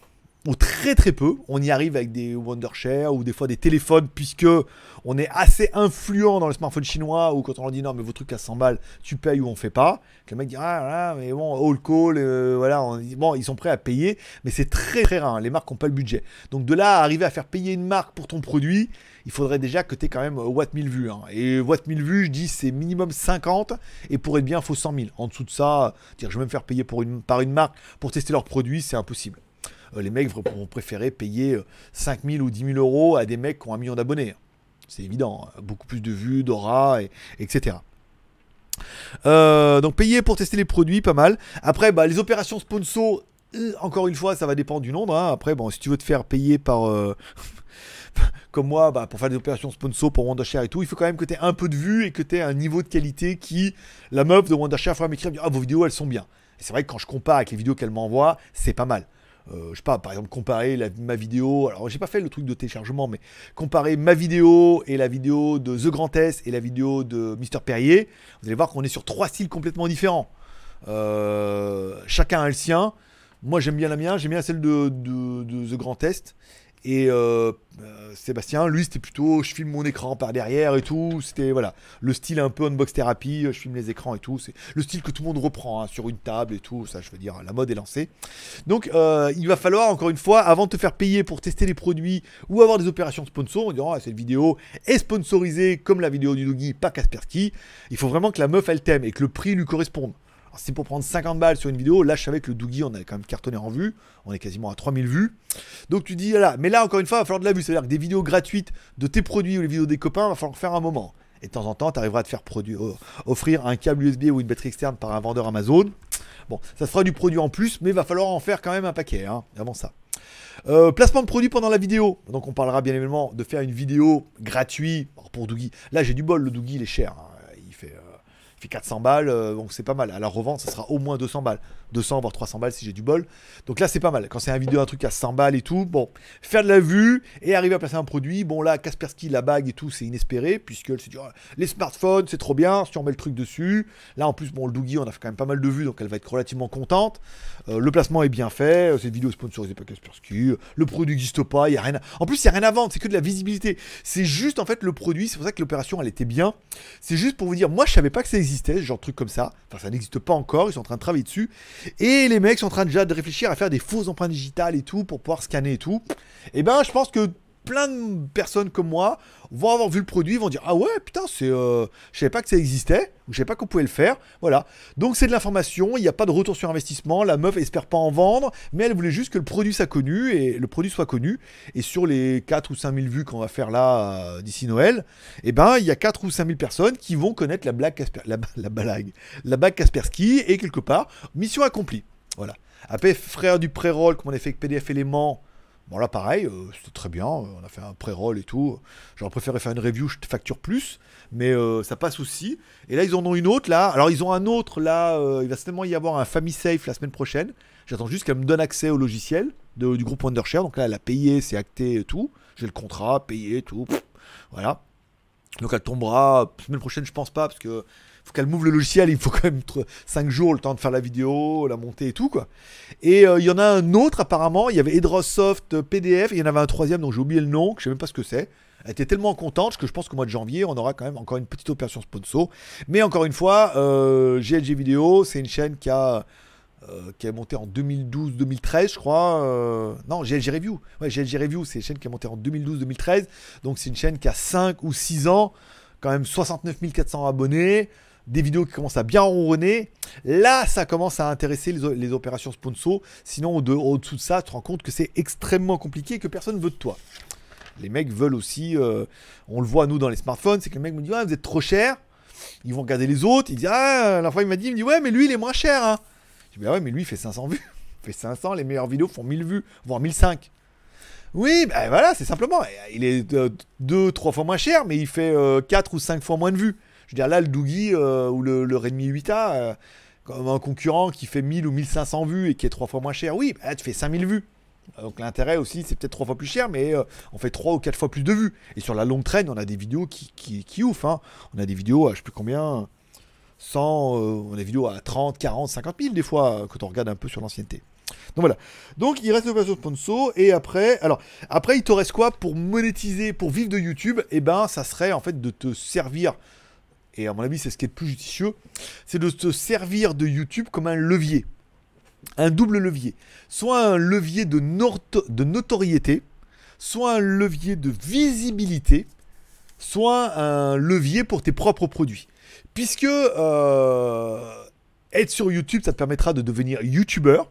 Ou très très peu. On y arrive avec des Wondershare ou des fois des téléphones, puisque on est assez influent dans le smartphone chinois, ou quand on leur dit non, mais vos trucs à 100 balles, tu payes ou on fait pas. Que le mec dit ah, mais bon, all call, euh, voilà, on bon, ils sont prêts à payer, mais c'est très très rare. Les marques n'ont pas le budget. Donc de là à arriver à faire payer une marque pour ton produit, il faudrait déjà que tu aies quand même euh, Watt 1000 vues. hein. Et Watt 1000 vues, je dis c'est minimum 50 et pour être bien, il faut 100 000. En dessous de ça, je vais me faire payer par une marque pour tester leurs produits, c'est impossible. Euh, les mecs vont préférer payer euh, 5 000 ou 10 000 euros à des mecs qui ont un million d'abonnés. C'est évident, hein. beaucoup plus de vues, d'aura, et, etc. Euh, donc payer pour tester les produits, pas mal. Après, bah, les opérations sponsor, euh, encore une fois, ça va dépendre du nombre. hein. Après, bon, si tu veux te faire payer par... euh, comme moi, bah, pour faire des opérations sponsor pour Wondershare et tout, il faut quand même que tu aies un peu de vues et que tu aies un niveau de qualité qui, la meuf de Wondershare fera m'écrire, ah vos vidéos elles sont bien. Et c'est vrai que quand je compare avec les vidéos qu'elle m'envoie, c'est pas mal. Euh, je sais pas, par exemple, comparer ma vidéo, alors j'ai pas fait le truc de téléchargement, mais comparer ma vidéo et la vidéo de The Grand S et la vidéo de Mister Perrier, vous allez voir qu'on est sur trois styles complètement différents. Euh, chacun a le sien. Moi j'aime bien la mienne, j'aime bien celle de, de- de The Grand Est. Et euh, euh, Sébastien, lui, c'était plutôt je filme mon écran par derrière et tout. C'était voilà, le style un peu unbox thérapie, je filme les écrans et tout. C'est le style que tout le monde reprend hein, sur une table et tout. Ça, je veux dire, la mode est lancée. Donc, euh, il va falloir encore une fois, avant de te faire payer pour tester les produits ou avoir des opérations sponsor, en disant ah, cette vidéo est sponsorisée comme la vidéo du Doggy par Kaspersky. Il faut vraiment que la meuf elle t'aime et que le prix lui corresponde. C'est pour prendre 50 balles sur une vidéo, là je savais que le Doogie on a quand même cartonné en vue, on est quasiment à 3000 vues. Donc tu dis là, mais là encore une fois, il va falloir de la vue, c'est-à-dire que des vidéos gratuites de tes produits ou les vidéos des copains, il va falloir faire un moment. Et de temps en temps, tu arriveras à te faire produire, euh, offrir un câble USB ou une batterie externe par un vendeur Amazon. Bon, ça se fera du produit en plus, mais il va falloir en faire quand même un paquet, hein, avant ça. Euh, placement de produit pendant la vidéo. Donc on parlera bien évidemment de faire une vidéo gratuite pour Doogie. Là j'ai du bol, le Doogie il est cher. hein. Il fait, euh, il fait 400 balles, euh, donc c'est pas mal. À la revente, ça sera au moins 200 balles. 200 voire 300 balles si j'ai du bol. Donc là c'est pas mal. Quand c'est un vidéo, un truc à 100 balles et tout, bon, faire de la vue et arriver à placer un produit. Bon là, Kaspersky, la bague et tout, c'est inespéré, puisqu'elle se dit, oh, les smartphones c'est trop bien, si on met le truc dessus. Là en plus, bon, le Doogie, on a quand même pas mal de vues, donc elle va être relativement contente. Euh, le placement est bien fait, euh, cette vidéo est sponsorisée par Kaspersky, le produit n'existe pas, il y a rien. En plus, il y a rien à vendre, c'est que de la visibilité. C'est juste en fait le produit, c'est pour ça que l'opération elle était bien. C'est juste pour vous dire, moi je savais pas que ça existait. Ce genre truc comme ça. Enfin, ça n'existe pas encore, ils sont en train de travailler dessus. Et les mecs sont en train déjà de réfléchir à faire des fausses empreintes digitales et tout pour pouvoir scanner et tout. Et ben, je pense que plein de personnes comme moi vont avoir vu le produit, vont dire ah ouais putain c'est euh, je savais pas que ça existait ou je savais pas qu'on pouvait le faire voilà. Donc c'est de l'information il n'y a pas de retour sur investissement la meuf espère pas en vendre mais elle voulait juste que le produit soit connu et le produit soit connu. Et sur les 4 ou 5 000 vues qu'on va faire là euh, d'ici Noël et ben il y a 4 ou 5 000 personnes qui vont connaître la blague la, la blague la bague Kaspersky et quelque part mission accomplie. Voilà. Après frère du pré-roll comme on a fait avec PDF éléments Bon là pareil, euh, c'était très bien, euh, on a fait un pré-roll et tout. J'aurais préféré faire une review, je te facture plus, mais euh, ça passe aussi. Et là ils en ont une autre là. Alors ils ont un autre là, il va certainement y avoir un Family Safe la semaine prochaine. J'attends juste qu'elle me donne accès au logiciel du groupe Wondershare. Donc là elle a payé, c'est acté et tout. J'ai le contrat, payé, tout. Voilà. Donc elle tombera semaine prochaine, je pense pas, parce que faut qu'elle m'ouvre le logiciel, il faut quand même 5 jours le temps de faire la vidéo, la monter et tout quoi. Et euh, il y en a un autre apparemment, il y avait Edrosoft euh, PDF, il y en avait un troisième dont j'ai oublié le nom, que je sais même pas ce que c'est. Elle était tellement contente que je pense qu'au mois de janvier, on aura quand même encore une petite opération sponsor. Mais encore une fois, euh, GLG Vidéo, c'est une chaîne qui a, euh, qui en 2012-2013, je crois. euh, non, GLG Review. Ouais, GLG Review, c'est une chaîne qui a monté en 2012-2013. Donc c'est une chaîne qui a 5 ou 6 ans, quand même 69 400 abonnés, des vidéos qui commencent à bien ronronner. Là, ça commence à intéresser les, opérations sponsor. Sinon, au- de- au-dessous de ça, tu te rends compte que c'est extrêmement compliqué et que personne veut de toi. Les mecs veulent aussi, euh, on le voit nous dans les smartphones, c'est que les mecs me disent ouais, vous êtes trop cher. Ils vont regarder les autres, ils disent ah, la fois il m'a dit, il me dit ouais, mais lui il est moins cher. Hein. Je dis bah ouais, mais lui il fait 500 vues. Il fait 500, les meilleures vidéos font 1000 vues, voire 1005. Oui, ben voilà, c'est simplement, il est 2, 3 fois moins cher, mais il fait 4 ou 5 fois moins de vues. Je veux dire, là, le Doogie euh, ou le, Redmi 8A, euh, comme un concurrent qui fait 1000 ou 1500 vues et qui est 3 fois moins cher, oui, bah tu fais 5000 vues. Donc l'intérêt aussi, c'est peut-être 3 fois plus cher, mais euh, on fait 3 ou 4 fois plus de vues. Et sur la longue traîne, on a des vidéos qui, qui, ouf. Hein. On a des vidéos à je sais plus combien, 100, euh, on a des vidéos à 30, 40, 50 000 des fois, quand on regarde un peu sur l'ancienneté. Donc voilà. Donc il reste l'opération sponsor et après, alors après il te reste quoi pour monétiser, pour vivre de YouTube? Eh ben ça serait en fait de te servir. Et à mon avis c'est ce qui est le plus judicieux, c'est de te servir de YouTube comme un levier, un double levier, soit un levier de notoriété, soit un levier de visibilité, soit un levier pour tes propres produits. Puisque euh, être sur YouTube, ça te permettra de devenir YouTuber,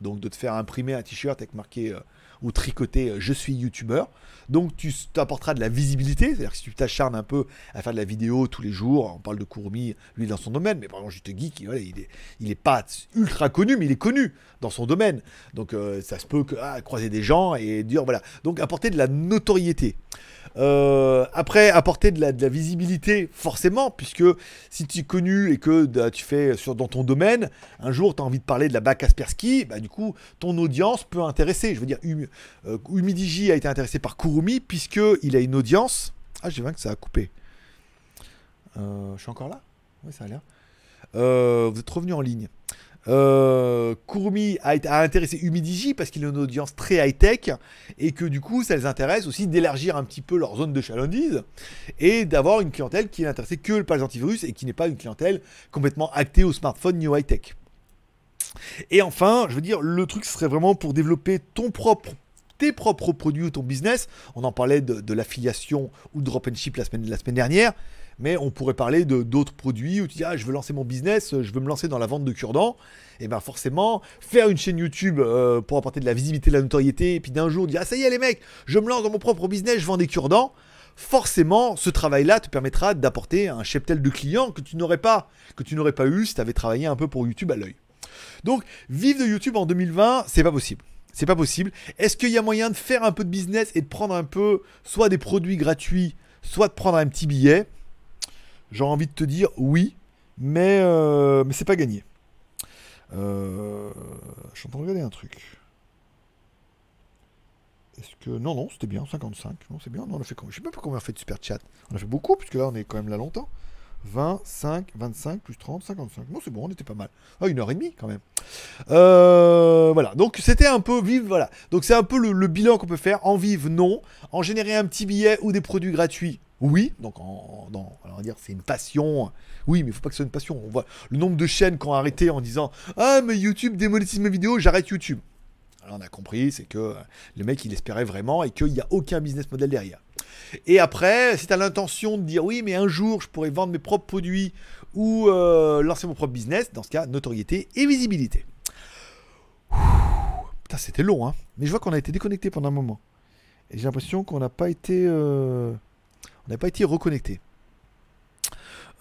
donc de te faire imprimer un t-shirt avec marqué euh, ou tricoter euh, je suis youtubeur. Donc tu t'apporteras de la visibilité, c'est-à-dire que si tu t'acharnes un peu à faire de la vidéo tous les jours, on parle de Kurumi, lui dans son domaine, mais par exemple juste geek, il, est, il est pas ultra connu, mais il est connu dans son domaine. Donc euh, ça se peut que, ah, croiser des gens et dire voilà. Donc apporter de la notoriété. Euh, après, apporter de la, de la visibilité, forcément, puisque si tu es connu et que bah, tu fais sur, dans ton domaine, un jour tu as envie de parler de la bac Kaspersky, bah, du coup, ton audience peut intéresser. Je veux dire, Hum- euh, Humidigi a été intéressé par Kurumi, puisqu'il a une audience. Ah, j'ai vu que ça a coupé. Euh, je suis encore là? Oui, ça a l'air. Euh, vous êtes revenu en ligne. Euh, Kurumi a, intéressé Humidigi parce qu'il a une audience très high-tech et que du coup ça les intéresse aussi d'élargir un petit peu leur zone de chalandise et d'avoir une clientèle qui est intéressée que par les antivirus et qui n'est pas une clientèle complètement actée au smartphone new high-tech. Et enfin, je veux dire, le truc serait vraiment pour développer ton propre tes propres produits ou ton business. On en parlait de, de l'affiliation ou de drop and ship la semaine, la semaine dernière, mais on pourrait parler de d'autres produits où tu dis ah je veux lancer mon business, je veux me lancer dans la vente de cure-dents. Et bien forcément, faire une chaîne YouTube euh, pour apporter de la visibilité, de la notoriété, et puis d'un jour dire ah ça y est les mecs, je me lance dans mon propre business, je vends des cure-dents. Forcément, ce travail-là te permettra d'apporter un cheptel de clients que tu n'aurais pas, que tu n'aurais pas eu si tu avais travaillé un peu pour YouTube à l'œil. Donc, vivre de YouTube en 2020, c'est pas possible. C'est pas possible. Est-ce qu'il y a moyen de faire un peu de business et de prendre un peu soit des produits gratuits, soit de prendre un petit billet? J'ai envie de te dire oui, mais, euh, mais c'est pas gagné. Euh, je suis en train de regarder un truc. Est-ce que. Non, non, c'était bien, 55. Non, c'est bien. Non, on a fait Je sais pas combien on a fait de super chat. On a fait beaucoup, puisque là, on est quand même là longtemps. 20, 5, 25, plus 30, 55. Non, c'est bon, on était pas mal. Ah, une heure et demie quand même. Euh, voilà, donc c'était un peu vivre, voilà. Donc c'est un peu le, bilan qu'on peut faire. En vivre, non. En générer un petit billet ou des produits gratuits, Oui, donc en, on va dire c'est une passion. Oui, mais il faut pas que ce soit une passion. On voit le nombre de chaînes qui ont arrêté en disant Ah, mais YouTube démonétise mes vidéos, j'arrête YouTube. Alors on a compris, c'est que euh, le mec il espérait vraiment et qu'il n'y a aucun business model derrière. Et après, si tu as l'intention de dire oui, mais un jour je pourrais vendre mes propres produits ou euh, lancer mon propre business, dans ce cas, notoriété et visibilité. Putain, c'était long, hein. Mais je vois qu'on a été déconnecté pendant un moment. Et j'ai l'impression qu'on n'a pas été. euh, On n'a pas été reconnecté.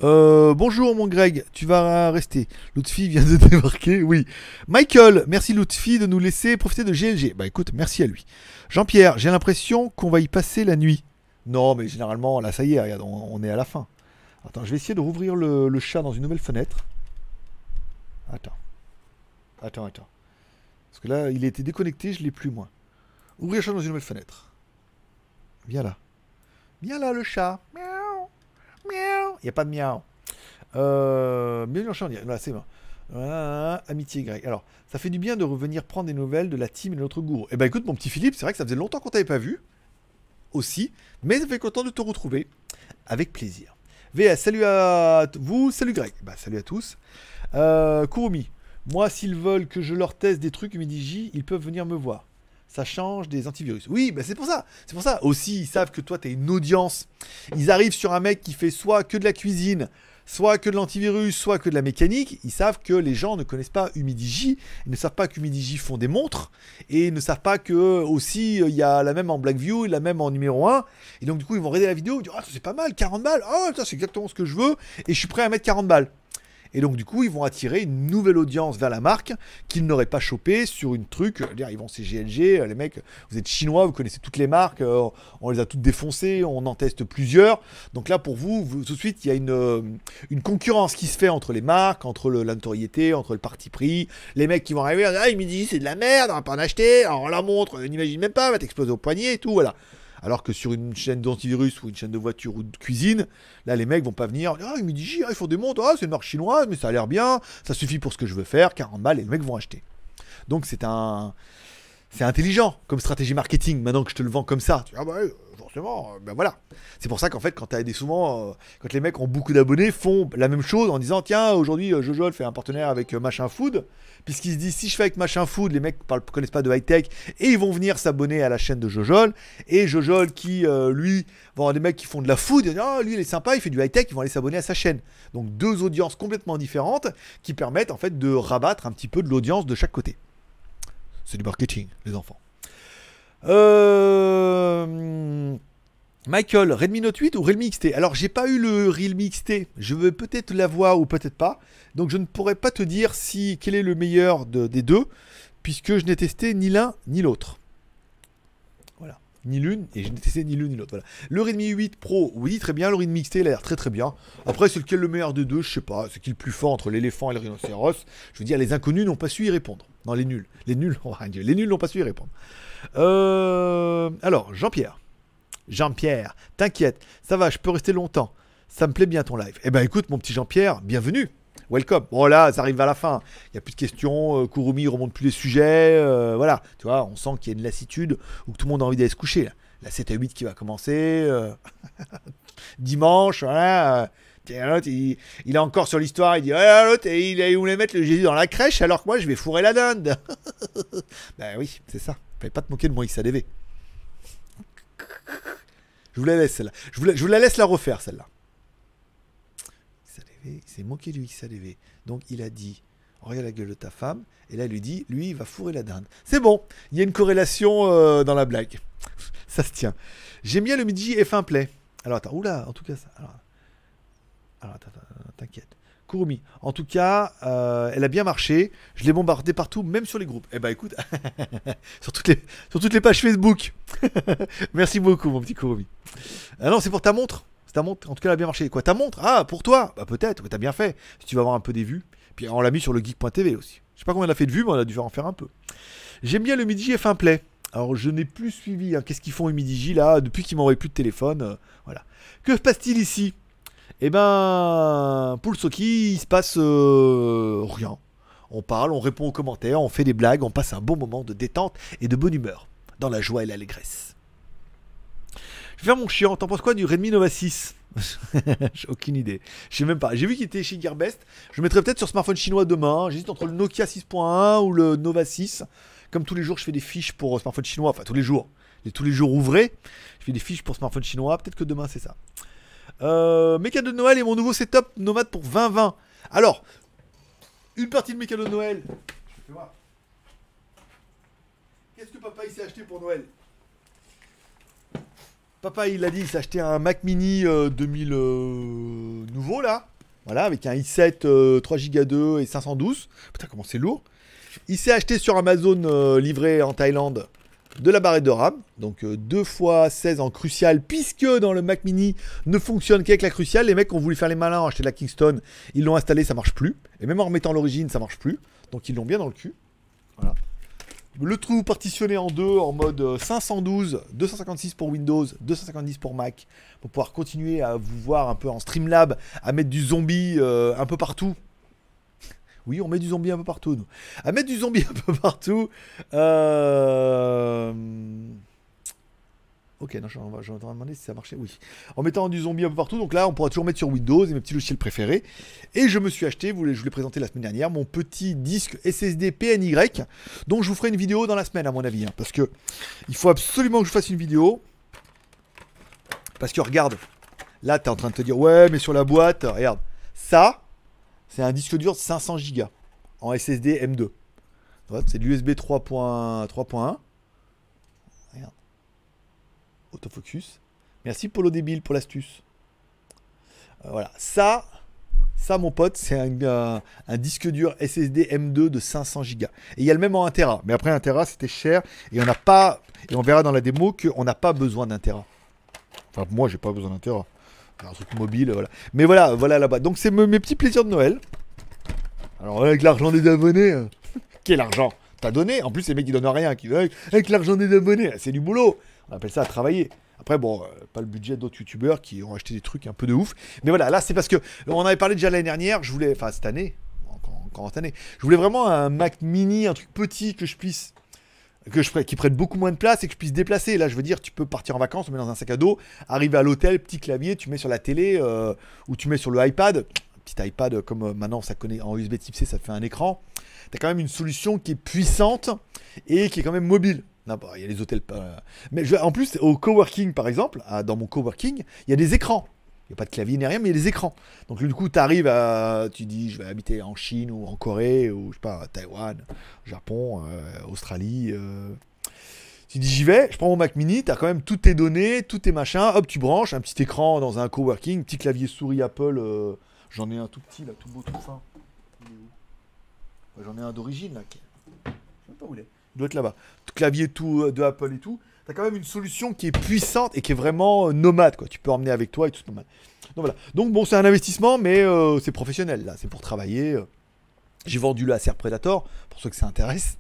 Euh, bonjour mon Greg, tu vas rester. Lutfi vient de débarquer, oui. Michael, merci Lutfi de nous laisser profiter de GLG. Bah écoute, merci à lui. Jean-Pierre, j'ai l'impression qu'on va y passer la nuit. Non, mais généralement, là ça y est, on, est à la fin. Attends, je vais essayer de rouvrir le, chat dans une nouvelle fenêtre. Attends. Attends, attends. Parce que là, il a été déconnecté, je l'ai plus moi. Ouvrir le chat dans une nouvelle fenêtre. Viens là. Viens là le chat. Miaou. Il n'y a pas de miaou. Euh. Là, c'est bon. Amitié grecque. Alors, ça fait du bien de revenir prendre des nouvelles de la team et de notre gourou. Eh ben écoute, mon petit Philippe, c'est vrai que ça faisait longtemps qu'on t'avait pas vu. Aussi. Mais ça fait content de te retrouver. Avec plaisir. VS, salut à vous, salut Greg. Bah, salut à tous. Euh, Kurumi, moi, s'ils veulent que je leur teste des trucs Humidigi, ils peuvent venir me voir. Ça change des antivirus. Oui, bah c'est pour ça. C'est pour ça. Aussi, ils savent que toi, tu as une audience. Ils arrivent sur un mec qui fait soit que de la cuisine, soit que de l'antivirus, soit que de la mécanique. Ils savent que les gens ne connaissent pas Humidigi. Ils ne savent pas qu'Humidigi font des montres. Et ils ne savent pas que aussi, euh, il y a la même en Blackview, la même en numéro 1. Et donc, du coup, ils vont regarder la vidéo. Ils vont dire, ah, ça, c'est pas mal, 40 balles. Ah, ça, c'est exactement ce que je veux. Et je suis prêt à mettre 40 balles. Et donc, du coup, ils vont attirer une nouvelle audience vers la marque qu'ils n'auraient pas chopé sur une truc. euh, Ils vont chez GLG, euh, les mecs, vous êtes chinois, vous connaissez toutes les marques, euh, on les a toutes défoncées, on en teste plusieurs. Donc là, pour vous, vous- tout de suite, il y a une, concurrence qui se fait entre les marques, entre la notoriété, entre le parti pris. Les mecs qui vont arriver, ah, ils me disent c'est de la merde, on va pas en acheter, on la montre, n'imagine même pas, va t'exploser au poignet et tout, voilà. Alors que sur une chaîne d'antivirus ou une chaîne de voiture ou de cuisine, là les mecs vont pas venir, ah ils me disent, ah, ils font des montres, ah c'est une marque chinoise, mais ça a l'air bien, ça suffit pour ce que je veux faire, 40 balles, et les mecs vont acheter. Donc c'est un, c'est intelligent comme stratégie marketing. Maintenant que je te le vends comme ça, tu dis, ah bah euh, ben voilà. C'est pour ça qu'en fait, quand tu as des souvent, euh, quand les mecs ont beaucoup d'abonnés, font la même chose en disant, tiens, aujourd'hui, euh, Jojol fait un partenaire avec Machin Food, puisqu'ils se disent, si je fais avec Machin Food, les mecs ne connaissent pas de high tech et ils vont venir s'abonner à la chaîne de Jojol. Et Jojol qui, lui, va avoir des mecs qui font de la food, et ah, lui il est sympa, il fait du high tech, ils vont aller s'abonner à sa chaîne. Donc deux audiences complètement différentes qui permettent en fait de rabattre un petit peu de l'audience de chaque côté. C'est du marketing, les enfants. Euh... Michael, Redmi Note 8 ou Realme XT Alors, j'ai pas eu le Realme XT. Je veux peut-être l'avoir ou peut-être pas. Donc, je ne pourrais pas te dire si quel est le meilleur de- des deux, puisque je n'ai testé ni l'un ni l'autre. Voilà. Ni l'une, et je n'ai testé ni l'une ni l'autre. Voilà. Le Redmi 8 Pro, oui, très bien. Le Redmi XT, il a l'air très très bien. Après, c'est lequel le meilleur des deux? Je sais pas. C'est qui le plus fort entre l'éléphant et le rhinocéros? Je veux dire, les inconnus n'ont pas su y répondre. Non, les nuls. Les nuls, les nuls n'ont pas su y répondre. Euh, alors, Jean-Pierre. Jean-Pierre, t'inquiète, ça va, je peux rester longtemps. Ça me plaît bien ton live. Eh ben écoute, mon petit Jean-Pierre, bienvenue. Welcome. Bon là, ça arrive à la fin. Il n'y a plus de questions. euh, Kurumi remonte plus les sujets. euh, voilà. Tu vois, on sent qu'il y a une lassitude ou que tout le monde a envie d'aller se coucher. Là. La 7 à 8 qui va commencer. Dimanche, voilà. l'autre, il, il est encore sur l'histoire. Il dit Ah, l'autre, il, il voulait mettre le Jésus dans la crèche alors que moi, je vais fourrer la dinde. ben oui, c'est ça. Pas te moquer de mon XADV. Je vous la laisse celle-là. Je la, je vous la laisse la refaire celle-là. Il s'est moqué du XADV. Donc il a dit Regarde la gueule de ta femme. Et là, il lui dit Lui, il va fourrer la dinde. C'est bon. Il y a une corrélation euh, dans la blague. ça se tient. J'aime bien le midi F1 Play. Alors attends, oula, en tout cas, ça. Alors, alors t'inquiète. En tout cas, euh, elle a bien marché. Je l'ai bombardé partout, même sur les groupes. Eh ben écoute, sur, toutes les, sur toutes les pages Facebook. Merci beaucoup, mon petit Kurumi. Ah non, c'est pour ta montre. C'est ta montre. En tout cas, elle a bien marché. Quoi, ta montre? Ah, pour toi? Bah peut-être. mais T'as bien fait. Si tu vas avoir un peu des vues. Puis on l'a mis sur le geek.tv aussi. Je sais pas combien on a fait de vues, mais on a dû en faire un peu. J'aime bien le midi F1 Play. Alors je n'ai plus suivi. hein, Qu'est-ce qu'ils font au midi là? Depuis qu'ils m'envoient plus de téléphone euh, Voilà. Que se passe-t-il ici? Eh ben, pour le Soki, il se passe euh, rien. On parle, on répond aux commentaires, on fait des blagues, on passe un bon moment de détente et de bonne humeur, dans la joie et l'allégresse. vais faire mon chiant. T'en penses quoi du Redmi Nova 6 J'ai aucune idée. Je sais même pas. J'ai vu qu'il était chez Gearbest. Je le mettrai peut-être sur smartphone chinois demain. J'hésite entre le Nokia 6.1 ou le Nova 6. Comme tous les jours, je fais des fiches pour euh, smartphone chinois. Enfin, tous les jours. Et tous les jours ouvrés. Je fais des fiches pour smartphone chinois. Peut-être que demain, c'est ça. Euh, cadeaux de Noël et mon nouveau setup nomade pour 2020. Alors, une partie de cadeaux de Noël. Qu'est-ce que papa il s'est acheté pour Noël? Papa il a dit il s'est acheté un Mac Mini euh, 2000 euh, nouveau là. Voilà, avec un i7 euh, 3 Go 2 et 512. Putain comment c'est lourd. Il s'est acheté sur Amazon euh, livré en Thaïlande de la barrette de RAM. Donc 2 x 16 en crucial puisque dans le Mac Mini ne fonctionne qu'avec la cruciale. Les mecs ont voulu faire les malins, ont acheté la Kingston. Ils l'ont installé, ça marche plus. Et même en remettant l'origine, ça marche plus. Donc ils l'ont bien dans le cul. Voilà. Le trou partitionné en deux en mode euh, 512, 256 pour Windows, 250 pour Mac, pour pouvoir continuer à vous voir un peu en Streamlab, à mettre du zombie euh, un peu partout. Oui, on met du zombie un peu partout, nous. À mettre du zombie un peu partout. Euh... Ok, non, je je suis en train de demander si ça marchait. Oui. En mettant du zombie un peu partout. Donc là, on pourra toujours mettre sur Windows et mes petits logiciels préférés. Et je me suis acheté, vous je vous l'ai présenté la semaine dernière, mon petit disque SSD PNY, dont je vous ferai une vidéo dans la semaine, à mon avis. hein, parce que il faut absolument que je fasse une vidéo. Parce que regarde, là, tu es en train de te dire, ouais, mais sur la boîte, regarde. Ça, c'est un disque dur de 500 Go en SSD M2. Ouais, C'est de l'USB 3.1. 3.1. Regarde. Autofocus. Merci Polo Débile pour l'astuce. Euh, voilà. Ça, ça mon pote, c'est un, un disque dur SSD M2 de 500 Go. Et il y a le même en 1 Tera. Mais après 1 Tera, c'était cher. Et on n'a pas. Et on verra dans la démo qu'on n'a pas besoin d'un Tera. Enfin, moi, j'ai pas besoin d'un Tera. Un truc mobile, voilà. Mais voilà, voilà là-bas. Donc, c'est me- mes petits plaisirs de Noël. Alors, avec l'argent des abonnés. euh, Quel argent T'as donné? En plus, les mecs, ils donnent rien. Qui, avec l'argent des abonnés, c'est du boulot. On appelle ça à travailler. Après, bon, euh, pas le budget d'autres youtubeurs qui ont acheté des trucs un peu de ouf. Mais voilà, là, c'est parce que on avait parlé déjà l'année dernière. Je voulais, enfin, cette année, encore, encore cette année, je voulais vraiment un Mac mini, un truc petit que je puisse. Que je, qui prenne beaucoup moins de place et que je puisse déplacer. Là, je veux dire, tu peux partir en vacances, on met dans un sac à dos, arriver à l'hôtel, petit clavier, tu mets sur la télé euh, ou tu mets sur le iPad. Petit iPad, comme euh, maintenant ça connaît en USB type C, ça fait un écran. Tu as quand même une solution qui est puissante et qui est quand même mobile. Non, bah, il y a les hôtels. Mais je- en plus, au coworking, par exemple, dans mon coworking, il y a des écrans. Il n'y a pas de clavier ni rien, mais il y a des écrans. Donc, du coup, tu arrives à. Tu dis, je vais habiter en Chine ou en Corée ou je sais pas, Taïwan, Japon, euh, Australie. euh. Tu dis, j'y vais, je prends mon Mac mini, tu as quand même toutes tes données, tous tes machins. Hop, tu branches un petit écran dans un coworking, petit clavier souris Apple. euh, J'en ai un tout petit, là, tout beau, tout fin. J'en ai un d'origine, là. Je sais même pas où il est. Il doit être là-bas. Clavier tout de Apple et tout. T'as quand même une solution qui est puissante et qui est vraiment euh, nomade, quoi. Tu peux emmener avec toi et tout nomade. Donc voilà. Donc bon, c'est un investissement, mais euh, c'est professionnel, là. C'est pour travailler. euh. J'ai vendu le Acer Predator, pour ceux que ça intéresse.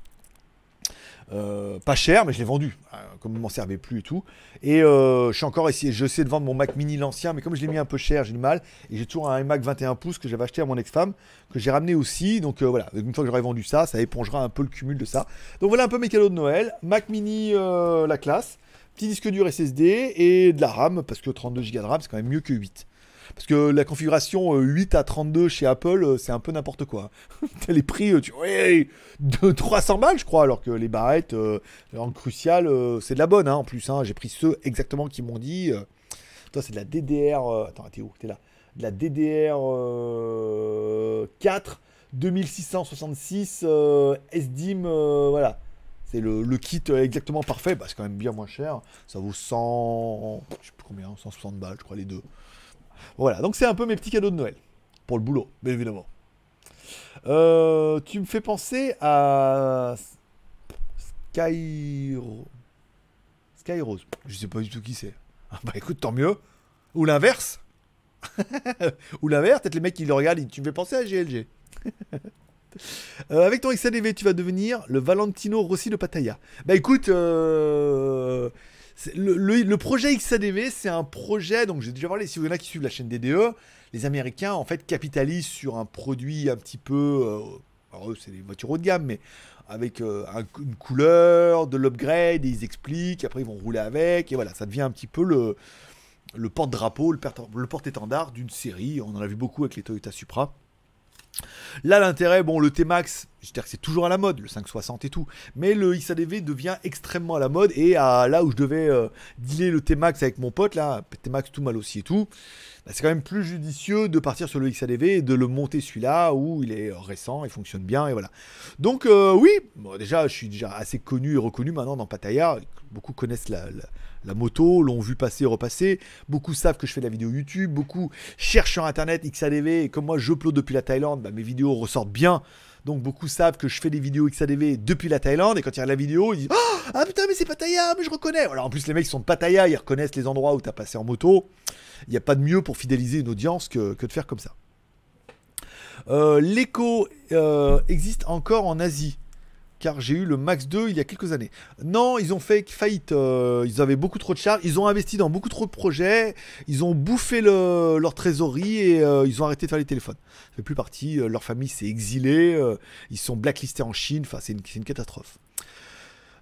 Euh, pas cher, mais je l'ai vendu. euh, Comme il m'en servait plus et tout. Et euh, je suis encore essayé. J'essaie de vendre mon Mac Mini l'ancien, mais comme je l'ai mis un peu cher, j'ai du mal. Et j'ai toujours un iMac 21 pouces que j'avais acheté à mon ex-femme, que j'ai ramené aussi. Donc voilà, une fois que j'aurai vendu ça, ça épongera un peu le cumul de ça. Donc voilà un peu mes cadeaux de Noël. Mac Mini, la classe. Petit disque dur SSD et de la RAM, parce que 32 Go de RAM, c'est quand même mieux que 8. Parce que la configuration euh, 8 à 32 chez Apple, euh, c'est un peu n'importe quoi. Les prix, euh, tu ouais, de 300 balles, je crois, alors que les barrettes euh, en crucial, euh, c'est de la bonne, hein, en plus. hein. J'ai pris ceux exactement qui m'ont dit. euh, toi, c'est de la DDR. euh, attends, t'es où? T'es là. De la DDR euh, 4 2666 euh, SDIM, euh, voilà. C'est le, le kit euh, exactement parfait. Bah, c'est quand même bien moins cher. Ça vaut 100. Je sais plus combien, 160 balles, je crois, les deux. Voilà, donc c'est un peu mes petits cadeaux de Noël. Pour le boulot, bien évidemment. Euh, tu me fais penser à Skyro... Skyrose. Je sais pas du tout qui c'est. Ah, bah écoute, tant mieux. Ou l'inverse. Ou l'inverse, peut-être les mecs qui le regardent, tu me fais penser à GLG. Euh, avec ton XADV, tu vas devenir le Valentino Rossi de Pattaya. Bah écoute, euh, le, projet XADV, c'est un projet, donc j'ai déjà parlé, si vous en a qui suivent la chaîne DDE, les Américains en fait capitalisent sur un produit un petit peu, euh, Alors eux, c'est des voitures haut de gamme, mais avec euh, un- une couleur, de l'upgrade, et ils expliquent, après ils vont rouler avec, et voilà, ça devient un petit peu le, le porte-drapeau, le, le porte-étendard d'une série. On en a vu beaucoup avec les Toyota Supra. Là, l'intérêt, bon, le T-Max, dire que c'est toujours à la mode, le 560 et tout, mais le XADV devient extrêmement à la mode, et à, là où je devais euh, dealer le T-Max avec mon pote, là, T-Max tout mal aussi et tout, bah, c'est quand même plus judicieux de partir sur le XADV et de le monter celui-là où il est récent, il fonctionne bien, et voilà. Donc, euh, oui, déjà, je suis déjà assez connu et reconnu maintenant dans Pattaya, beaucoup connaissent la, moto, l'ont vu passer repasser. Beaucoup savent que je fais de la vidéo YouTube. Beaucoup cherchent sur internet XADV. Et comme moi, je depuis la Thaïlande, bah, mes vidéos ressortent bien. Donc beaucoup savent que je fais des vidéos XADV depuis la Thaïlande. Et quand il y a la vidéo, ils disent Ah ah, putain, mais c'est Pattaya, mais je reconnais. Voilà, en plus, les mecs ils sont de Pattaya, ils reconnaissent les endroits où tu as passé en moto. Il n'y a pas de mieux pour fidéliser une audience que, de faire comme ça. Euh, L'Echo euh, existe encore en Asie car j'ai eu le Max 2 il y a quelques années. Non, ils ont fait faillite. euh, ils avaient beaucoup trop de charges. Ils ont investi dans beaucoup trop de projets. Ils ont bouffé le- leur trésorerie et euh, ils ont arrêté de faire les téléphones. Ça fait plus partie. euh, leur famille s'est exilée. ils sont blacklistés en Chine. C'est une catastrophe.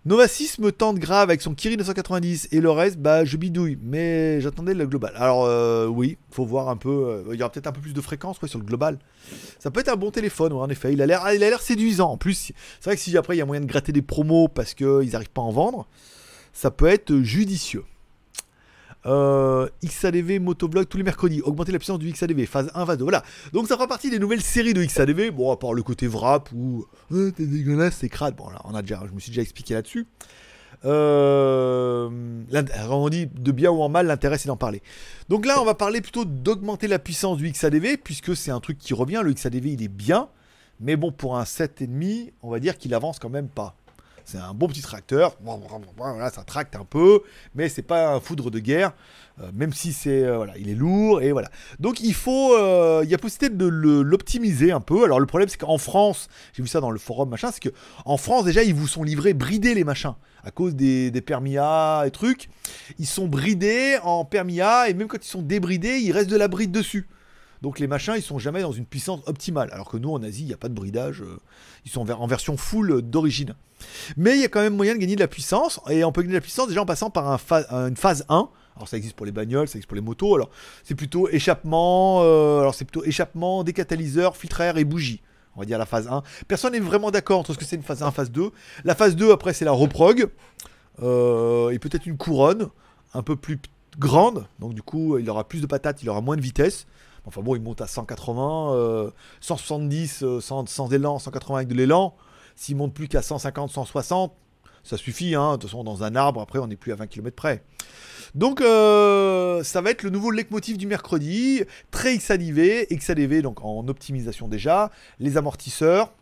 Nova 6 me tente grave avec son Kiri 990 et le reste, bah je bidouille, mais j'attendais le global. Alors euh, oui, faut voir un peu, euh, il y aura peut-être un peu plus de fréquence sur le global. Ça peut être un bon téléphone, ouais, en effet. Il a l'air, il a l'air séduisant. En plus, c'est vrai que si après il y a moyen de gratter des promos parce qu'ils n'arrivent pas à en vendre, ça peut être judicieux. Euh, XADV Motovlog tous les mercredis. Augmenter la puissance du XADV. Phase 1, phase 2. Voilà. Donc ça fera partie des nouvelles séries de XADV. Bon, à part le côté wrap ou euh, t'es dégueulasse, c'est crade. Bon, là, je me suis déjà expliqué là-dessus. Euh, on dit de bien ou en mal, l'intérêt c'est d'en parler. Donc là, on va parler plutôt d'augmenter la puissance du XADV, puisque c'est un truc qui revient. Le XADV, il est bien, mais bon, pour un 7,5, on va dire qu'il avance quand même pas. C'est un bon petit tracteur, voilà, ça tracte un peu, mais c'est pas un foudre de guerre, euh, même si c'est euh, voilà, il est lourd et voilà. Donc il faut, euh, il y a possibilité de l'optimiser un peu. Alors le problème c'est qu'en France, j'ai vu ça dans le forum machin, c'est que en France déjà ils vous sont livrés bridés les machins à cause des, des permis A et trucs. Ils sont bridés en permis A et même quand ils sont débridés, il reste de la bride dessus. Donc les machins, ils sont jamais dans une puissance optimale. Alors que nous, en Asie, il n'y a pas de bridage. euh, Ils sont en ver- en version full euh, d'origine. Mais il y a quand même moyen de gagner de la puissance. Et on peut gagner de la puissance déjà en passant par phase- une phase 1. Alors ça existe pour les bagnoles, ça existe pour les motos. Alors c'est plutôt échappement, euh, alors c'est plutôt échappement, décatalyseur, filtre air et bougie. On va dire la phase 1. Personne n'est vraiment d'accord entre ce que c'est une phase 1 phase 2. La phase 2 après c'est la reprog. Euh, et peut-être une couronne un peu plus grande. Donc du coup il aura plus de patates, il aura moins de vitesse. Enfin bon, il monte à 180, euh, 170 euh, sans, sans élan, 180 avec de l'élan. S'il monte plus qu'à 150, 160, ça suffit. Hein. De toute façon, dans un arbre, après, on n'est plus à 20 km près. Donc, euh, ça va être le nouveau leitmotiv du mercredi. Très XADV, XADV, donc en optimisation déjà. Les amortisseurs.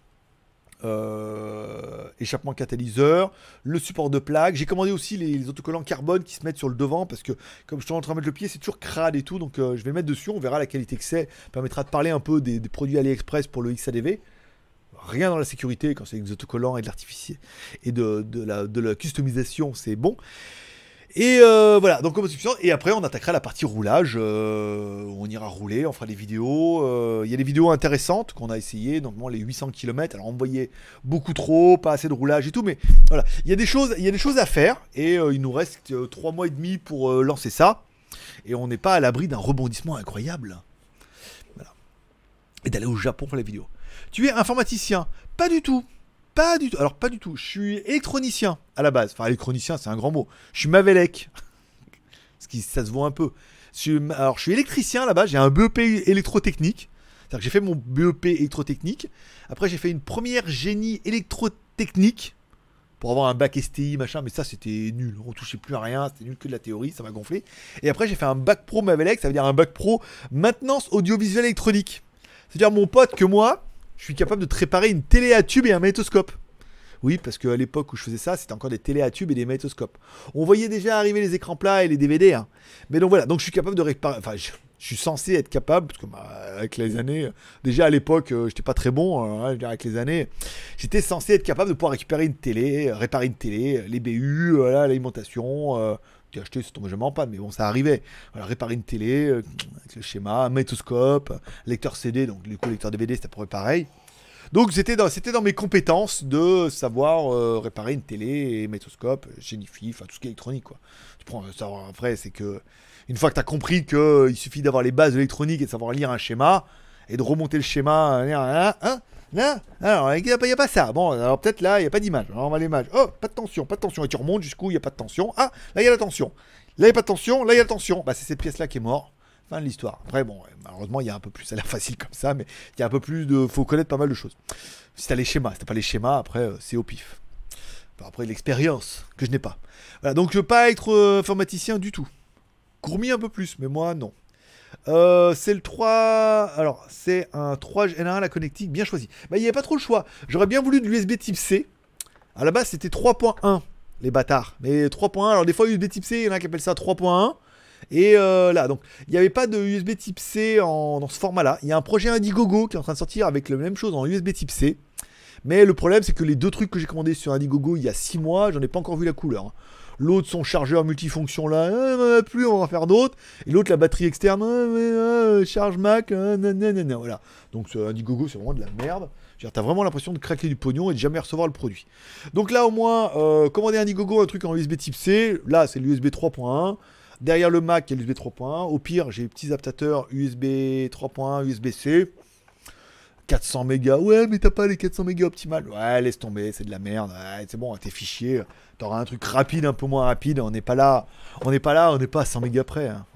Euh, échappement catalyseur, le support de plaque. J'ai commandé aussi les, autocollants carbone qui se mettent sur le devant parce que comme je suis en train de mettre le pied, c'est toujours crade et tout. Donc euh, je vais le mettre dessus, on verra la qualité que c'est. Permettra de parler un peu des, produits AliExpress pour le XADV. Rien dans la sécurité quand c'est des autocollants et de l'artificiel et de la customisation, c'est bon. Et euh, voilà, donc comme suffisant. Et après, on attaquera la partie roulage. euh, on ira rouler, on fera des vidéos. euh, Il y a des vidéos intéressantes qu'on a essayé, notamment les 800 km. Alors, on voyait beaucoup trop, pas assez de roulage et tout, mais voilà, il y a des choses, y a des choses à faire. Et il nous reste euh, trois mois et demi pour lancer ça. Et on n'est pas à l'abri d'un rebondissement incroyable. Et d'aller au Japon pour la vidéo. Tu es informaticien? Pas du tout. Pas du tout. Alors, pas du tout. Je suis électronicien à la base. Enfin, électronicien, c'est un grand mot. Je suis Mavelec. Ce qui, ça se voit un peu. Alors, je suis électricien base. J'ai un BEP électrotechnique. C'est-à-dire que j'ai fait mon BEP électrotechnique. Après, j'ai fait une première génie électrotechnique pour avoir un bac STI, machin. Mais ça, c'était nul. On touchait plus à rien. C'était nul que de la théorie. Ça m'a gonflé. Et après, j'ai fait un bac pro Mavelec. Ça veut dire un bac pro maintenance audiovisuelle électronique. C'est-à-dire, mon pote que moi, je suis capable de te réparer une télé à tube et un magnétoscope. Oui, parce qu'à l'époque où je faisais ça, c'était encore des télé à tube et des magnétoscopes. On voyait déjà arriver les écrans plats et les DVD. hein. Mais donc voilà, donc je suis capable de réparer. Enfin, je, suis censé être capable, parce que bah, avec les années, euh, déjà à l'époque, euh, j'étais pas très bon. euh, hein, avec les années, j'étais censé être capable de pouvoir récupérer une télé, euh, réparer une télé, euh, les BU, voilà, l'alimentation. Euh, j'ai acheté, ça tombait jamais en panne, mais bon, ça arrivait. Voilà, réparer une télé, euh, avec le schéma, un magnétoscope, lecteur CD, donc du coup, lecteur DVD, peu près pareil. Donc c'était dans, mes compétences de savoir euh, réparer une télé, métoscope, génifie, enfin tout ce qui est électronique. Tu prends ça après c'est que une fois que tu as compris que il suffit d'avoir les bases de l'électronique et de savoir lire un schéma et de remonter le schéma, hein, hein, Là, alors il n'y a, pas- il ça. Bon, alors peut-être là, il n'y a pas d'image. Alors on va l'image. Oh, pas de tension, pas de tension. Et tu remontes jusqu'où il n'y a pas de tension. Ah, là il y a la tension. Là il n'y a pas de tension, là il y a la tension. Bah c'est cette pièce-là qui est morte. Fin de l'histoire. Après, bon, malheureusement, il y a un peu plus. Ça a l'air facile comme ça, mais il y a un peu plus de. Faut connaître pas mal de choses. Si t'as les schémas, si t'as pas les schémas, après, euh, c'est au pif. Après, l'expérience que je n'ai pas. Voilà, donc je veux pas être euh, informaticien du tout. Gourmi un peu plus, mais moi, non. Euh, c'est le 3. Alors, c'est un 3 N1 la connectique bien choisi. Bah, il n'y avait pas trop le choix. J'aurais bien voulu de l'USB type C. À la base, c'était 3.1, les bâtards. Mais 3.1, alors des fois, USB type C, il y en a qui appellent ça 3.1. Et euh, là, donc, il n'y avait pas de USB type C en- dans ce format-là. Il y a un projet Indiegogo qui est en train de sortir avec la même chose en USB type C. Mais le problème, c'est que les deux trucs que j'ai commandés sur Indiegogo il y a 6 mois, j'en ai pas encore vu la couleur. L'autre, son chargeur multifonction là, a plus, on va en faire d'autres. Et l'autre, la batterie externe, mais, ah, charge Mac, nanana, voilà. Donc Indiegogo, c'est vraiment de la merde. T'as vraiment l'impression de craquer du pognon et de jamais recevoir le produit. Donc là, au moins, euh, commander Indiegogo, un truc en USB type C. Là, c'est l'USB 3.1. Derrière le Mac, il y a l'USB 3.1. Au pire, j'ai les petits adaptateurs USB 3.1, USB-C. 400 mégas. Ouais, mais t'as pas les 400 mégas optimales. Ouais, laisse tomber, c'est de la merde. Ouais, c'est bon, tes fichiers. T'auras un truc rapide, un peu moins rapide. On n'est pas là. On n'est pas là, on n'est pas à 100 mégas près. hein.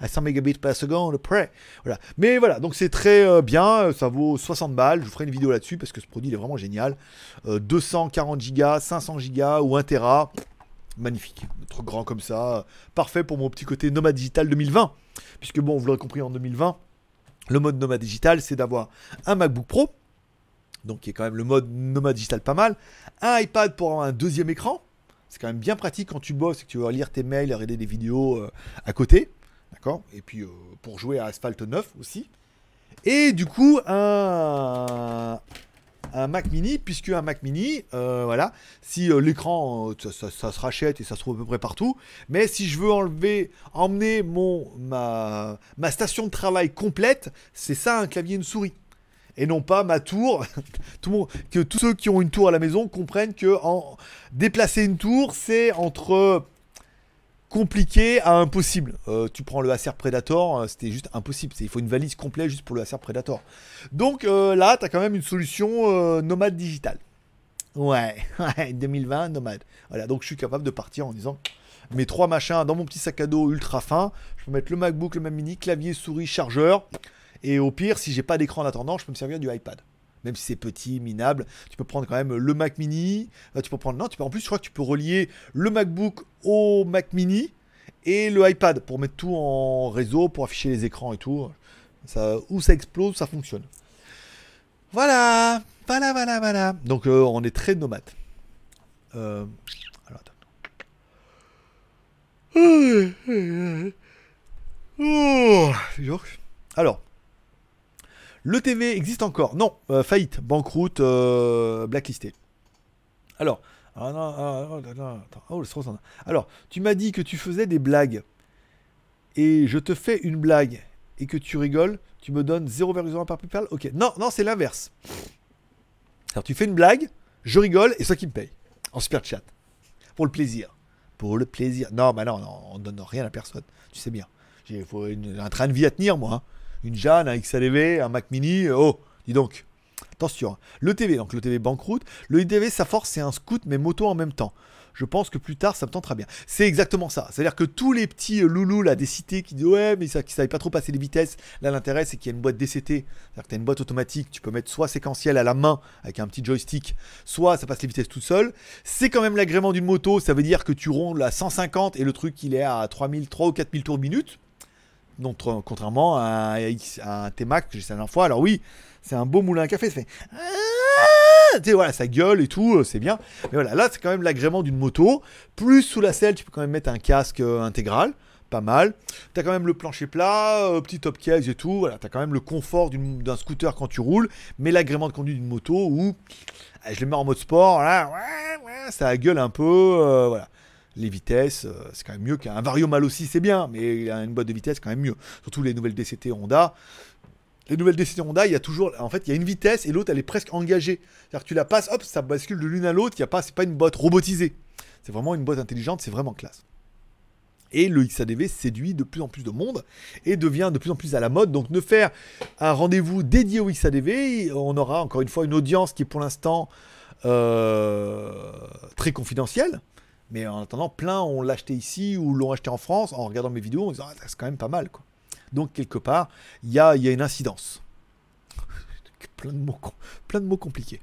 À 100 mégabits par seconde près. Voilà. Mais voilà, donc c'est très euh, bien. Ça vaut 60 balles. Je vous ferai une vidéo là-dessus parce que ce produit il est vraiment génial. Euh, 240 gigas, 500 gigas ou 1 Tera. Magnifique. Un truc grand comme ça. Parfait pour mon petit côté nomade digital 2020. Puisque bon, vous l'aurez compris en 2020. Le mode nomade digital, c'est d'avoir un MacBook Pro, donc qui est quand même le mode nomade digital pas mal, un iPad pour avoir un deuxième écran, c'est quand même bien pratique quand tu bosses et que tu veux lire tes mails, regarder des vidéos euh, à côté, d'accord? Et puis euh, pour jouer à Asphalt 9 aussi. Et du coup, un, un Mac mini, puisque un Mac mini, euh, voilà, si euh, l'écran, euh, ça, se rachète et ça se trouve à peu près partout, mais si je veux enlever, emmener mon, ma, ma station de travail complète, c'est ça un clavier une souris. Et non pas ma tour. Que tous ceux qui ont une tour à la maison comprennent que déplacer une tour, c'est entre compliqué à impossible. Euh, tu prends le Acer Predator, euh, c'était juste impossible. Il faut une valise complète juste pour le Acer Predator. Donc euh, là, tu as quand même une solution nomade digitale. Ouais, ouais, 2020, nomade. Voilà, donc je suis capable de partir en disant mes trois machins dans mon petit sac à dos ultra fin. Je peux mettre le MacBook, le Mac mini, clavier, souris, chargeur. Et au pire, si j'ai pas d'écran en attendant, je peux me servir du iPad. Même si c'est petit, minable, tu peux prendre quand même le Mac mini. Euh, tu peux prendre non, tu peux en plus, je crois que tu peux relier le MacBook au Mac mini et le iPad pour mettre tout en réseau, pour afficher les écrans et tout. Ça, où ça explose, ça fonctionne. Voilà, voilà, voilà, voilà. Donc euh, on est très nomade. Euh, alors attends. Oh. Alors, le TV existe encore Non, euh, faillite, banqueroute, euh, blacklisté. Alors, ah non, ah, oh, attends, oh, alors, tu m'as dit que tu faisais des blagues et je te fais une blague et que tu rigoles, tu me donnes 0,1 par PayPal Ok, non, non, c'est l'inverse. Alors, tu fais une blague, je rigole et c'est qui me paye en super chat pour le plaisir. Pour le plaisir. Non, bah non, non on donne rien à personne. Tu sais bien. J'ai un train de vie à tenir, moi. hein. Une Jeanne, un XLV, un Mac Mini. Oh, dis donc. Attention. hein. Le TV, donc le TV banqueroute. Le TV, sa force, c'est un scoot, mais moto en même temps. Je pense que plus tard, ça me tentera bien. C'est exactement ça. C'est-à-dire que tous les petits euh, loulous là, des cités qui disent ouais, mais ça, qui savaient pas trop passer les vitesses. Là, l'intérêt, c'est qu'il y a une boîte DCT. C'est-à-dire que tu as une boîte automatique. Tu peux mettre soit séquentiel à la main avec un petit joystick, soit ça passe les vitesses tout seul. C'est quand même l'agrément d'une moto. Ça veut dire que tu rondes à 150 et le truc, il est à 3000, 3 ou 4000 tours minute. Donc, tr- contrairement à à un T-Mac que j'ai essayé la dernière fois. Alors, oui, c'est un beau moulin à café. Ça fait. Ah Tu sais, voilà, ça gueule et tout, euh, c'est bien. Mais voilà, là, c'est quand même l'agrément d'une moto. Plus sous la selle, tu peux quand même mettre un casque euh, intégral. Pas mal. T'as quand même le plancher plat, euh, petit top case et tout. Voilà, t'as quand même le confort d'un scooter quand tu roules, mais l'agrément de conduite d'une moto où ah, je le mets en mode sport, là, ouais, ouais, ça gueule un peu. voilà. Les vitesses, euh, c'est quand même mieux qu'un Vario mal aussi, c'est bien, mais une boîte de vitesse, quand même mieux. Surtout les nouvelles DCT Honda. les nouvelles décisions Honda, il y a toujours, en fait, il y a une vitesse et l'autre, elle est presque engagée. C'est-à-dire que tu la passes, hop, ça bascule de l'une à l'autre. A pas, pas une boîte robotisée. C'est vraiment une boîte intelligente. C'est vraiment classe. Et le XADV séduit de plus en plus de monde et devient de plus en plus à la mode. Donc, ne faire un rendez-vous dédié au XADV, on aura encore une fois une audience qui est pour l'instant euh, très confidentielle. Mais en attendant, plein ont l'acheté ici ou l'ont acheté en France en regardant mes vidéos en disant ah, c'est quand même pas mal. Quoi. Donc, quelque part, il y a, une incidence. plein, de mots, compliqués.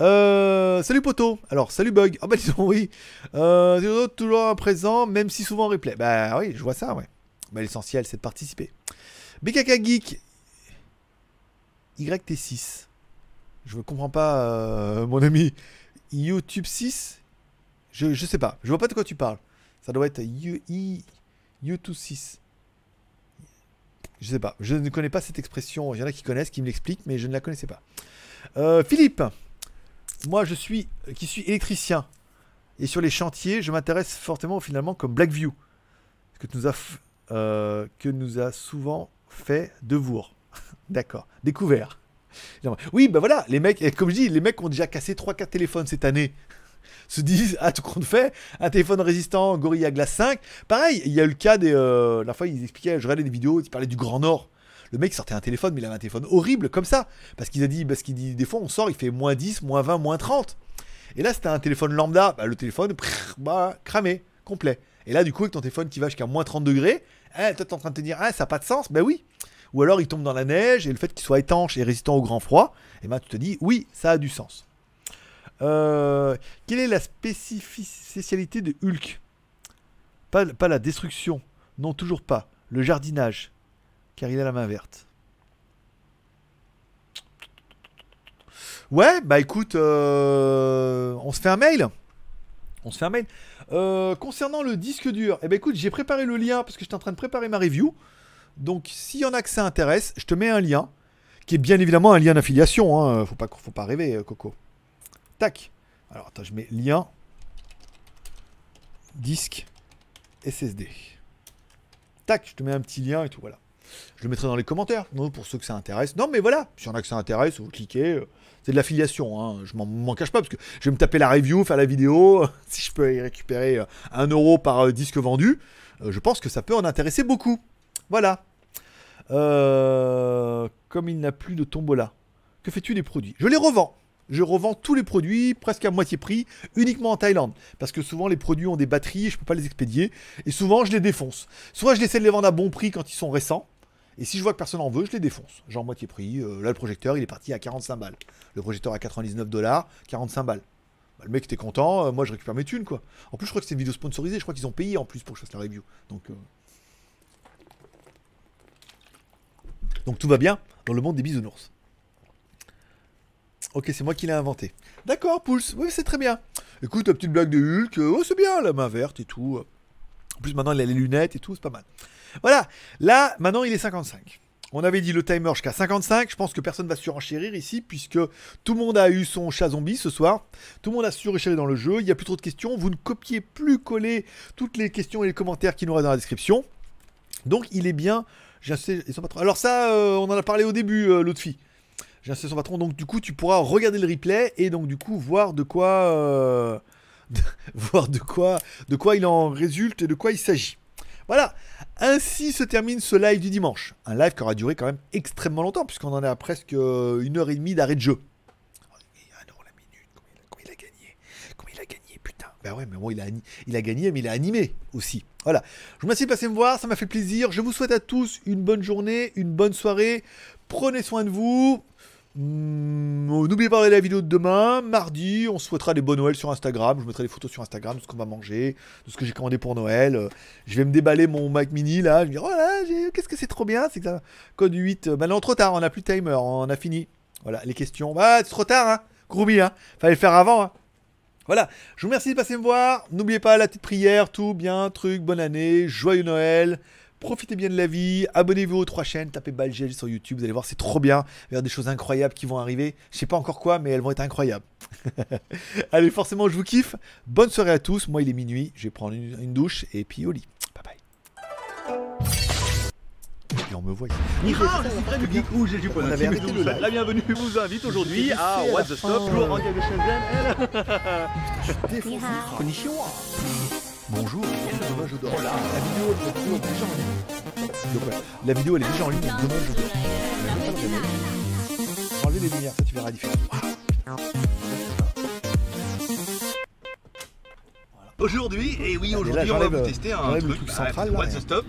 Euh, salut poto. Alors salut bug. Ah bah disons oui. Euh, toujours- présent, même si souvent en replay. Bah oui, je vois ça, ouais. Bah l'essentiel c'est de participer. BKK Geek. YT6. Je ne comprends pas, euh, mon ami. YouTube 6 je, sais pas. Je vois pas de quoi tu parles. Ça doit être U, I, YouTube 6. Je sais pas. Je ne connais pas cette expression. Il y en a qui connaissent, qui me l'expliquent, mais je ne la connaissais pas. Euh, Philippe. Moi, je suis, qui suis électricien. Et sur les chantiers, je m'intéresse fortement finalement comme Blackview. Que nous a, euh, que nous a souvent fait Devour. D'accord. Découvert. Oui, bah voilà, les mecs, comme je dis, les mecs ont déjà cassé 3-4 téléphones cette année. Se disent, ah, tout compte fait, un téléphone résistant Gorilla Glass 5. Pareil, il y a eu le cas des. euh, la fois, ils expliquaient, je regardais des vidéos, ils parlaient du Grand Nord. Le mec sortait un téléphone, mais il avait un téléphone horrible comme ça. Parce qu'il a dit, parce qu'il dit, des fois, on sort, il fait moins 10, moins 20, moins 30. Et là, c'était un téléphone lambda. Bah, le téléphone, bah, cramé, complet. Et là, du coup, avec ton téléphone qui va jusqu'à moins 30 degrés, eh, toi, t'es en train de te dire, ah, ça n'a pas de sens. Ben oui. Ou alors, il tombe dans la neige et le fait qu'il soit étanche et résistant au grand froid, et ben, tu te dis, oui, ça a du sens. Euh, quelle est la spécialité de Hulk? Pas, la destruction. Non, toujours pas. Le jardinage. Car il a la main verte. Ouais, bah écoute, euh, on se fait un mail. On se fait un mail. Euh, concernant le disque dur, eh ben écoute, j'ai préparé le lien parce que j'étais en train de préparer ma review. Donc, s'il y en a que ça intéresse, je te mets un lien qui est bien évidemment un lien d'affiliation. Hein. Faut pas, faut pas rêver, Coco. Tac. Alors, attends, je mets lien disque SSD. Tac, je te mets un petit lien et tout, voilà. Je le mettrai dans les commentaires, non, pour ceux que ça intéresse. Non, mais voilà, s'il y en a que ça intéresse, vous cliquez. euh, C'est de l'affiliation, hein. je m'en- m'en cache pas, parce que je vais me taper la review, faire la vidéo. si je peux y récupérer euh, un euro par euh, disque vendu, je pense que ça peut en intéresser beaucoup. Voilà. Comme il n'a plus de tombola, que fais-tu des produits? Je les revends. Je revends tous les produits presque à moitié prix, uniquement en Thaïlande. Parce que souvent les produits ont des batteries et je peux pas les expédier. Et souvent je les défonce. Soit je essaie de les vendre à bon prix quand ils sont récents. Et si je vois que personne en veut, je les défonce. Genre moitié prix. Euh, là le projecteur il est parti à 45 balles. Le projecteur à 99 dollars, 45 balles. Bah, le mec était content, euh, moi je récupère mes thunes quoi. En plus je crois que c'est une vidéo sponsorisée, je crois qu'ils ont payé en plus pour que je fasse la review. Donc, euh, Donc tout va bien dans le monde des bisounours. Ok, c'est moi qui l'ai inventé. D'accord, Pulse. Oui, c'est très bien. Écoute, la petite blague de Hulk. euh, Oh, c'est bien, la main verte et tout. En plus, maintenant, il a les lunettes et tout, c'est pas mal. Voilà. Là, maintenant, il est 55. On avait dit le timer jusqu'à 55. Je pense que personne va surenchérir ici, puisque tout le monde a eu son chat zombie ce soir. Tout le monde a surenchéri dans le jeu. Il n'y a plus trop de questions. Vous ne copiez plus coller toutes les questions et les commentaires qui nous restent dans la description. Donc, il est bien. J'ai insisté- et son patron. Alors, ça, euh, on en a parlé au début, euh, l'autre fille. J'ai insisté son patron, donc du coup tu pourras regarder le replay et donc du coup voir de quoi, euh, voir de quoi, de quoi il en résulte et de quoi il s'agit. Voilà. Ainsi se termine ce live du dimanche. Un live qui aura duré quand même extrêmement longtemps puisqu'on en est à presque euh, une heure et demie d'arrêt de jeu. Ben ouais, mais bon, il a, il a gagné, mais il a animé aussi. Voilà. Je vous remercie de passer me voir, ça m'a fait plaisir. Je vous souhaite à tous une bonne journée, une bonne soirée. Prenez soin de vous. Hmm, N'oubliez pas de regarder la vidéo de demain, mardi, on se souhaitera des bonnes Noël sur Instagram. Je mettrai des photos sur Instagram de ce qu'on va manger, de ce que j'ai commandé pour Noël. Euh, Je vais me déballer mon Mac Mini là. Je vais dire, oh là, qu'est-ce que c'est trop bien, c'est que ça. Code 8. Euh, non, trop tard, on n'a plus de timer, on a fini. Voilà, les questions. Bah, c'est trop tard, hein. Groovy, hein. Fallait le faire avant, hein. Voilà, je vous remercie de passer me voir. N'oubliez pas la petite prière, tout bien, truc, bonne année, joyeux Noël. Profitez bien de la vie, abonnez-vous aux trois chaînes, tapez Balgel sur YouTube, vous allez voir, c'est trop bien. Il y a des choses incroyables qui vont arriver. Je sais pas encore quoi, mais elles vont être incroyables. allez, forcément, je vous kiffe. Bonne soirée à tous. Moi, il est minuit, je vais prendre une, une douche et puis au lit. Bye bye. puis on me voit ici. Je suis Geek ou j'ai On avait arrêté le live. La bienvenue, je vous invite aujourd'hui à What the. Stop, en direct de Shenzhen. Défoncé. Bonjour. Demain je dors. La vidéo elle est déjà en ligne. La vidéo elle est déjà en ligne, demain je dors. Enlevez les lumières, ça tu verras la différence. Aujourd'hui, et oui, là, aujourd'hui, on va vous euh, tester un truc. bah, central, là, What et- the Stop?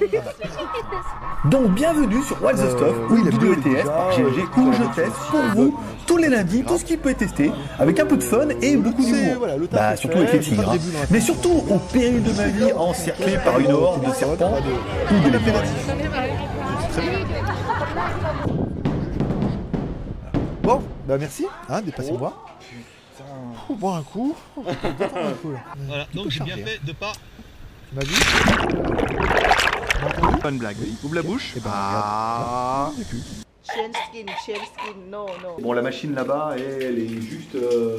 Donc bienvenue sur What's the Euh, Stuff oui, ou la vidéo est WTS déjà, par GLG euh, où je teste est pour vous euh, tous les lundis tout ce qui peut être testé avec un peu de fun et beaucoup d'humour. voilà, Bah surtout avec les de tigres. hein. Mais surtout au péril de ma vie encerclé par une horde de serpents ou de. Bon, bah merci, hein, dépassez-moi. Ouh, boire un coup. Détendre un coup, là. Voilà, donc j'ai bien fait de pas. M'as vu Bonne blague. Ouvre la bouche. Eh ben, Ah. Plus. Bon, la machine là-bas, elle est juste. euh,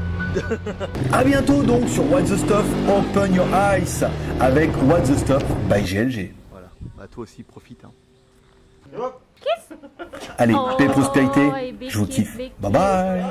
A bientôt donc sur What the Stuff Open Your Eyes avec What the Stuff by GLG. Voilà, bah, toi aussi profite. Hein. Allez, Oh, paix et prospérité, big je vous kiss, kiffe. big Bye bye